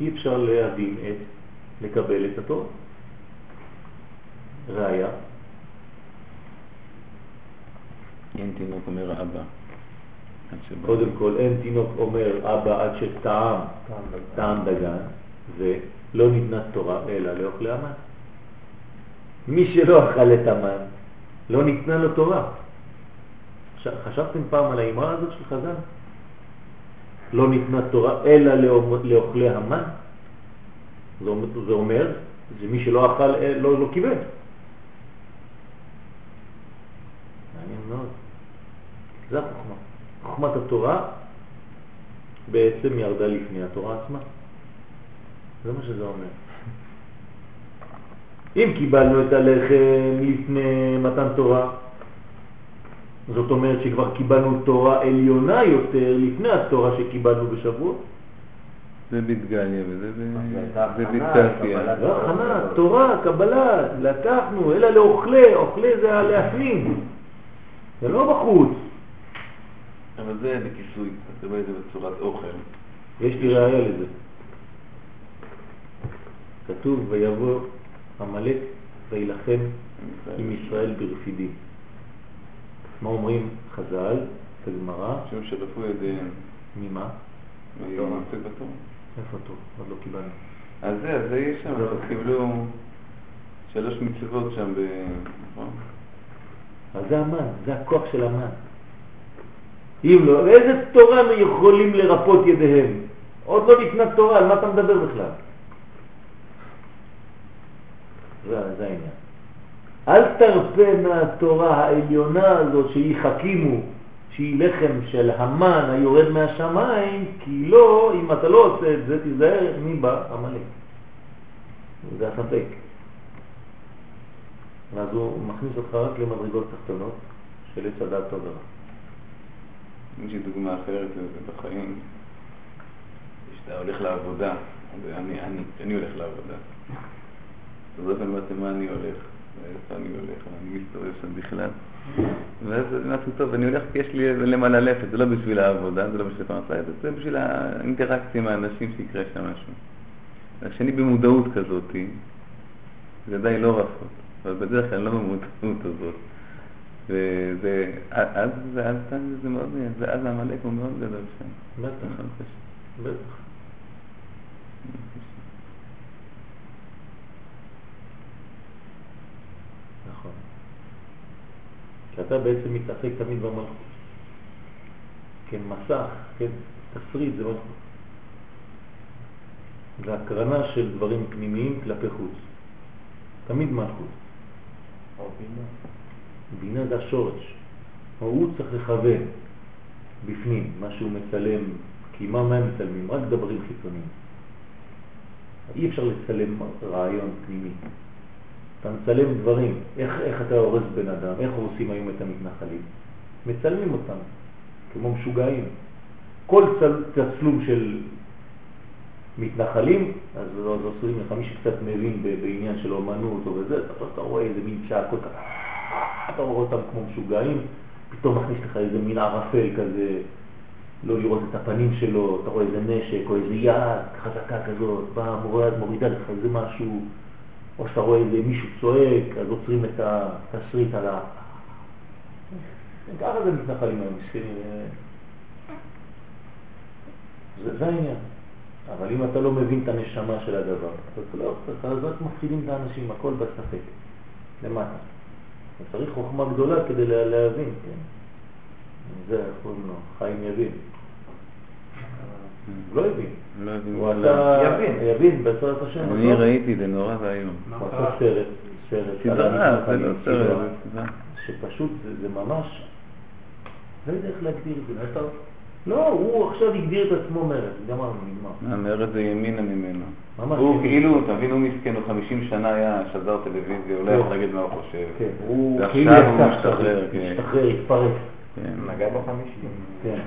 אי אפשר להבין את, לקבל את התורה. ראיה, אין תינוק אומר אבא. קודם כל אין תינוק אומר אבא עד שטעם טעם דגן ולא ניתנה תורה אלא לאוכלי המן. מי שלא אכל את המן לא ניתנה לו תורה. חשבתם פעם על האמרה הזאת של חז"ל? לא ניתנה תורה אלא לאוכ- לאוכלי המן? זה אומר, זה שמי שלא אכל אה, לא, לא קיבל. מעניין מאוד. זה החוכמה. חוכמת התורה בעצם ירדה לפני התורה עצמה. זה מה שזה אומר. אם קיבלנו את הלחם לפני מתן תורה, זאת אומרת שכבר קיבלנו תורה עליונה יותר לפני התורה שקיבלנו בשבוע. זה בדגליה וזה ב- זה הייתה זה הכנה בצפיה. לקבלת- לא הכנה, תורה, קבלה, לקחנו, אלא לאוכלי, אוכלי זה הלהפנים, זה לא בחוץ. אבל זה בכיסוי, אתה רואה את זה בצורת אוכל. יש לי ראיה לזה. כתוב ויבוא עמלק וילחם עם ישראל ברפידים. מה אומרים חז"ל בגמרא? שם שרפו ידיהם. ממה? בתורה. איפה טוב? עוד לא קיבלנו. אז זה, אז זה יש שם, לא. קיבלו שלוש מצוות שם ב... נכון? אז זה המן, זה הכוח של המן. אם לא, איזה תורה הם יכולים לרפות ידיהם? עוד לא ניתנה תורה, על מה אתה מדבר בכלל? זה, זה העניין. אל תרפה מהתורה העליונה הזאת שהיא חכימו, שהיא לחם של המן היורד מהשמיים, כי לא, אם אתה לא עושה את זה, תיזהר מי בא? עמלק. זה הספק. ואז הוא מכניס אותך רק למדרגות תחתונות של עץ הדעת טוב. יש לי דוגמה אחרת לזה בחיים. כשאתה הולך לעבודה, ואני, אני, אני הולך לעבודה. אז פעמים אמרתי, מה אני הולך? איפה אני הולך? אני מסתובב שם בכלל. ואז אמרתי, טוב, אני הולך כי יש לי למה ללכת, זה לא בשביל העבודה, זה לא בשביל הפרנסה, זה בשביל האינטראקציה עם האנשים שיקרה שם משהו. רק שאני במודעות כזאת, זה די לא רפות, אבל בדרך כלל לא במודעות הזאת. וזה, אז, ואז זה מאוד, ואז העמלק הוא מאוד גדול שם. בטח, נכון. בטח. נכון. כי אתה בעצם מתעסק תמיד במלכות. כן, מסך, כן, תפריד זה מלכות. זה הקרנה של דברים פנימיים כלפי חוץ. תמיד מלכות. בינה. זה השורש. הוא צריך לכוון בפנים מה שהוא מצלם, כי מה מה הם מצלמים? רק דברים חיצוניים. אי אפשר לצלם רעיון פנימי. אתה מצלם דברים, איך, איך אתה הורס בן אדם, איך הורסים היום את המתנחלים. מצלמים אותם, כמו משוגעים. כל צל, תצלום של מתנחלים, אז אז עושים לך מי שקצת מבין בעניין של אומנות או אתה, אתה רואה איזה מין שעה כל כך, אתה רואה אותם כמו משוגעים, פתאום מכניס לך איזה מין ערפל כזה, לא לראות את הפנים שלו, אתה רואה איזה נשק או איזה יד חזקה כזאת, באה מוריד, מורידה לך איזה משהו, או שאתה רואה איזה מישהו צועק, אז עוצרים את התסריט על ה... ככה זה מתנחלים היום, מסכנים. אה, זה, זה העניין. אבל אם אתה לא מבין את הנשמה של הדבר, אז לא, אז מפחידים את האנשים, הכל בספק, למטה. צריך חוכמה גדולה כדי לה- להבין, כן? זה, קוראים לו? חיים יבין. הוא לא הבין. לא הבין הוא עשה... יבין. יבין, בעזרת השם. אני לא? ראיתי, זה נורא ואיום. הוא עשה סרט, סרט. זה לא סרט. שפשוט זה, זה ממש, לא יודע איך להגדיר את זה. לא, הוא עכשיו הגדיר את עצמו מרד, גמרנו, נגמר. מה, מרד זה ימינה ממנו. הוא. כאילו, תבין, הוא מסכן, הוא 50 שנה היה שדר טלוויזיה, הוא לא יכול להגיד מה הוא חושב. כן, הוא כאילו משתחרר, כן. משתחרר, התפרק. כן. נגע. כן.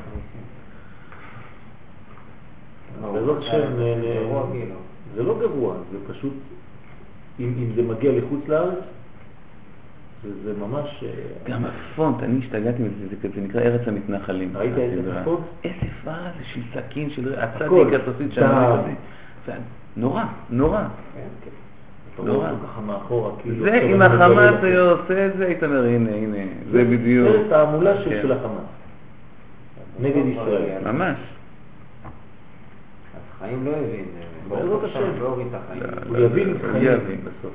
לא, נ- גרוע כאילו. זה לא גרוע, זה פשוט, אם זה מגיע לחוץ לארץ, זה זה ממש... אה, גם הפונט, אני השתגעתי מזה, זה נקרא ארץ המתנחלים. ראית את הסדרה. הפונט? איזה פארה זה של סכין, של. הצדיק. כזה. זה נורא, נורא. כן, כן. רואה נורא. כאילו... זה, אם מגלה החמאס. היה עושה את זה, היית אומר, הנה, הנה, זה בדיוק. סרט תעמולה של כן. החמאס. נגד ישראל. ממש. אז חיים לא הבין. לא החיים. הוא יבין חיים יבין. בסוף.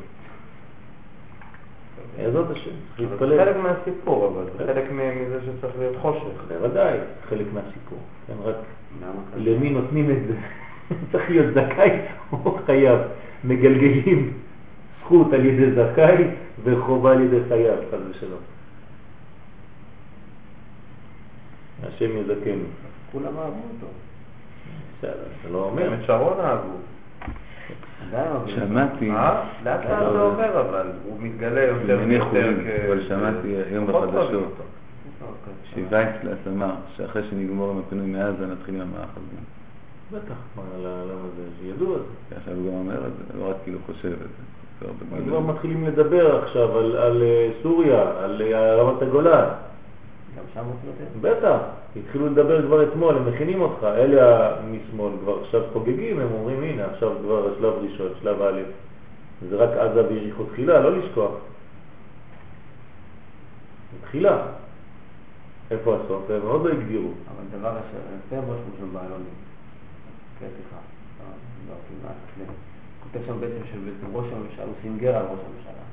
בעזרת השם, אבל זה להתפלל. חלק מהסיפור, אבל זה חלק מ- מזה שצריך להיות חושך. בוודאי, חלק מהסיפור. כן, רק? למי נותנים את זה? [laughs] צריך להיות זכאי או חייב. מגלגלים זכות על ידי זכאי וחובה על ידי חייב, חס ושלום. השם יזכנו. כולם אהבו אותו. בסדר, אתה לא אומר. גם את שרון אהבו. שמעתי, מה? לאט לאט זה עובר, אבל הוא מתגלה יותר אני ויותר כ... אבל שמעתי היום בחדשות. שווייצלס אמר שאחרי שנגמור עם הפינוי מעזה נתחיל עם המאחזים. בטח, מה, למה זה? ידוע זה. עכשיו הוא גם אומר את זה, לא רק כאילו חושב את זה. כבר מתחילים לדבר עכשיו על, על אה, סוריה, על אה, רמת הגולן. גם שם הוא נותן. בטח, התחילו לדבר כבר אתמול, הם מכינים אותך, אלה משמאל כבר עכשיו חוגגים, הם אומרים הנה עכשיו כבר השלב ראשון, שלב א', זה רק עזה ויריחו תחילה, לא לשכוח. תחילה. איפה הסוף? הם עוד לא הגדירו. אבל דבר אשר, זה משהו של בעלונים. קראתי לך. אה, לא, כמעט. זה. כותב שם בעצם שבעצם ראש הממשלה, הוא סינגר על ראש הממשלה.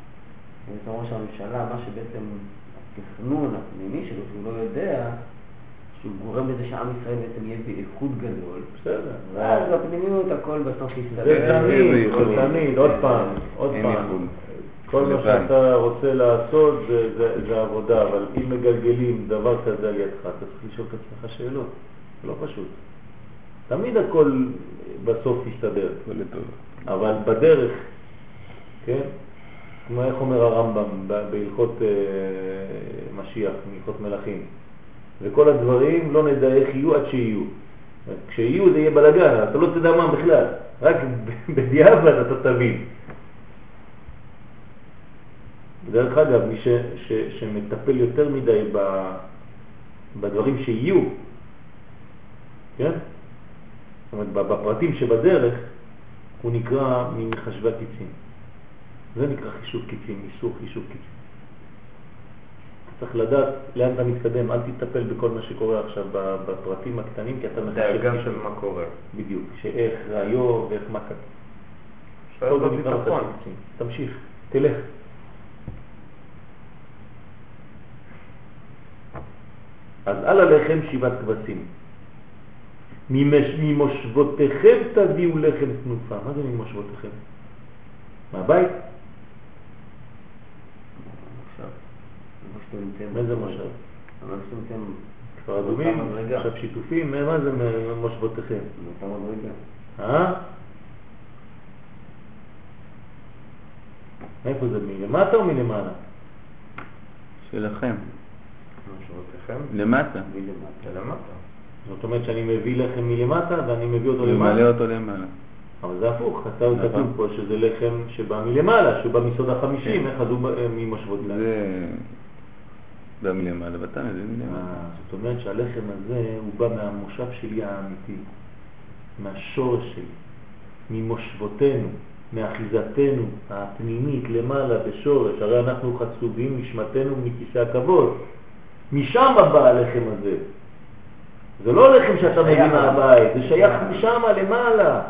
בעצם ראש הממשלה, מה שבעצם התכנון הפנימי שלו, שהוא לא יודע, שהוא גורם לזה שעם ישראל בעצם יהיה באיכות גדול. בסדר. ואז בפנימיות הכל בסוף זה יסתדר. תמיד, איחוד. זה תמיד, עוד פעם, עוד פעם. כל מה. שאתה רוצה לעשות זה, זה, זה עבודה, אבל אם מגלגלים דבר כזה על ידך, אתה צריך לשאול את עצמך שאלות, זה לא פשוט. תמיד הכל בסוף יסתדר. אבל בדרך, כן? כמו איך אומר הרמב"ם בהלכות אה, משיח, בהלכות מלכים, וכל הדברים לא נדע איך יהיו עד שיהיו. כשיהיו זה יהיה בלגן, אתה לא תדע מה בכלל, רק בדיעבד אתה תבין. דרך אגב, מי ש, ש, שמטפל יותר מדי ב, בדברים שיהיו, כן? זאת אומרת, בפרטים שבדרך, הוא נקרא ממחשבי הקיצים. זה נקרא חישוב קיצים, איסור חישוב קיצים. צריך לדעת לאן אתה מתקדם, אל תטפל בכל מה שקורה עכשיו בפרטים הקטנים, כי אתה מחשב דאגה של חישוב. מה קורה. בדיוק, שאיך ראיו ואיך מה כתוב. כל זה נקרא קיצים. תמשיך, תלך. אז על הלחם שבעת כבשים. ממש, ממושבותיכם תביאו לחם תנופה. מה זה ממושבותיכם? מהבית? עכשיו, נמצאים. מאיזה מושב? אבל נמצאים כפר אדומים? עכשיו שיתופים? מה מה זה ממושבותיכם? באותה מדרגה. אה? איפה זה? מלמטה או מלמעלה? שלכם? למטה. מלמטה. למטה. זאת אומרת שאני מביא לחם מלמטה ואני מביא אותו ומעלה למעלה? אותו למעלה. אבל זה הפוך, אתה נכון. כתוב פה שזה לחם שבא מלמעלה, שהוא בא מסוד החמישים, כן. איך אז הוא אה, ממושבות להם? זה בא מלמעלה, ואתה מביא מלמטה. אה, זאת אומרת שהלחם הזה הוא בא מהמושב שלי האמיתי, מהשורש שלי, ממושבותינו, מאחיזתנו הפנימית למעלה בשורש, הרי אנחנו חצובים נשמתנו מכיסא הכבוד, משם בא הלחם הזה. זה לא לחם שאתה מביא מהבית, זה שייך משם למעלה.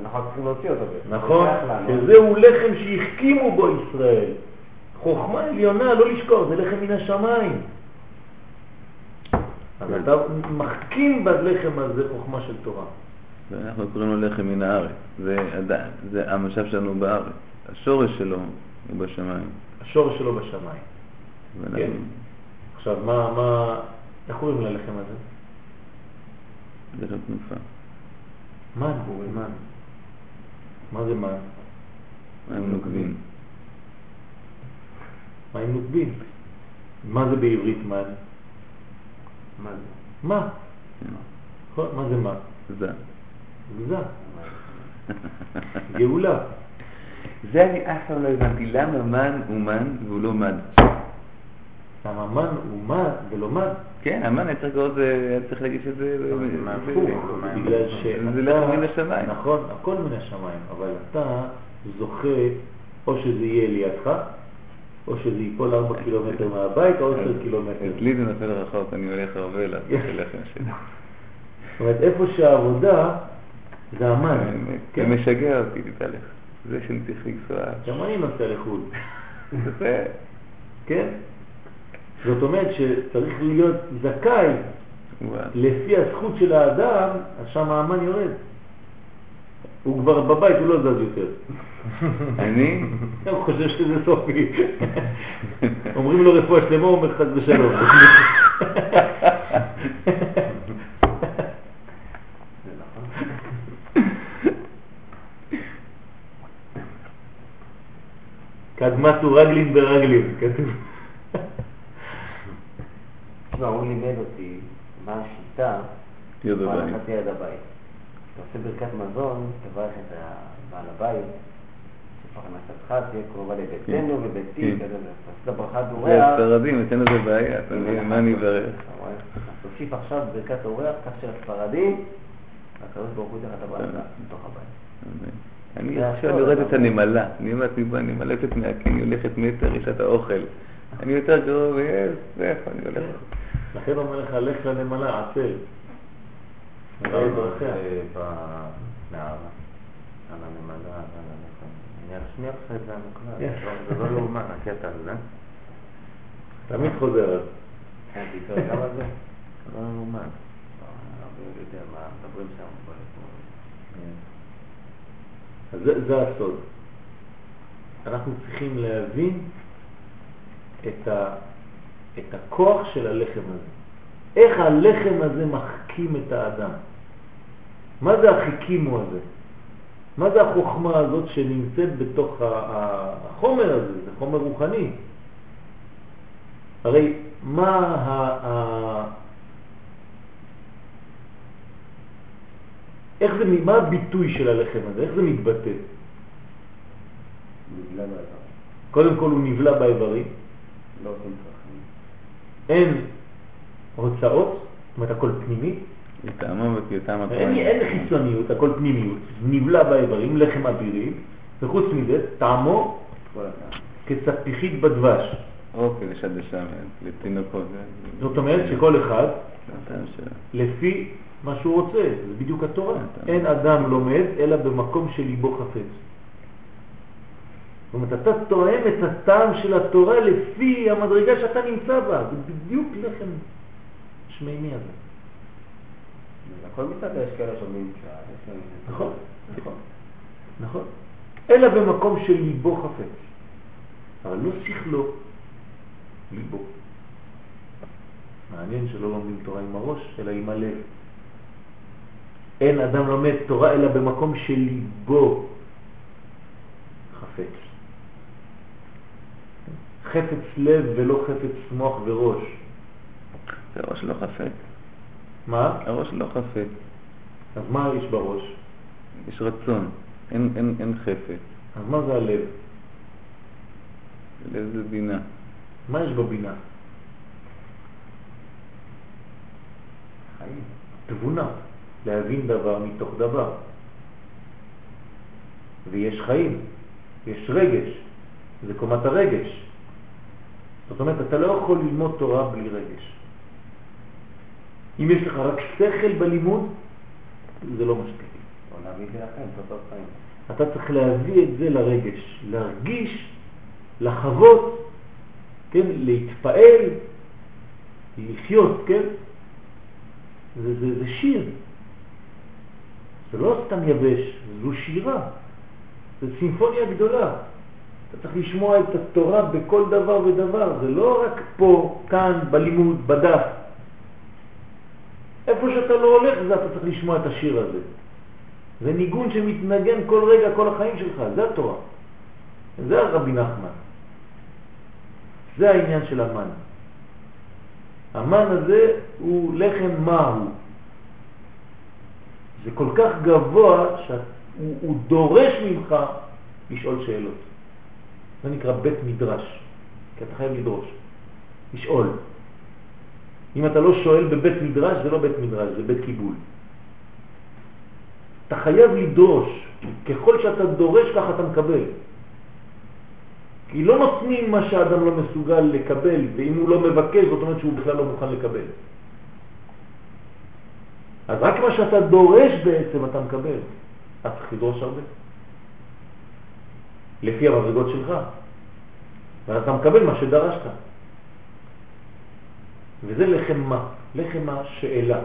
אנחנו צריכים להוציא אותו. נכון? זה. שזהו לחם שהחכימו בו ישראל. חוכמה עליונה, לא לשכוח, זה לחם מן השמיים. אז. אתה מחכים בלחם הזה חוכמה של תורה. ואנחנו קוראים לו לחם מן הארץ. זה, זה המשאב שלנו בארץ. השורש שלו הוא בשמיים. השורש שלו בשמיים. ואנחנו- כן. עכשיו, מה, מה, איך קוראים ללחם הזה? לחם תנופה. מן, מן. מה זה מן? מים נוקבים. מים נוקבים. מה זה בעברית מן? מה זה? מה? מה זה מה? זה. גזה. גאולה. זה אני אף פעם לא הבנתי, למה מן הוא מן והוא לא מד? למה מן הוא מה ולא מן? כן, המן היה צריך לראות, היה צריך להגיש את זה... זה בגלל. זה מן השמיים. נכון, הכל מן השמיים, אבל אתה זוכה או שזה יהיה לידך, או שזה ייפול 4 קילומטר מהבית, או 10 קילומטר. אצלי זה נופל רחוק, אני הולך הרבה הלחם [laughs] שלי. זאת אומרת, איפה שהעבודה זה המן. זה כן? משגע אותי, תדע לך. זה שאני צריך לנסוע. גם אני נוסע לחו"ל. [laughs] כן? זאת אומרת שצריך להיות זכאי. לפי הזכות של האדם, אז שם האמן יורד. הוא כבר בבית, הוא לא זז יותר. אני? [laughs] הוא חושב שזה סופי. [laughs] אומרים לו רפואה שלמה, הוא אומר חס ושלום. זה [laughs] נכון. קדמתו רגלין ברגלין, כתוב. תשמע, הוא לימד אותי מה השיטה יד הבית. אתה עושה ברכת מזון, תברך את בעל הבית, שפרנסתך תהיה קרובה לביתנו כן. וביתי, כן. תעשה ברכת זה אורח. הספרדים, אצלנו זה בעיה, אתה מבין? מה אני אברך? תוסיף עכשיו ברכת אורח, כך שהספרדים, הקדוש ברוך הוא ייתן לך את הברכה בתוך הבית. אני זה עכשיו יורד את הנמלה, אני אומרת מפה, אני מלפת מהקין, היא הולכת מטר, יש לה את האוכל. אני יותר יש, ואיפה אני הולך? לכן אומר לך, לך לנמלה, עצל. תמיד חוזר זה. כן, תיצור גם על זה. לא יאומן. הרבה יודע מה מדברים שם. אז זה, זה הסוד. אנחנו צריכים להבין את, ה, את הכוח של הלחם הזה. איך הלחם הזה מחכים את האדם. מה זה החיכימו הזה? מה זה החוכמה הזאת שנמצאת בתוך החומר הזה? זה חומר רוחני. הרי מה ה... איך זה, מה הביטוי של הלחם הזה? איך זה מתבטא? נבלע באיבר. קודם כל הוא נבלע באיברים, לא. אין הוצאות, זאת אומרת הכל פנימי, וכטעם אין, הכהן. אין חיצוניות, הכל פנימיות, נבלע באיברים, לחם אבירי, וחוץ מזה, טעמו. כספיחית בדבש. אוקיי, לשדשם, לתינוקות. זאת אומרת שכל אחד. לפי מה שהוא רוצה, זה בדיוק התורה. אין אדם לומד אלא במקום שליבו חפץ. זאת אומרת, אתה תואם את הטעם של התורה לפי המדרגה שאתה נמצא בה, זה בדיוק לחם שמימי הזה. הכל מצד יש כאלה שאומרים שעה. נכון, נכון, נכון. אלא במקום שליבו חפץ. אבל לא שכלו, ליבו. מעניין שלא לומדים תורה עם הראש, אלא עם הלב. אין אדם לומד תורה אלא במקום שליבו חפץ. חפץ לב ולא חפץ מוח וראש. זה ראש לא חפץ. מה? הראש לא חפץ. אז מה יש בראש? יש רצון. אין, אין, אין חפץ. אז מה זה הלב? לב זה בינה. מה יש בבינה? חיים. תבונה, להבין דבר מתוך דבר. ויש חיים, יש רגש, זה קומת הרגש. זאת אומרת, אתה לא יכול ללמוד תורה בלי רגש. אם יש לך רק שכל בלימוד, זה לא חיים. אתה צריך להביא את זה לרגש, להרגיש, לחוות, כן, להתפעל, לחיות, כן? זה, זה, זה שיר. זה לא סתם יבש, זו שירה. זה סימפוניה גדולה. אתה צריך לשמוע את התורה בכל דבר ודבר. זה לא רק פה, כאן, בלימוד, בדף. איפה שאתה לא הולך, זה אתה צריך לשמוע את השיר הזה. זה ניגון שמתנגן כל רגע, כל החיים שלך, זה התורה. זה הרבי נחמן. זה העניין של המן. המן הזה הוא לחם מהו. זה כל כך גבוה שהוא דורש ממך לשאול שאלות. זה נקרא בית מדרש, כי אתה חייב לדרוש, לשאול. אם אתה לא שואל בבית מדרש, זה לא בית מדרש, זה בית קיבול. אתה חייב לדרוש, ככל שאתה דורש כך אתה מקבל. כי לא נותנים מה שהאדם לא מסוגל לקבל, ואם הוא לא מבקש, זאת אומרת שהוא בכלל לא מוכן לקבל. אז רק מה שאתה דורש בעצם אתה מקבל. אתה צריך לדרוש הרבה. לפי המדרגות שלך. ואתה מקבל מה שדרשת. וזה לחם מה? לחם השאלה.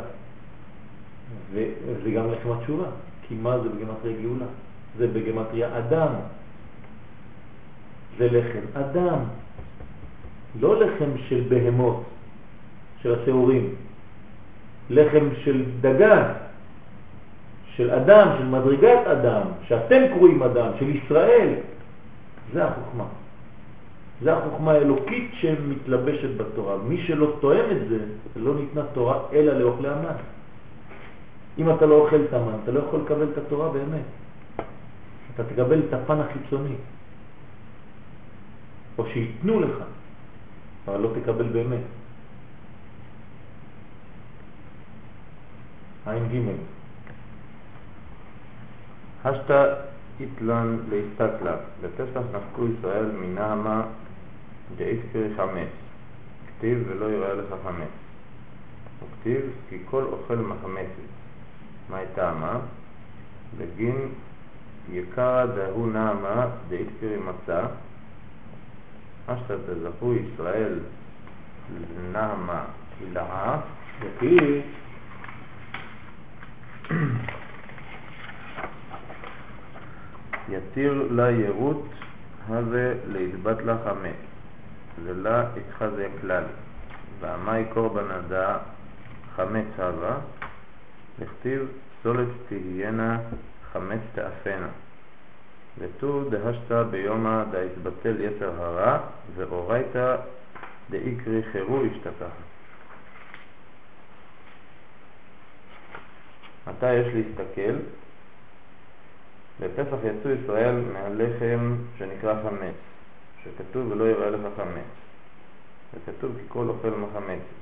וזה גם לחם התשובה. כי מה זה בגמטריה גאולה? זה בגמטריה אדם. זה לחם אדם. לא לחם של בהמות, של השעורים. לחם של דגן, של אדם, של מדרגת אדם, שאתם קרואים אדם, של ישראל. זה החוכמה. זה החוכמה האלוקית שמתלבשת בתורה. מי שלא תואם את זה, לא ניתנה תורה אלא לאוכלי המן. אם אתה לא אוכל את המן, אתה לא יכול לקבל את התורה באמת. אתה תקבל את הפן החיצוני. או שיתנו לך, אבל לא תקבל באמת. עין ג' השתא איתלן להסתכלה, בפסח נפקו ישראל מנעמה דאיסקרי חמץ, כתיב ולא יראה לך חמץ. וכתיב כי כל אוכל מחמצת. מה הייתה מה? בגין יקרא דהו נעמה דאיסקרי מצה, אשתא תזכו ישראל לנעמה הילאה, וכי יתיר לה ירות הווה להתבת לה חמץ, ולה יתחזה כלל, ועמי קורבן הדא חמץ הווה, לכתיב סולת תהיינה חמץ תאפנה. ותו דהשתא ביומא דהתבטל יצר הרע, ואורייתא דאיקרי חירו השתכח. מתי יש להסתכל? בפסח יצאו ישראל מהלחם שנקרא חמץ, שכתוב ולא יראה לך חמץ, וכתוב כי כל אוכל מחמצת.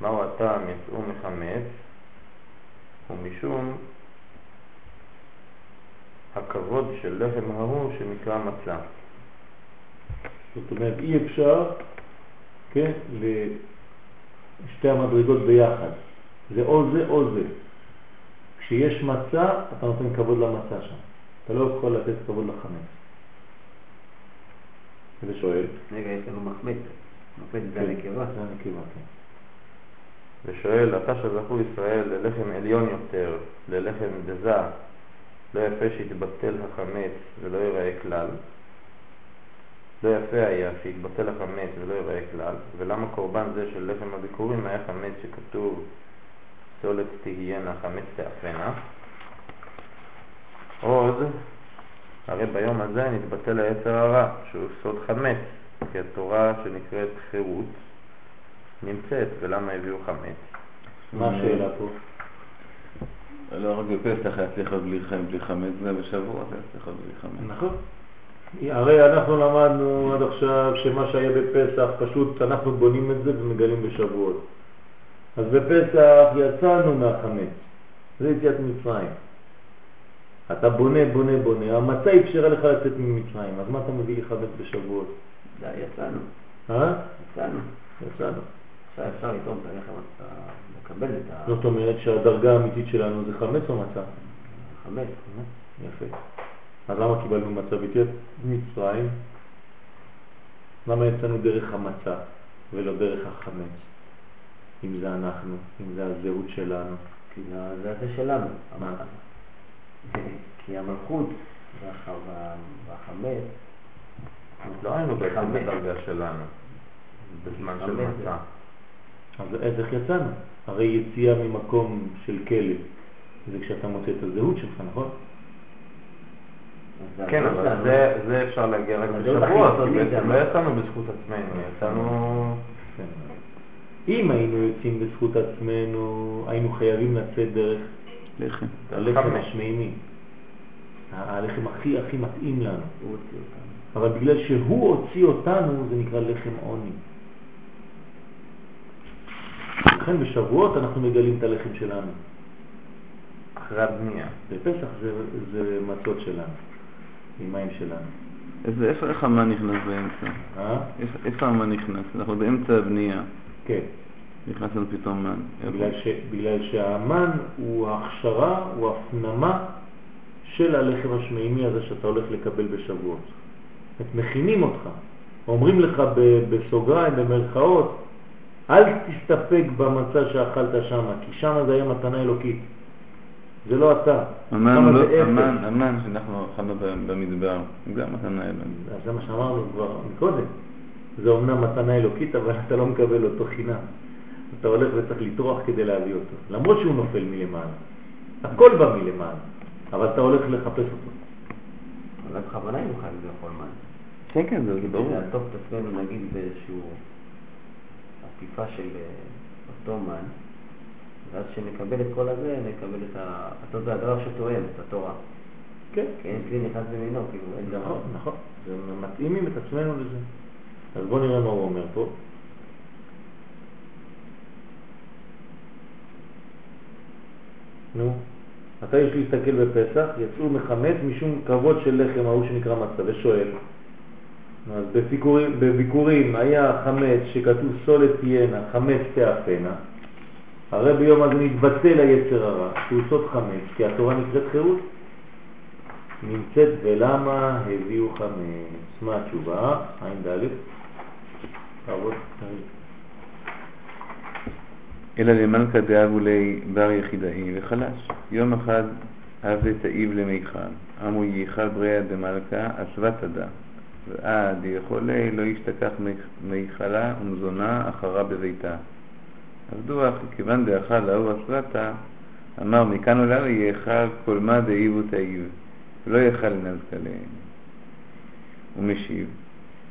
מהו הטעם יצאו מחמץ? ומשום הכבוד של לחם ההוא שנקרא מצה. זאת אומרת, אי אפשר, כן, לשתי המדרגות ביחד. זה או זה או זה. כשיש מצה, אתה נותן כבוד למצה שם. אתה לא יכול לתת כבוד לחמץ. זה שואל. רגע, יש לנו מחמצת. מחמצת זה הנקבה. זה הנקבה, כן. ושואל, אתה שזכו ישראל ללחם עליון יותר, ללחם דזה, לא יפה שיתבטל החמץ ולא ייראה כלל. לא יפה היה שיתבטל החמץ ולא ייראה כלל, ולמה קורבן זה של לחם הביקורים היה חמץ שכתוב סולת תהיינה חמץ תאפנה. עוד, הרי ביום הזה נתבטל היצר הרע, שהוא סוד חמץ, כי התורה שנקראת חירות נמצאת, ולמה הביאו חמץ? מה השאלה פה? לא רק בפסח היה צריך בלי חמץ, בלי חמץ, זה בשבועות היה צריך בלי חמץ. נכון. הרי אנחנו למדנו עד עכשיו שמה שהיה בפסח, פשוט אנחנו בונים את זה ומגלים בשבועות. אז בפסח יצאנו מהחמץ, זה יציאת מצרים. אתה בונה, בונה, בונה, המצה אפשרה לך לצאת ממצרים, אז מה אתה מביא לי חמץ בשבועות? די, יצאנו. אה? יצאנו. יצאנו. אפשר- אפשר לטעום את הלחם, אתה מקבל את ה- זאת אומרת שהדרגה האמיתית שלנו זה חמץ או מצה? החמץ. יפה. אז למה קיבלנו מצה ביתיית מצרים? למה יצאנו דרך המצה ולא דרך החמץ? אם זה אנחנו, אם זה הזהות שלנו. כי זה זה הזה שלנו. מה? כי המלכות והח- וה- והחמץ, לא היינו בעצם. בדרגה שלנו, בזמן של. מצה. אז איך יצאנו? הרי יציאה ממקום של כלא זה כשאתה מוצא את הזהות שלך, נכון? כן, אבל. זה- זה אפשר להגיע רק הכי בשבועות, כי בעצם לא מה- יצאנו בזכות עצמנו, יצאנו... כן. אם היינו יוצאים בזכות עצמנו, היינו חייבים לצאת דרך לחם. הלחם. השמימי. הלחם הכי הכי מתאים לנו. הוא הוציא אותנו. אבל בגלל שהוא הוציא אותנו, זה נקרא לחם עוני. לכן בשבועות אנחנו מגלים את הלחם שלנו. אחרי הבנייה. בפסח זה, זה מצות שלנו, עם מים שלנו. אז איפה המן נכנס באמצע? אה? איפה- איפה המן נכנס? אנחנו באמצע הבנייה. כן. נכנס לנו פתאום מן. בגלל, ש, בגלל שהמן הוא ההכשרה, הוא הפנמה של הלחם השמימי הזה שאתה הולך לקבל בשבועות. את מכינים אותך. אומרים לך בסוגריים, במרכאות, אל תסתפק במצה שאכלת שם, כי שם זה היה מתנה אלוקית. זה לא אתה. המן לא, זה. המן, המן שאנחנו אכלנו במדבר, הוא גם מתנה אלינו. אז זה מה שאמרנו כבר קודם. זה אומנם מתנה אלוקית, אבל אתה לא מקבל אותו חינם. אתה הולך וצריך לטרוח כדי להביא אותו. למרות שהוא נופל מלמעלה. הכל בא מלמעלה, אבל אתה הולך לחפש אותו. אולי בכוונה חייבים לאכול מים. כן, כן, זה זה כדי ברור. לעטוף את עצמנו נגיד באיזשהו עטיפה של אה, אותו מן, ואז כשנקבל את כל הזה, נקבל את ה... אותו זה הדבר שתואם, את התורה. כן. כי אין כלי נכנס במינו, כאילו אין דבר. נכון, נכון. זה מתאימים את עצמנו לזה. אז בואו נראה מה הוא אומר פה. נו, מתי יש להסתכל בפסח? יצאו מחמץ משום כבוד של לחם ההוא שנקרא מצה, ושואל. אז בביקורים, היה חמץ שכתוב סולת תהיינה, חמץ תאפנה, הרי ביום הזה נתבטל היצר הרע, שהוא סוד חמץ, כי התורה נקראת חירות. נמצאת ולמה הביאו חמץ. מה התשובה? עין ד' תעבוד. אלא למלכה דאבו לי בר יחידאי וחלש. יום אחד הווה תאיב למיכל, עמו ייחל בריאה דמלכה אסבה תדה, ועד יכולי לא ישתכח מיכלה ומזונה אחרה בביתה. עבדו אך כיוון דאכל ההוא אסבתה, אמר מכאן עולה יאכל כל מה דאיבו תאיב, ולא יאכל לנזקה להם. הוא משיב,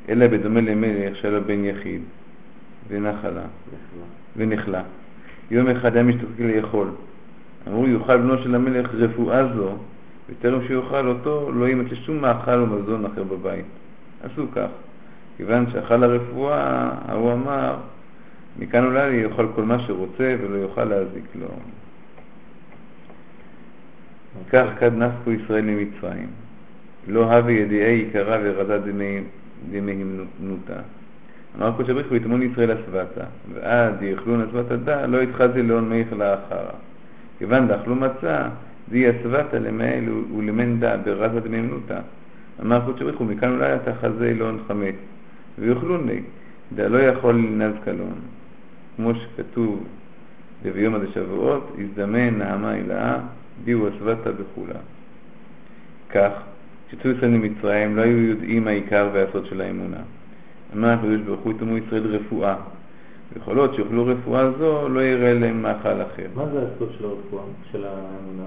אלא בדומה למלך שהיה לו בן יחיד, ונחלה, ונחלה. יום אחד היה משתוקק לאכול. אמרו יאכל בנו של המלך רפואה זו, וטרם שיאכל אותו לא יימצא שום מאכל ומזון אחר בבית. עשו כך. כיוון שאכל הרפואה, ההוא אמר, מכאן אולי יאכל כל מה שרוצה ולא יוכל להזיק לו. כך כד נפקו ישראל ממצרים. לא הווה ידיעי יקרה ורזה דמהימנותה. אמר קודש הבריך ויתמון ישראל אסבתה, ועד יאכלון אסבתה דה, לא יתחזי לאון מייך לאחרה. כיוון דאכלו מצה, די אסבתה למעל ולמן דה ברזה דמהימנותה. אמר קודש הבריך ומכאן אולי אתה חזי לאון חמץ, ויאכלון לי, דה לא יכול לנז קלון. כמו שכתוב בביום הזה שבועות, הזדמן נעמה הילאה, דיו אסבתה בכולה. כך, כשיצאו ישראל ממצרים לא היו יודעים העיקר והסוד של האמונה. אמר הקדוש ברוך הוא יתמו ישראל רפואה. ויכול להיות שיאכלו רפואה זו, לא יראה להם מאכל אחר. מה זה הסוד של הרפואה, של האמונה?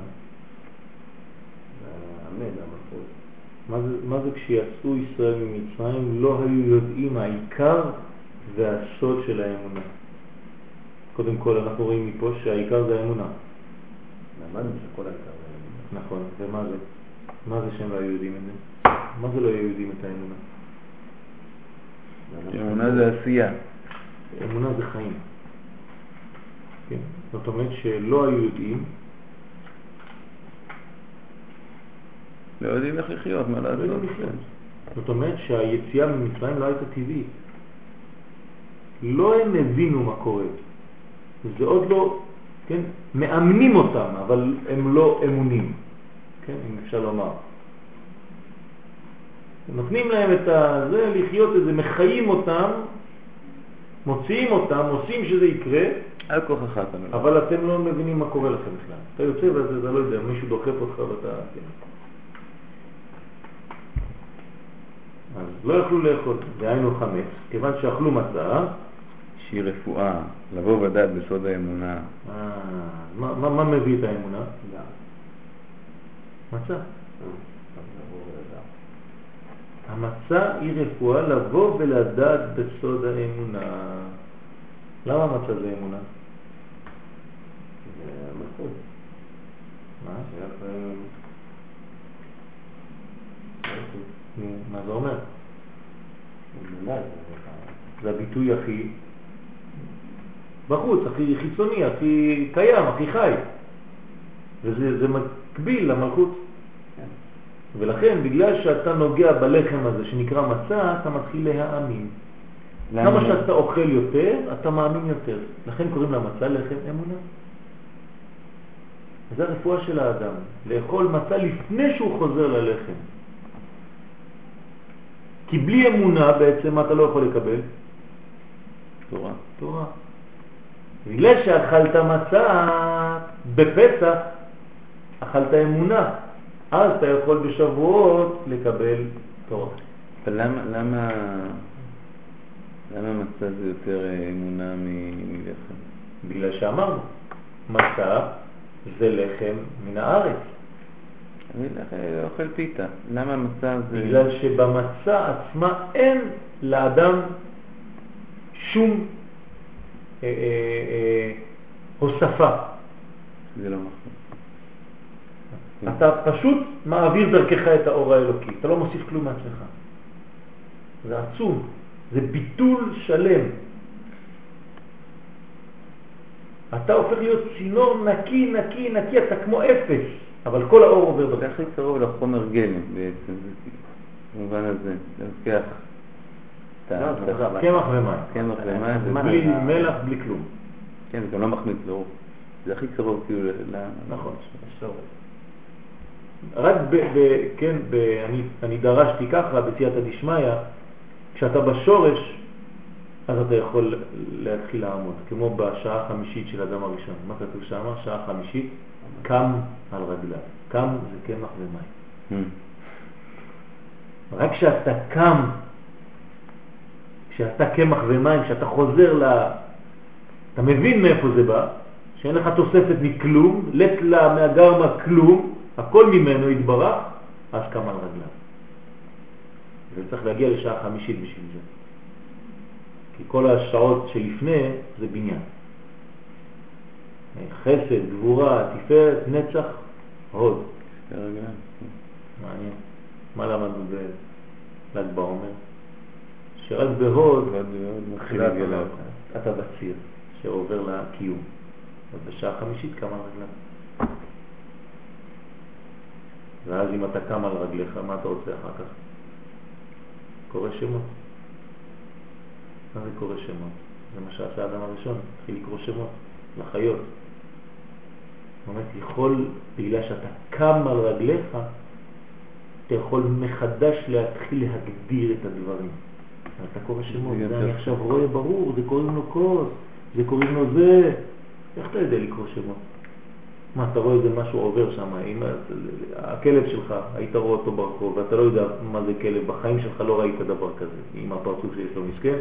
האמן, המלכות. מה זה, מה זה כשיצאו ישראל ממצרים לא היו יודעים העיקר והסוד של האמונה? קודם כל אנחנו רואים מפה שהעיקר זה האמונה. למדנו שכל העיקר זה האמונה. נכון, ומה זה? מה זה שהם לא היו יודעים את זה? מה זה לא היו יודעים את האמונה? אמונה זה עשייה. אמונה זה חיים. כן? זאת אומרת שלא היו יודעים, לא יודעים איך לחיות, מה לא לעשות. יודעים לחיות. זאת אומרת שהיציאה ממצרים לא הייתה טבעית. לא הם הבינו מה קורה. זה עוד לא, כן, מאמנים אותם, אבל הם לא אמונים, כן, אם אפשר לומר. נותנים להם את זה, לחיות את זה, מחיים אותם, מוציאים אותם, עושים שזה יקרה, על כוחך אתה מבין. אבל אתם לא מבינים מה קורה לכם בכלל. אתה יוצא וזה, אתה לא יודע, מישהו דוחף אותך ואתה... כן. אז לא יכלו לאכול, דהיינו חמץ, כיוון שאכלו מצה, שהיא רפואה, לבוא ודעת בסוד האמונה. אה, מה, מה, מה מביא את האמונה? מצה. המצה היא רפואה לבוא ולדעת בסוד האמונה. למה מצה זה אמונה? זה מלכות. מה? מה זה אומר? זה הביטוי הכי בחוץ, הכי חיצוני, הכי קיים, הכי חי. וזה זה מקביל למלכות. כן. ולכן, בגלל שאתה נוגע בלחם הזה שנקרא מצה, אתה מתחיל להאמין. כמה שאתה אוכל יותר, אתה מאמין יותר. לכן קוראים למצה לחם אמונה. זה הרפואה של האדם, לאכול מצה לפני שהוא חוזר ללחם. כי בלי אמונה בעצם אתה לא יכול לקבל? תורה. תורה. בגלל שאכלת מצה בפסח, אכלת אמונה, אז אתה יכול בשבועות לקבל תורה. אבל למה, למה, למה מצה זה יותר אה, אמונה מלחם? בגלל שאמרנו, מצה זה לחם מן הארץ. אני לך- אוכל פיתה. למה מצה זה... בגלל שבמצה עצמה אין לאדם שום אה, אה, אה, הוספה. זה לא נכון. אתה פשוט מעביר דרכך את האור האלוקי, אתה לא מוסיף כלום מעצמך. זה עצום, זה ביטול שלם. אתה הופך להיות צינור נקי, נקי, נקי, אתה כמו אפס, אבל כל האור עובר זה דרכך. הכי קרוב לחומר גלם בעצם, זה במובן הזה. זה לוקח את ה... לא, זה קמח ומים. קמח ומים, זה- בלי זה? מלח, בלי כלום. כן, זה גם לא מחמיץ לאור. זה הכי קרוב כאילו ל... ל- נכון. רק ב... ב כן, ב, אני, אני דרשתי ככה בסייעתא דשמיא, כשאתה בשורש, אז אתה יכול להתחיל לעמוד, כמו בשעה החמישית של אדם הראשון. מה כתוב שם? שעה חמישית, קם על רגליו. קם זה קמח ומים. Hmm. רק כשאתה קם, כשאתה קמח ומים, כשאתה חוזר ל... אתה מבין מאיפה זה בא, שאין לך תוספת מכלום, לט לה מהגרמה כלום, הכל ממנו יתברך, אז קם על רגליו. וצריך להגיע לשעה חמישית בשביל זה. כי כל השעות שלפני זה בניין. חסד, גבורה, תפארת, נצח, הוד. מעניין. מה למדנו בל"ג בעומר? שרק בהוד אתה- בציר שעובר לקיום. אז בשעה חמישית על רגליו. ואז אם אתה קם על רגליך, מה אתה רוצה אחר כך? קורא שמות. מה זה קורא שמות? זה מה שעשה האדם הראשון, התחיל לקרוא שמות לחיות. זאת אומרת, יכול, בגלל שאתה קם על רגליך, אתה יכול מחדש להתחיל להגדיר את הדברים. אתה קורא שמות, זה אני עכשיו רואה ברור, זה קוראים לו כוס, זה קוראים לו זה. איך אתה יודע לקרוא שמות? מה, אתה רואה איזה משהו עובר שם, אם הכלב שלך, היית רואה אותו ברחוב, ואתה לא יודע מה זה כלב, בחיים שלך לא ראית דבר כזה, עם הפרצוף שיש לו מסכן.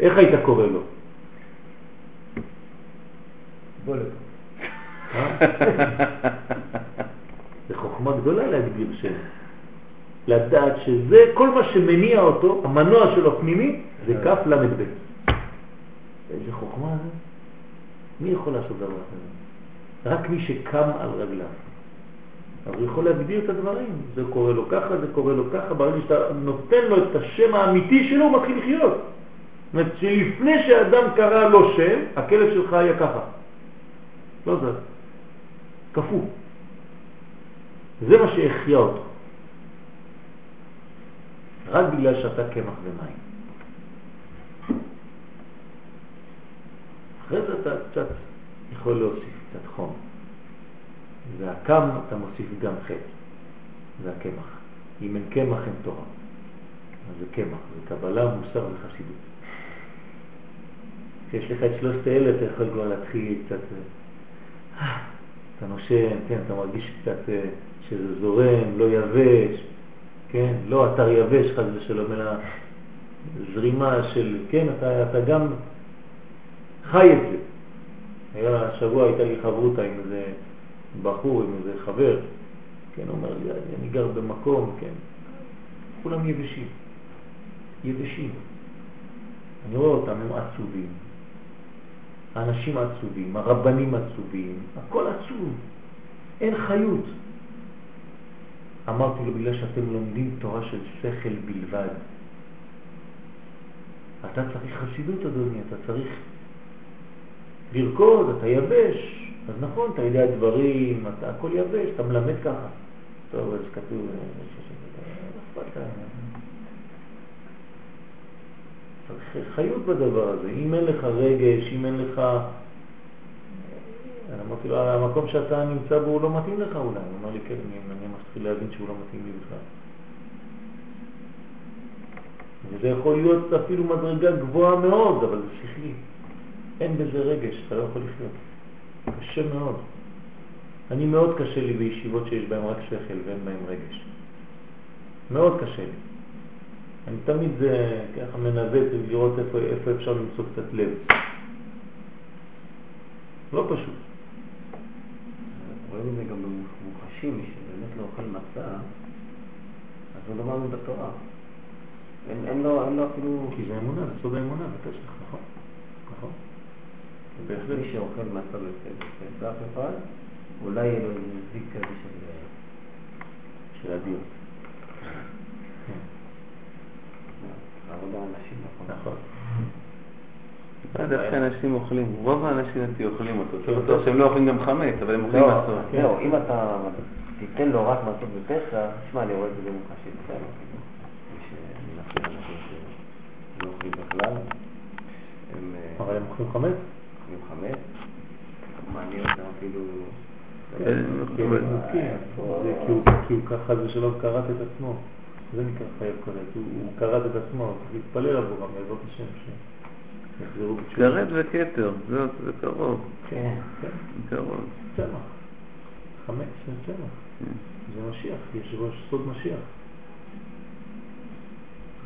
איך היית קורא לו? בוא לפה. אה? [laughs] זה חוכמה גדולה להגדיר שם. לדעת שזה, כל מה שמניע אותו, המנוע שלו פנימי, זה כף למד ב'. איזה חוכמה זה? מי יכול לעשות דבר כזה? רק מי שקם על רגליו. אבל הוא יכול להגדיר את הדברים. זה קורה לו ככה, זה קורה לו ככה, ברגע שאתה נותן לו את השם האמיתי שלו, הוא מתחיל לחיות. זאת אומרת שלפני שאדם קרא לו שם, הכלב שלך היה ככה. לא זז. קפוא. זה מה שהחיה אותו. רק בגלל שאתה קמח ומים. אחרי זה אתה קצת יכול להוסיף קצת חום. והקם אתה מוסיף גם חטא, זה הקמח. אם אין קמח אין תורה. אז זה קמח, זה קבלה, מוסר וחסידות. כשיש לך את שלושת האלה אתה יכול כבר להתחיל קצת, אה, אתה נושם, כן, אתה מרגיש קצת אה, שזה זורם, לא יבש, כן, לא אתר יבש חד ושלום, אלא זרימה של, כן, אתה, אתה גם חי את זה. היה, השבוע הייתה לי חברותה עם איזה בחור, עם איזה חבר, כן, אומר לי, אני גר במקום, כן, כולם יבשים, יבשים. אני רואה אותם, הם עצובים. האנשים עצובים, הרבנים עצובים, הכל עצוב, אין חיות. אמרתי לו, בגלל שאתם לומדים תורה של שכל בלבד. אתה צריך חסידות, אדוני, אתה צריך לרקוד, אתה יבש. אז נכון, אתה יודע דברים, אתה הכל יבש, אתה מלמד ככה. טוב, אז כתוב, צריך חיות בדבר הזה. אם אין לך רגש, אם אין לך... אני אמרתי לו, המקום שאתה נמצא בו הוא לא מתאים לך אולי. הוא אמר לי, כן, אני, אני מתחיל להבין שהוא לא מתאים לי בכלל. וזה יכול להיות אפילו מדרגה גבוהה מאוד, אבל זה שכלי. אין בזה רגש, אתה לא יכול לחיות. קשה מאוד. אני מאוד קשה לי בישיבות שיש בהן רק שכל ואין בהן רגש. מאוד קשה לי. אני תמיד זה ככה מנווט לראות איפה, איפה אפשר למצוא קצת לב. לא פשוט. רואים את זה גם במוחשים, מי שבאמת לא אוכל מצה, אז הוא לא מאמין בתורה. אין, לו, אפילו... כי זה אמונה, זה סוד האמונה, פסח, נכון? נכון. מי שאוכל מצה בפסח אחד, אולי יהיה לו איזה זיק כזה של... של אדיר. עבודה אנשים, נכון. נכון. לא דווקא אנשים אוכלים, רוב האנשים אצלי אוכלים אותו. אתה בטוח שהם לא אוכלים גם חמץ, אבל הם אוכלים לא, מסור. זהו, אם אתה תיתן לו רק מצות בפסח, תשמע, אני רואה את זה במוחשי, בסדר. מי שמנסים אנשים שלא אוכלים בכלל, הם אה, אבל הם אוכלים חמץ? אוכלים חמץ, מעניין אותם אפילו... כי הם אבל- מנוקים. זה כי הוא- ככה זה שלא כרת את עצמו. זה נקרא חייב כרת. הוא הוא כרת את עצמו, צריך להתפלל עבורם, בעזרת השם, שיחזרו בתשובה. כרת וכתר, זה זה קרוב, כן. כן, קרוב. צמח. חמץ זה צמח. כן. זה משיח, יש ראש סוד משיח.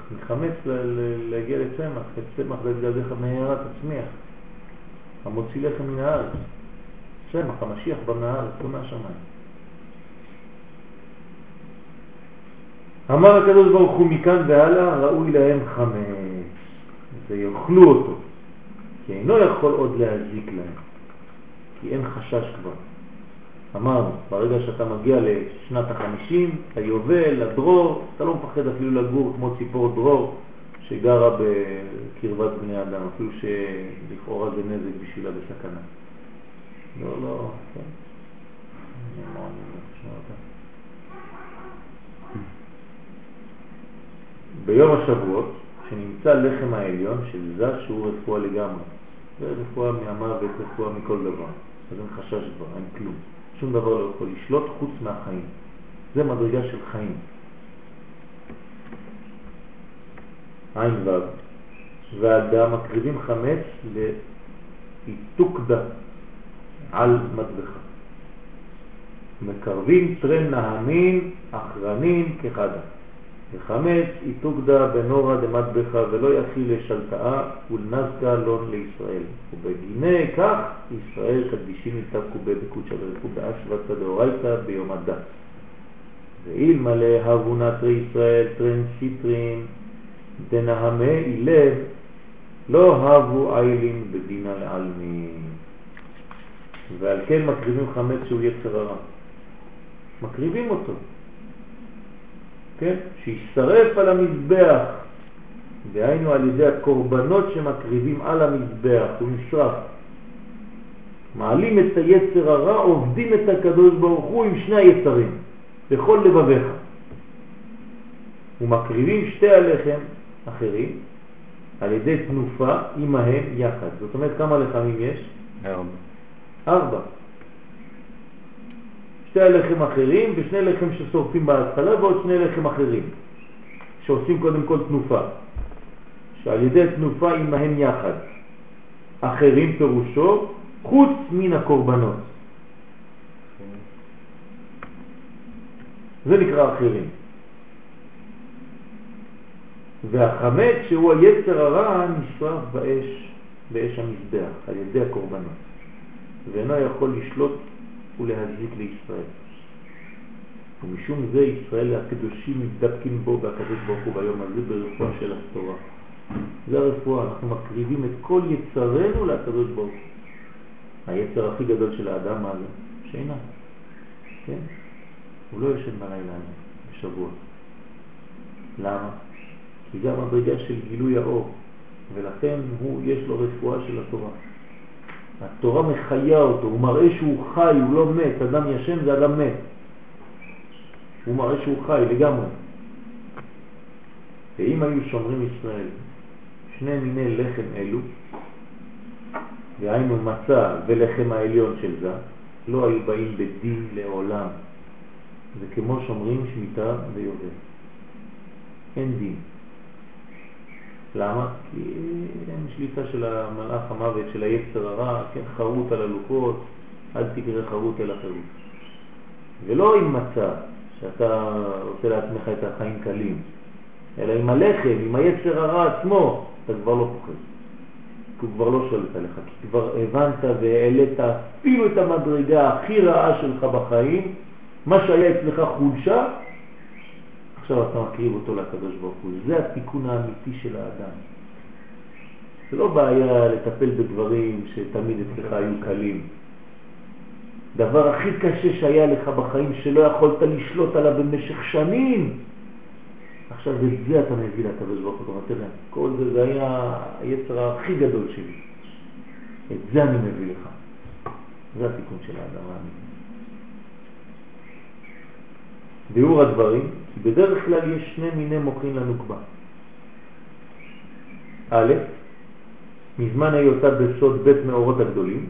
צריך מחמץ ל- ל- להגיע לצמח, וצמח בגללך מהרה תצמיח. המוציא לחם מן הארץ. צמח, המשיח בא מהארץ, לא מהשמיים. אמר הקדוש ברוך הוא מכאן והלאה ראוי להם חמץ, ויאכלו אותו, כי אינו יכול עוד להזיק להם, כי אין חשש כבר. אמרנו, ברגע שאתה מגיע לשנת החמישים, ליובל, לדרור, אתה לא מפחד אפילו לגור כמו ציפור דרור שגרה בקרבת בני אדם, אפילו שלכאורה זה נזק בשבילה בסכנה. לא, לא, כן. ביום השבועות, שנמצא לחם העליון של זה שהוא רפואה לגמרי. זה רפואה מהמוות, רפואה מכל דבר. אז אין חשש כבר, אין כלום. שום דבר לא יכול לשלוט חוץ מהחיים. זה מדרגה של חיים. עין ו' והאדם מקריבים חמץ לאיתוקדה על מטבחה. מקרבים טרן נהמין אחרנין כחדה. וחמץ איתוקדה בנורא דמטבחה ולא יכיל לשלטאה ולנזקה לון לישראל. ובגיני כך ישראל קדישים יתקו בקודשא ברכו באשבתא דאורייתא ביום הדת. ואילמלא הבו נטרי ישראל טרן סיטרין דנהמה אילב לא הבו איילין בדינה לעלמין. ועל כן מקריבים חמץ שהוא יצר הרע. מקריבים אותו. כן? שישרף על המזבח, דהיינו על ידי הקורבנות שמקריבים על המזבח, הוא נשרף. מעלים את היצר הרע, עובדים את הקדוש ברוך הוא עם שני היצרים, בכל לבביך. ומקריבים שתי הלחם אחרים, על ידי תנופה עמהם יחד. זאת אומרת, כמה לחמים יש? ארבע. ארבע. שתי הלחם אחרים ושני לחם ששורפים בהתחלה ועוד שני לחם אחרים, שעושים קודם כל תנופה. שעל ידי תנופה עמהם יחד. אחרים פירושו חוץ מן הקורבנות. זה נקרא אחרים. והחמץ שהוא היצר הרע נשרף באש, באש המזבח, על ידי הקורבנות, ואינו יכול לשלוט ולהזיק לישראל. ומשום זה ישראל הקדושים מתדבקים בו והקדוש ברוך הוא ביום הזה ברפואה של התורה. זה הרפואה, אנחנו מקריבים את כל יצרנו לקדוש ברוך הוא. היצר הכי גדול של האדם, מה זה? שינה. כן? הוא לא ישן בלילה בשבוע. למה? כי גם הבריגה של גילוי האור, ולכן הוא, יש לו רפואה של התורה. התורה מחיה אותו, הוא מראה שהוא חי, הוא לא מת, אדם ישן זה אדם מת. הוא מראה שהוא חי לגמרי. ואם היו שומרים ישראל שני מיני לחם אלו, והיינו מצה ולחם העליון של זה, לא היו באים בדין לעולם. זה כמו שומרים שמיטה ויובל. אין דין. למה? כי אין שליטה של המלאך המוות, של היצר הרע, כן, חרוט על הלוקות, אל תקרא חרוט אל החירות. ולא עם מצה, שאתה עושה לעצמך את החיים קלים, אלא עם הלחם, עם היצר הרע עצמו, אתה כבר לא פוחד. כי הוא כבר לא שולט עליך, כי כבר הבנת והעלית אפילו את המדרגה הכי רעה שלך בחיים, מה שהיה אצלך חולשה, עכשיו אתה מקריב אותו לקדוש ברוך הוא. זה התיקון האמיתי של האדם. זה לא בעיה לטפל בדברים שתמיד אצלך היו קלים. דבר הכי קשה שהיה לך בחיים שלא יכולת לשלוט עליו במשך שנים, עכשיו את זה אתה מביא לקדוש ברוך הוא, כל זה, זה היה היצר הכי גדול שלי. את זה אני מביא לך. זה התיקון של האדם האמיתי. ביאור הדברים, בדרך כלל יש שני מיני מוחין לנוקבה. א', מזמן היותה בסוד בית מאורות הגדולים,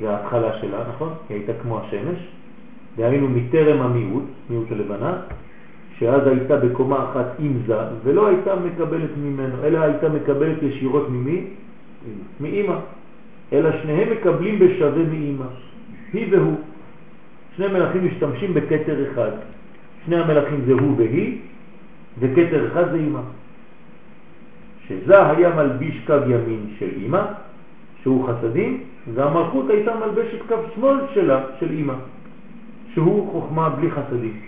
זה ההתחלה שלה, נכון? היא הייתה כמו השמש, דהיינו מטרם המיעוט, מיעוט הלבנה, שאז הייתה בקומה אחת עם זה, ולא הייתה מקבלת ממנו, אלא הייתה מקבלת ישירות ממי? מאמא. אלא שניהם מקבלים בשווה מאמא, היא והוא. שני מלאכים משתמשים בקטר אחד. שני המלאכים זה הוא והיא, וקטר אחד זה אמא. שזה היה מלביש קו ימין של אמא, שהוא חסדים, והמלכות הייתה מלבשת קו שמאל שלה, של אמא, שהוא חוכמה בלי חסדים.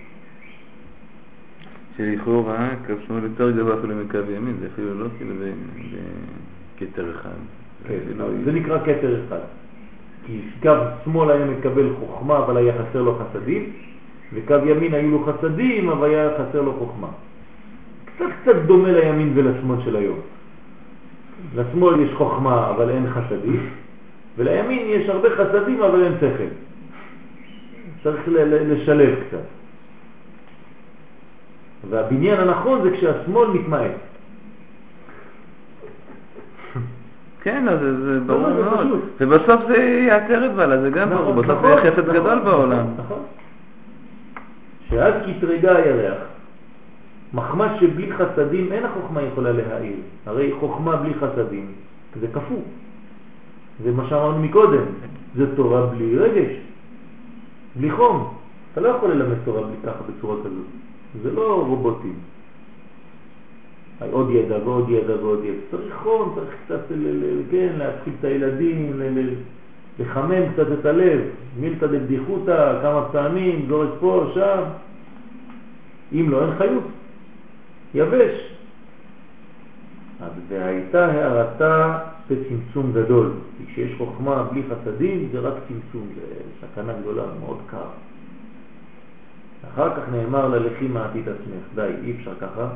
שלכאורה קו שמאל יותר גבוה אפילו מקו ימין, זה אפילו לא כאילו בכתר אחד. כן, זה נקרא כתר אחד. כי קו שמאל היה מקבל חוכמה אבל היה חסר לו חסדים, וקו ימין היו לו חסדים אבל היה חסר לו חוכמה. קצת קצת דומה לימין ולשמאל של היום. לשמאל יש חוכמה אבל אין חסדים, ולימין יש הרבה חסדים אבל אין שכל. צריך לשלב קצת. והבניין הנכון זה כשהשמאל מתמעט. כן, אז זה ברור מאוד. ובסוף זה יעצר את בעלה, זה גם ברור. בסוף זה יהיה חפץ גדול בעולם. נכון. שאז קטרגה הירח, מחמש שבלי חסדים אין החוכמה יכולה להעיר. הרי חוכמה בלי חסדים זה כפו. זה מה שאמרנו מקודם, זה תורה בלי רגש, בלי חום. אתה לא יכול ללמד תורה בלי ככה בצורה כזאת. זה לא רובוטים. עוד ידע ועוד ידע ועוד ידע. צריך חום, צריך קצת, כן, להתחיל את הילדים, לחמם קצת את הלב, מילתא דבדיחותא, כמה פעמים, זורק פה, שם. אם לא, אין חיות. יבש. אז והייתה הערתה בצמצום גדול. כי כשיש חוכמה בלי חסדים זה רק צמצום, זה סכנה גדולה, מאוד קר. אחר כך נאמר ללכי מעטית עצמך, די, אי אפשר ככה,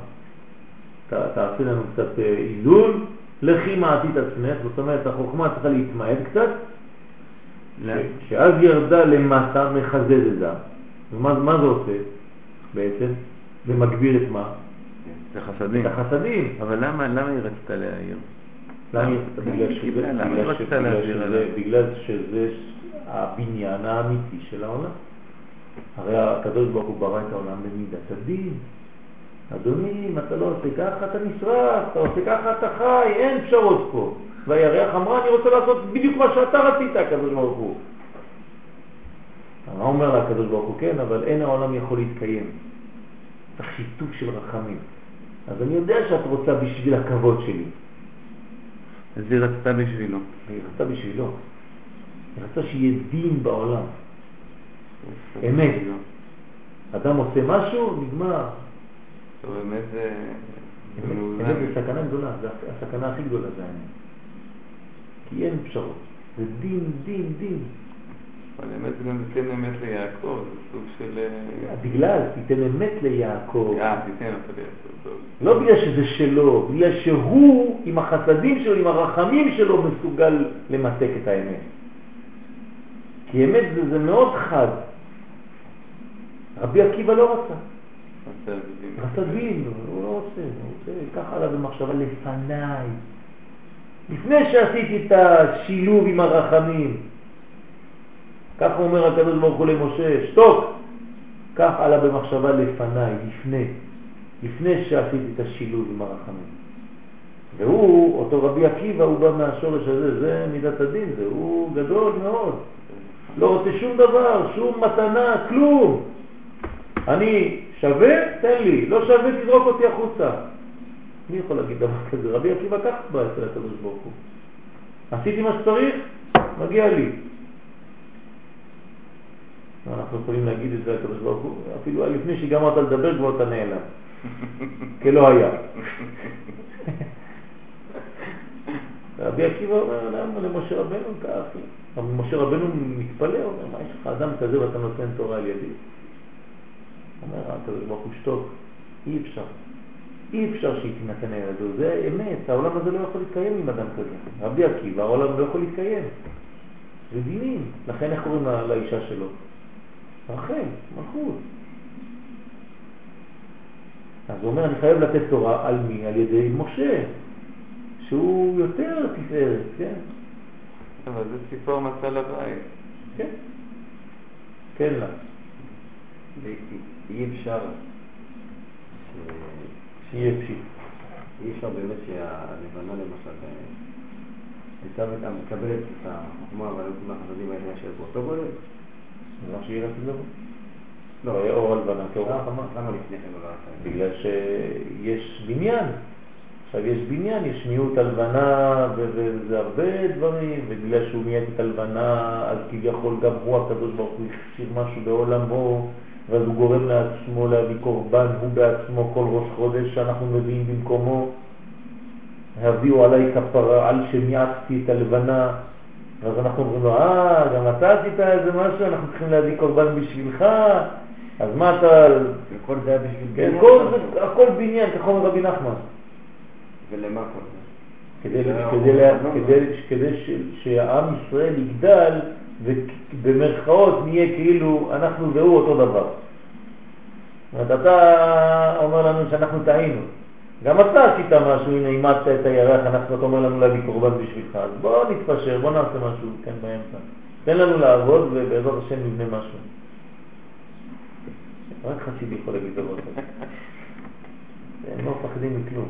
תעשי לנו קצת איזון, לכי מעטית עצמך, זאת אומרת החוכמה צריכה להתמעט קצת, שאז ירדה למטה מחזד את זה. ומה מה זה עושה בעצם? זה מגביר את מה? זה חסדים. את החסדים. אבל למה למה היא רצתה להעיר? למה? כן, היא בגלל רצתה בגלל להעביר שזה- עליו? בגלל שזה הבניין האמיתי של העולם. הרי הקדוש ברוך הוא ברא את העולם במידת הדין. אדוני, אם אתה לא עושה ככה אתה נשרף, אתה עושה ככה אתה חי, אין פשרות פה. והירח אמרה, אני רוצה לעשות בדיוק מה שאתה רצית, הקדוש ברוך הוא. מה אומר לה הקדוש ברוך הוא? כן, אבל אין העולם יכול להתקיים. צריך שיתוף של רחמים. אז אני יודע שאת רוצה בשביל הכבוד שלי. אז היא רצתה בשבילו. היא רצתה בשבילו. היא רצתה שיהיה דין בעולם. אמת. אדם עושה משהו, נגמר. טוב, זה... זה אמת מאוזן. אמת זה סכנה גדולה, זה הסכנה הכי גדולה זה האמת. כי אין פשרות. זה דין, דין, דין. אבל באמת זה גם תיתן אמת ליעקב, זה סוג של... אה, בגלל, תיתן אמת ליעקב. אה, תיתן אותה ליעקב, טוב. לא בגלל שזה שלו, בגלל שהוא עם החסדים שלו, עם הרחמים שלו, מסוגל למתק את האמת. כי אמת זה, זה מאוד חד. רבי עקיבא לא רצה. רצה דין, הוא לא רוצה, הוא רוצה ככה עליו במחשבה לפניי. לפני שעשיתי את השילוב עם הרחמים. ככה אומר הקדוש ברוך הוא למשה, שתוק. כך עלה במחשבה לפניי, לפני. לפני שעשיתי את השילוב עם הרחמים. והוא, אותו רבי עקיבא, הוא בא מהשורש הזה, זה מידת הדין, זה הוא גדול מאוד. לא רוצה שום דבר, שום מתנה, כלום. אני שווה, תן לי, לא שווה, תזרוק אותי החוצה. מי יכול להגיד דבר כזה? רבי עקיבא כך בא אצל הקדוש ברוך הוא. עשיתי מה שצריך, מגיע לי. אנחנו יכולים להגיד את זה לקדוש ברוך הוא, אפילו לפני שגמרת לדבר כבר אתה נעלם, כלא היה. רבי עקיבא אומר, למה למשה רבנו? אבל משה רבנו מתפלא, אומר, מה יש לך אדם כזה ואתה נותן תורה על ידי? אומר הקדוש ברוך הוא שתוק, אי אפשר. אי אפשר שהיא תינתן לידו, זה אמת, העולם הזה לא יכול להתקיים עם אדם כזה. רבי עקיבא, העולם לא יכול להתקיים. זה דינים, לכן איך קוראים לה- לאישה שלו? רחל, מלכות. אז הוא אומר, אני חייב לתת תורה על מי? על ידי משה, שהוא יותר תפארת, כן? אבל זה ציפור מצא לבית. כן. כן לה. אי אפשר פשיט. אי אפשר באמת שהלבנה למשל אה, הייתה מקבלת את החוכמה והיו מהחסדים האלה של באותו גודל? זה מה שיהיה לעשות דבר. לא, היה אור הלבנה כאור החמה. למה לפני כן לא זה? בגלל שיש בניין. עכשיו יש בניין, יש מיעוט הלבנה וזה הרבה דברים, ובגלל שהוא מיעט את הלבנה, אז כביכול גם הוא הקדוש ברוך הוא הכשיר משהו בעולמו, ואז הוא גורם לעצמו להביא קורבן, הוא בעצמו כל ראש חודש שאנחנו מביאים במקומו. הביאו עליי כפרה על שמיעטתי את הלבנה, ואז אנחנו אומרים לו, אה, גם אתה עשית איזה משהו, אנחנו צריכים להביא קורבן בשבילך, אז מה אתה... וכל זה היה בשביל כן, בניין כל. זה, הכל בניין, ככה אומר רבי נחמן. ולמה כל זה? כדי, כדי, כדי, כדי ש, שהעם ישראל יגדל ובמרכאות נהיה כאילו אנחנו והוא אותו דבר. זאת אומרת, אתה אומר לנו שאנחנו טעינו. גם אתה עשית משהו, הנה אימצת את הירח, אנחנו, אתה אומר לנו להביא קורבן בשבילך. אז בוא נתפשר, בוא נעשה משהו כן באמצע. תן לנו לעבוד ובעזרת השם נבנה משהו. רק חסיד יכול להגיד דבר כזה. הם לא מפחדים מכלום.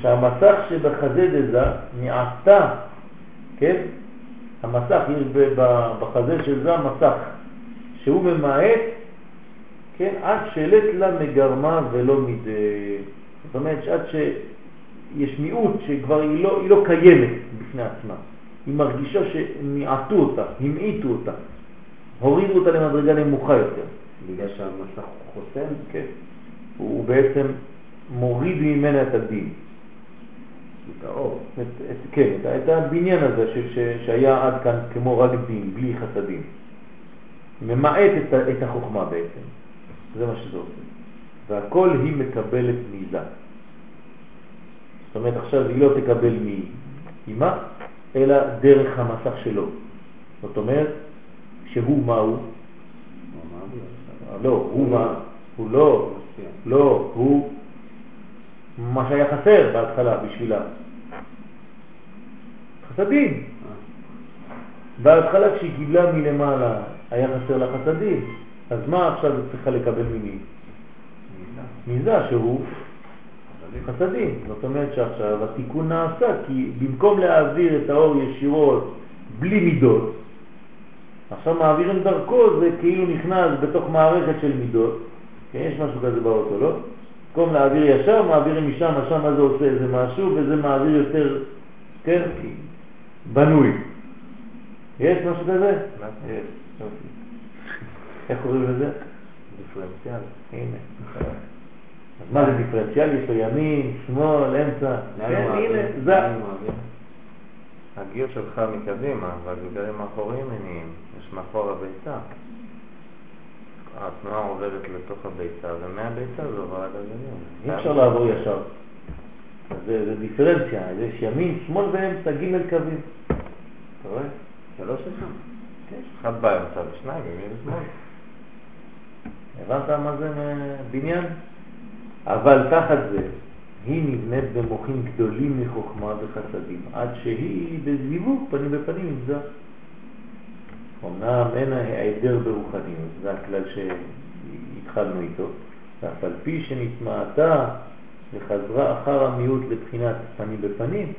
שהמסך שבחזה דזה מעתה, כן? המסך, יש בחזה של זה המסך, שהוא ממעט, כן? עד שלט לה מגרמה ולא מדי. זאת אומרת שעד שיש מיעוט שכבר היא לא, היא לא קיימת בפני עצמה. היא מרגישה שמיעטו אותה, המעיטו אותה, הורידו אותה למדרגה נמוכה יותר. בגלל שהמסך חוסם? כן. הוא בעצם מוריד ממנה את הדין. את האור. כן, את, הבניין הזה ש, ש, שהיה עד כאן כמו רק דין, בלי חסדים. ממעט את, את החוכמה בעצם. זה מה שזה עושה. והכל היא מקבלת מזה. זאת אומרת, עכשיו היא לא תקבל מאימה, אלא דרך המסך שלו. זאת אומרת, שהוא מה הוא? לא, הוא מה? הוא לא. לא, הוא מה שהיה חסר בהתחלה בשבילה. חסדים. בהתחלה כשהיא קיבלה מלמעלה היה חסר לה חסדים, אז מה עכשיו היא צריכה לקבל ממי? מזה שהוא חסדים. זאת אומרת שעכשיו התיקון נעשה, כי במקום להעביר את האור ישירות בלי מידות, עכשיו מעבירים דרכו, זה כאילו נכנס בתוך מערכת של מידות, כן, יש משהו כזה באוטו, לא? במקום להעביר ישר, מעבירים משם, שם זה עושה איזה משהו, וזה מעביר יותר, כן, בנוי. יש משהו כזה? מה זה? יופי. איך קוראים לזה? דיפרנציאל. הנה. אז מה זה דיפרנציאל? יש לו ימין, שמאל, אמצע. כן, מעביר? הנה, זה. מעביר? הגיר שלך מקדימה, והגלגלים האחוריים מניעים. יש מאחור הביצה. התנועה עוברת לתוך הביצה, ומהביצה זה עובר לגלגלים. אי אפשר לעבור ישר. זה, זה דיפרנציה, יש ימין, שמאל ואמצע, ג' קווים. אתה רואה? שלוש אחד. כן. אחד באמצע ושניים ימין ושמאל. הבנת מה זה בניין? אבל תחת זה, היא נבנית במוחים גדולים מחוכמה וחסדים, עד שהיא בזיווג פנים בפנים עם זה. אמנם אין ההיעדר ברוחניות, זה הכלל שהתחלנו איתו, ואף על פי שנטמעתה וחזרה אחר המיעוט לבחינת פנים בפנים,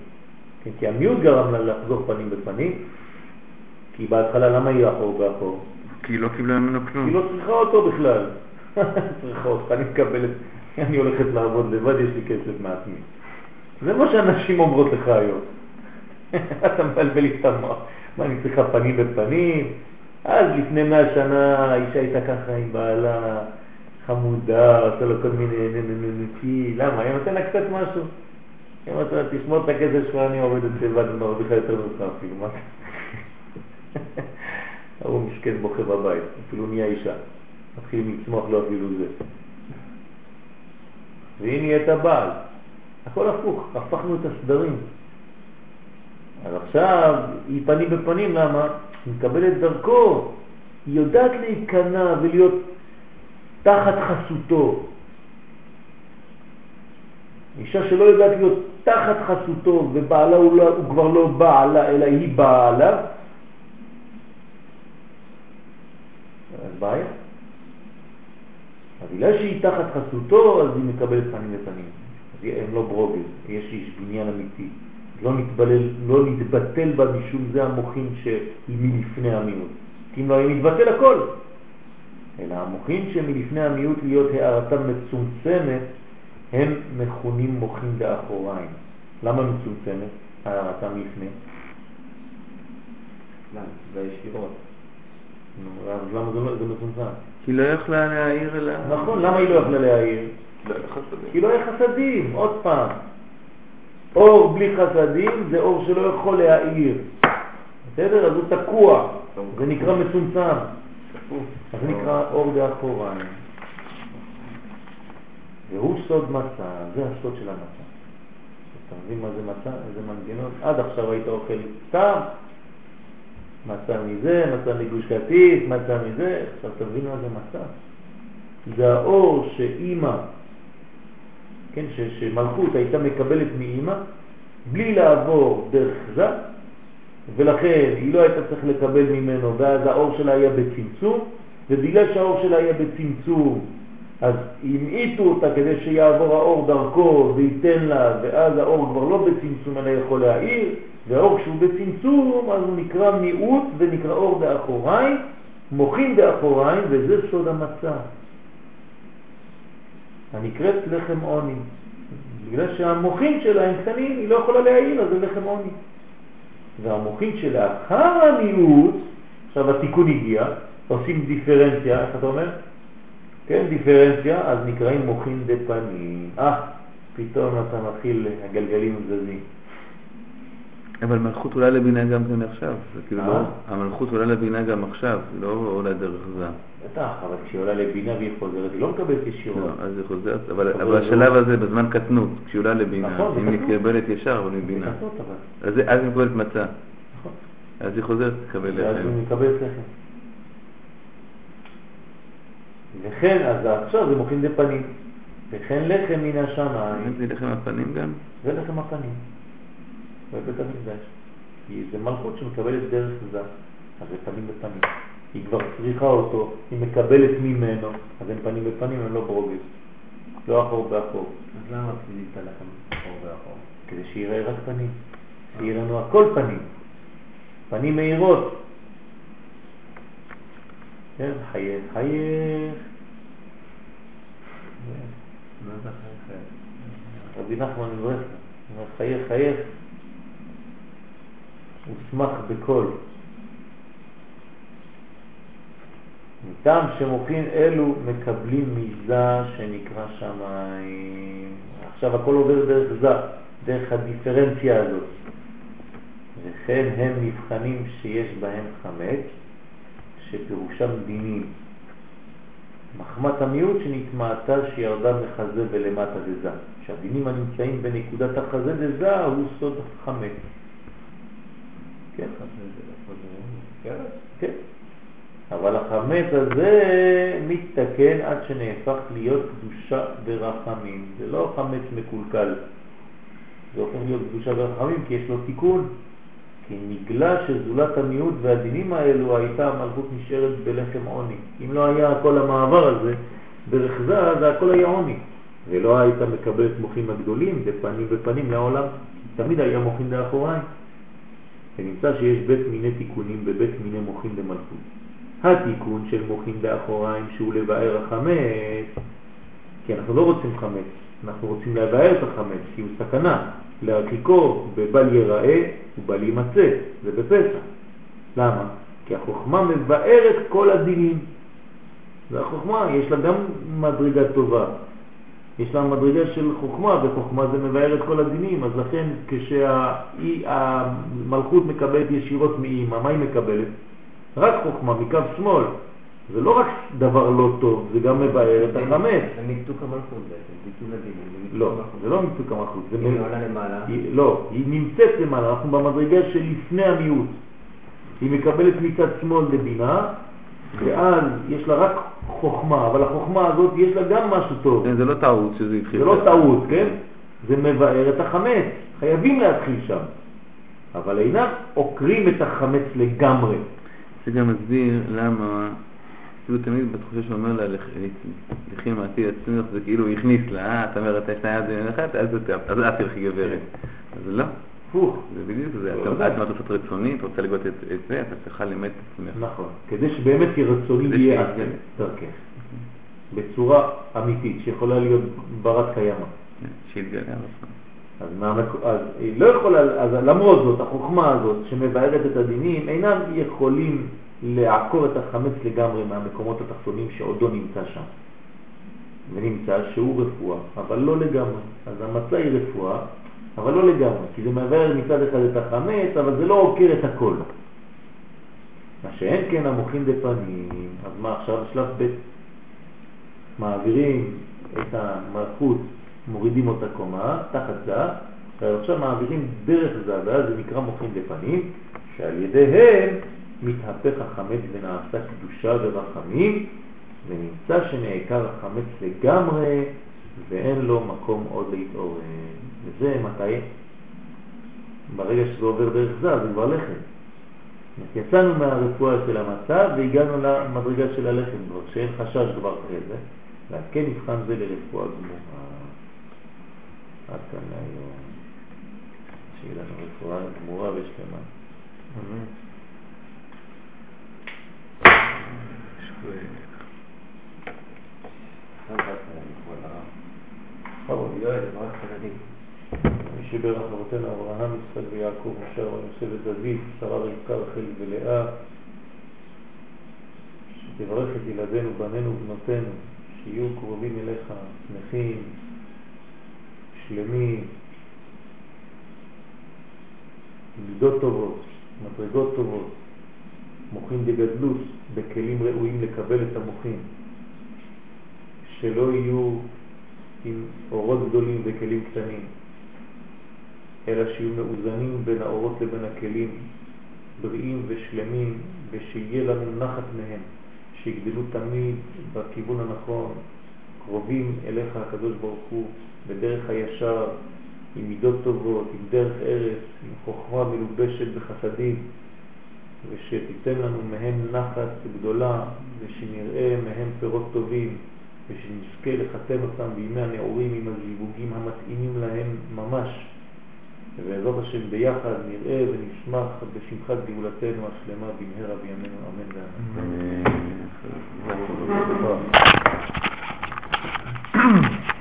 כן, כי המיעוט גרם לה לחזור פנים בפנים, כי בהתחלה למה היא אחור באחור? כי היא לא קיבלה ממנו כלום. היא לא צריכה אותו בכלל. [laughs] צריכה אותך, אני מקבלת, אני הולכת לעבוד לבד, יש לי כסף מעצמי. זה מה שאנשים אומרות לך היום. [laughs] אתה מבלבל לי את המוח. מה, אני צריכה פנים בפנים? אז לפני מאה שנה האישה הייתה ככה עם בעלה חמודה, עושה לו כל מיני נננננקי, למה? היה נותן לה קצת משהו. היא אומרת לה, תשמור את הכסף שלך, אני עובדת לבד, אני מרוויחה יותר ממך אפילו, מה? [laughs] ההוא מסכן בוכה בבית, אפילו נהיה אישה. מתחילים לצמוח לו אפילו זה. והיא נהיית הבעל. הכל הפוך, הפכנו את הסדרים. אז עכשיו היא פנים בפנים, למה? היא מקבלת דרכו, היא יודעת להיכנע ולהיות תחת חסותו. אישה שלא יודעת להיות תחת חסותו ובעלה הוא, לא, הוא כבר לא בעלה אלא היא בעלה, אז בעיה. אז בגלל שהיא תחת חסותו, אז היא מקבלת פנים לפנים. אז הם לא ברוגז, יש איש בניין אמיתי. לא נתבלל, לא נתבטל בה משום זה המוחין שמלפני המיעוט. כי אם לא היה מתבטל הכל. אלא המוחין שמלפני המיעוט להיות הערתם מצומצמת, הם מכונים מוחין באחוריים. למה מצומצמת? הערתם לפני. למה? זה, לא, מצומצם? כי לא יכלה להעיר אלא... נכון, למה היא לא יכלה להעיר? לא, חסדים. כי לא היה חסדים, עוד פעם. אור בלי חסדים זה אור שלא יכול להאיר. בסדר? אז הוא תקוע, זה נקרא מצומצם. אז זה נקרא אור באחוריים. והוא סוד מצה, זה הסוד של המצה. אתה מבין מה זה מצה? איזה מנגנון? עד עכשיו היית אוכל סתם, מצה מזה, מצה מגוש קטיף, מצה מזה, עכשיו תבין מה זה מצה. זה האור שאימא, כן, ש, שמלכות הייתה מקבלת מאימא, בלי לעבור דרך זה, ולכן היא לא הייתה צריך לקבל ממנו, ואז האור שלה היה בצמצום, ובגלל שהאור שלה היה בצמצום, אז המעיטו אותה כדי שיעבור האור דרכו וייתן לה, ואז האור כבר לא בצמצום אלא יכול להאיר, והאור כשהוא בצמצום אז הוא נקרא מיעוט ונקרא אור באחוריים, מוחים באחוריים, וזה סוד המצה. הנקראת לחם עוני. בגלל שהמוחים שלה הם קטנים, היא לא יכולה להעיר, אז זה לחם עוני. והמוחים שלאחר המיעוט, עכשיו התיקון הגיע, עושים דיפרנציה, איך אתה אומר? כן, דיפרנציה, אז נקראים מוחים דפנים. אה, פתאום אתה מתחיל, הגלגלים זזים. אבל מלכות עולה לבינה גם כן עכשיו. זה כאילו אה? לא... המלכות עולה לבינה גם עכשיו, לא עולה דרך זה. בטח, אבל כשהיא עולה לבינה והיא חוזרת, היא לא מקבלת ישירות. לא, אז היא חוזרת, אבל השלב לא. הזה בזמן קטנות, כשהיא עולה לבינה, נכון, היא. מקבלת ישר, אבל מבינה. אז היא מקבלת מצה. נכון. אז היא חוזרת לקבל. היא מקבלת לחם. וכן, אז עכשיו זה מוחין דפנים. וכן לחם מן השמיים, זה לחם הפנים גם? זה לחם הפנים, בבית המקדש. כי זה מלכות שמקבלת דרך זה, אז זה פנים בפנים. היא כבר צריכה אותו, היא מקבלת ממנו, אז הם פנים בפנים, הם לא ברוגז. לא אחור באחור. אז למה פנימית לכם אחור ואחור? כדי שיראה רק פנים. שיראה לנו הכל פנים. פנים מהירות. כן, חייך, חייך. מה זה אחרי רבי נחמן אומר חייך חייך, ושמח בכל. מטעם שמוחין אלו מקבלים מזה שנקרא שמיים. עכשיו הכל עובר דרך זה, דרך הדיפרנציה הזאת. וכן הם מבחנים שיש בהם חמץ, שפירושם דינים. מחמת המיעוט שנתמעתה שירדה מחזה ולמטה דזה. שהדינים הנמצאים בנקודת החזה דזה הוא סוד חמץ. כן, כן. אבל החמץ הזה מתתקן עד שנהפך להיות קדושה ורחמים. זה לא חמץ מקולקל, זה הופך להיות קדושה ורחמים כי יש לו תיקון. כי נגלה שזולת המיעוט והדינים האלו הייתה המלכות נשארת בלחם עוני. אם לא היה כל המעבר הזה, דרך זה, הכל היה עוני. ולא היית מקבל את מוחים הגדולים בפנים ופנים לעולם, תמיד היה מוחים לאחוריים. ונמצא שיש בית מיני תיקונים בבית מיני מוחים למלכות. התיקון של מוחים באחוריים שהוא לבאר החמץ, כי אנחנו לא רוצים חמץ, אנחנו רוצים לבאר את החמץ, כי הוא סכנה. להרחיקו בבל יראה ובל יימצא, זה בפסח. למה? כי החוכמה מבארת כל הדינים. והחוכמה, יש לה גם מדרגה טובה. יש לה מדרגה של חוכמה, וחוכמה זה מבאר את כל הדינים, אז לכן כשהמלכות מקבלת ישירות מאמא, מה היא מקבלת? רק חוכמה מקו שמאל. זה לא רק דבר לא טוב, זה גם מבאר את החמץ. זה מיתוק המלכות בעצם, ביטול הדינים. לא, זה לא מיתוק המלכות. היא עולה למעלה. לא, היא נמצאת למעלה, אנחנו במדרגה שלפני המיעוט. היא מקבלת מצד שמאל לבינה, ואז יש לה רק חוכמה, אבל החוכמה הזאת יש לה גם משהו טוב. כן, זה לא טעות שזה התחיל. זה לא. טעות, כן? זה מבאר את החמץ. חייבים להתחיל שם. אבל אינם עוקרים את החמץ לגמרי. זה גם מסביר למה, כאילו תמיד בתחושה שהוא אומר לה, "לכ- לכי מעטי עצמך, זה כאילו הכניס לה, אה, את אומרת, יש לה יד אחת, את- אז את תלכי גברת. אז לא, הפוך. זה בדיוק זה, לא את יודע. את לעשות רצונית, רוצה לגבות את זה, אתה צריכה למד את עצמך. נכון. כדי שבאמת רצוני יהיה שיתגלה. דרכך. בצורה אמיתית, שיכולה להיות ברת קיימא. כן, שיתגלה הרצון. אז, מהמק... אז היא לא יכולה, אז למרות זאת, החוכמה הזאת שמבארת את הדינים, אינם יכולים לעקור את החמץ לגמרי מהמקומות התחתונים שעודו נמצא שם. ונמצא שהוא רפואה, אבל לא לגמרי. אז המצע היא רפואה, אבל לא לגמרי, כי זה מבאר מצד אחד את החמץ, אבל זה לא עוקר את הכל. מה שאין כן המוחין דפנים, אז מה עכשיו שלב ב' מעבירים את המלכות, מורידים אותה קומה, תחת זה, ועכשיו מעבירים דרך זה, ואז זה נקרא מוחין דפנים, שעל ידיהם מתהפך החמץ ונעשה קדושה ורחמים, ונמצא שנעקר החמץ לגמרי, ואין לו מקום עוד להתעורר. וזה מתי? ברגע שזה עובר דרך זה, זה כבר לחם. יצאנו מהרפואה של המצב והגענו למדרגה של הלחם כבר, שאין חשש כבר כזה, ועל כן נבחן זה לרפואה גמורה. עד כאן להיום. שיהיה לנו רפואה גמורה ושלמה. בכבוד. יואל, שברך אבותינו אברהם, יצחק ויעקב, משה אהרון יוסף ודוד, שרה רבקה רחל ולאה, שתברך את ילדינו, בנינו ובנותינו, שיהיו קרובים אליך, שמחים, שלמים, מידות טובות, מדרגות טובות, מוחים דגדלוס, בכלים ראויים לקבל את המוחים, שלא יהיו עם אורות גדולים וכלים קטנים, אלא שיהיו מאוזנים בין האורות לבין הכלים, בריאים ושלמים, ושיהיה לנו נחת מהם, שיגדלו תמיד בכיוון הנכון, קרובים אליך הקדוש ברוך הוא, בדרך הישר, עם מידות טובות, עם דרך ארץ, עם חוכמה מלובשת בחסדים, ושתיתן לנו מהם נחת גדולה, ושנראה מהם פירות טובים, ושנזכה לחתן אותם בימי הנעורים עם הזיווגים המתאימים להם ממש. ובעזרת השם ביחד נראה ונשמח בשמחת גאולתנו השלמה במהרה בימינו אמן ואמן. אה,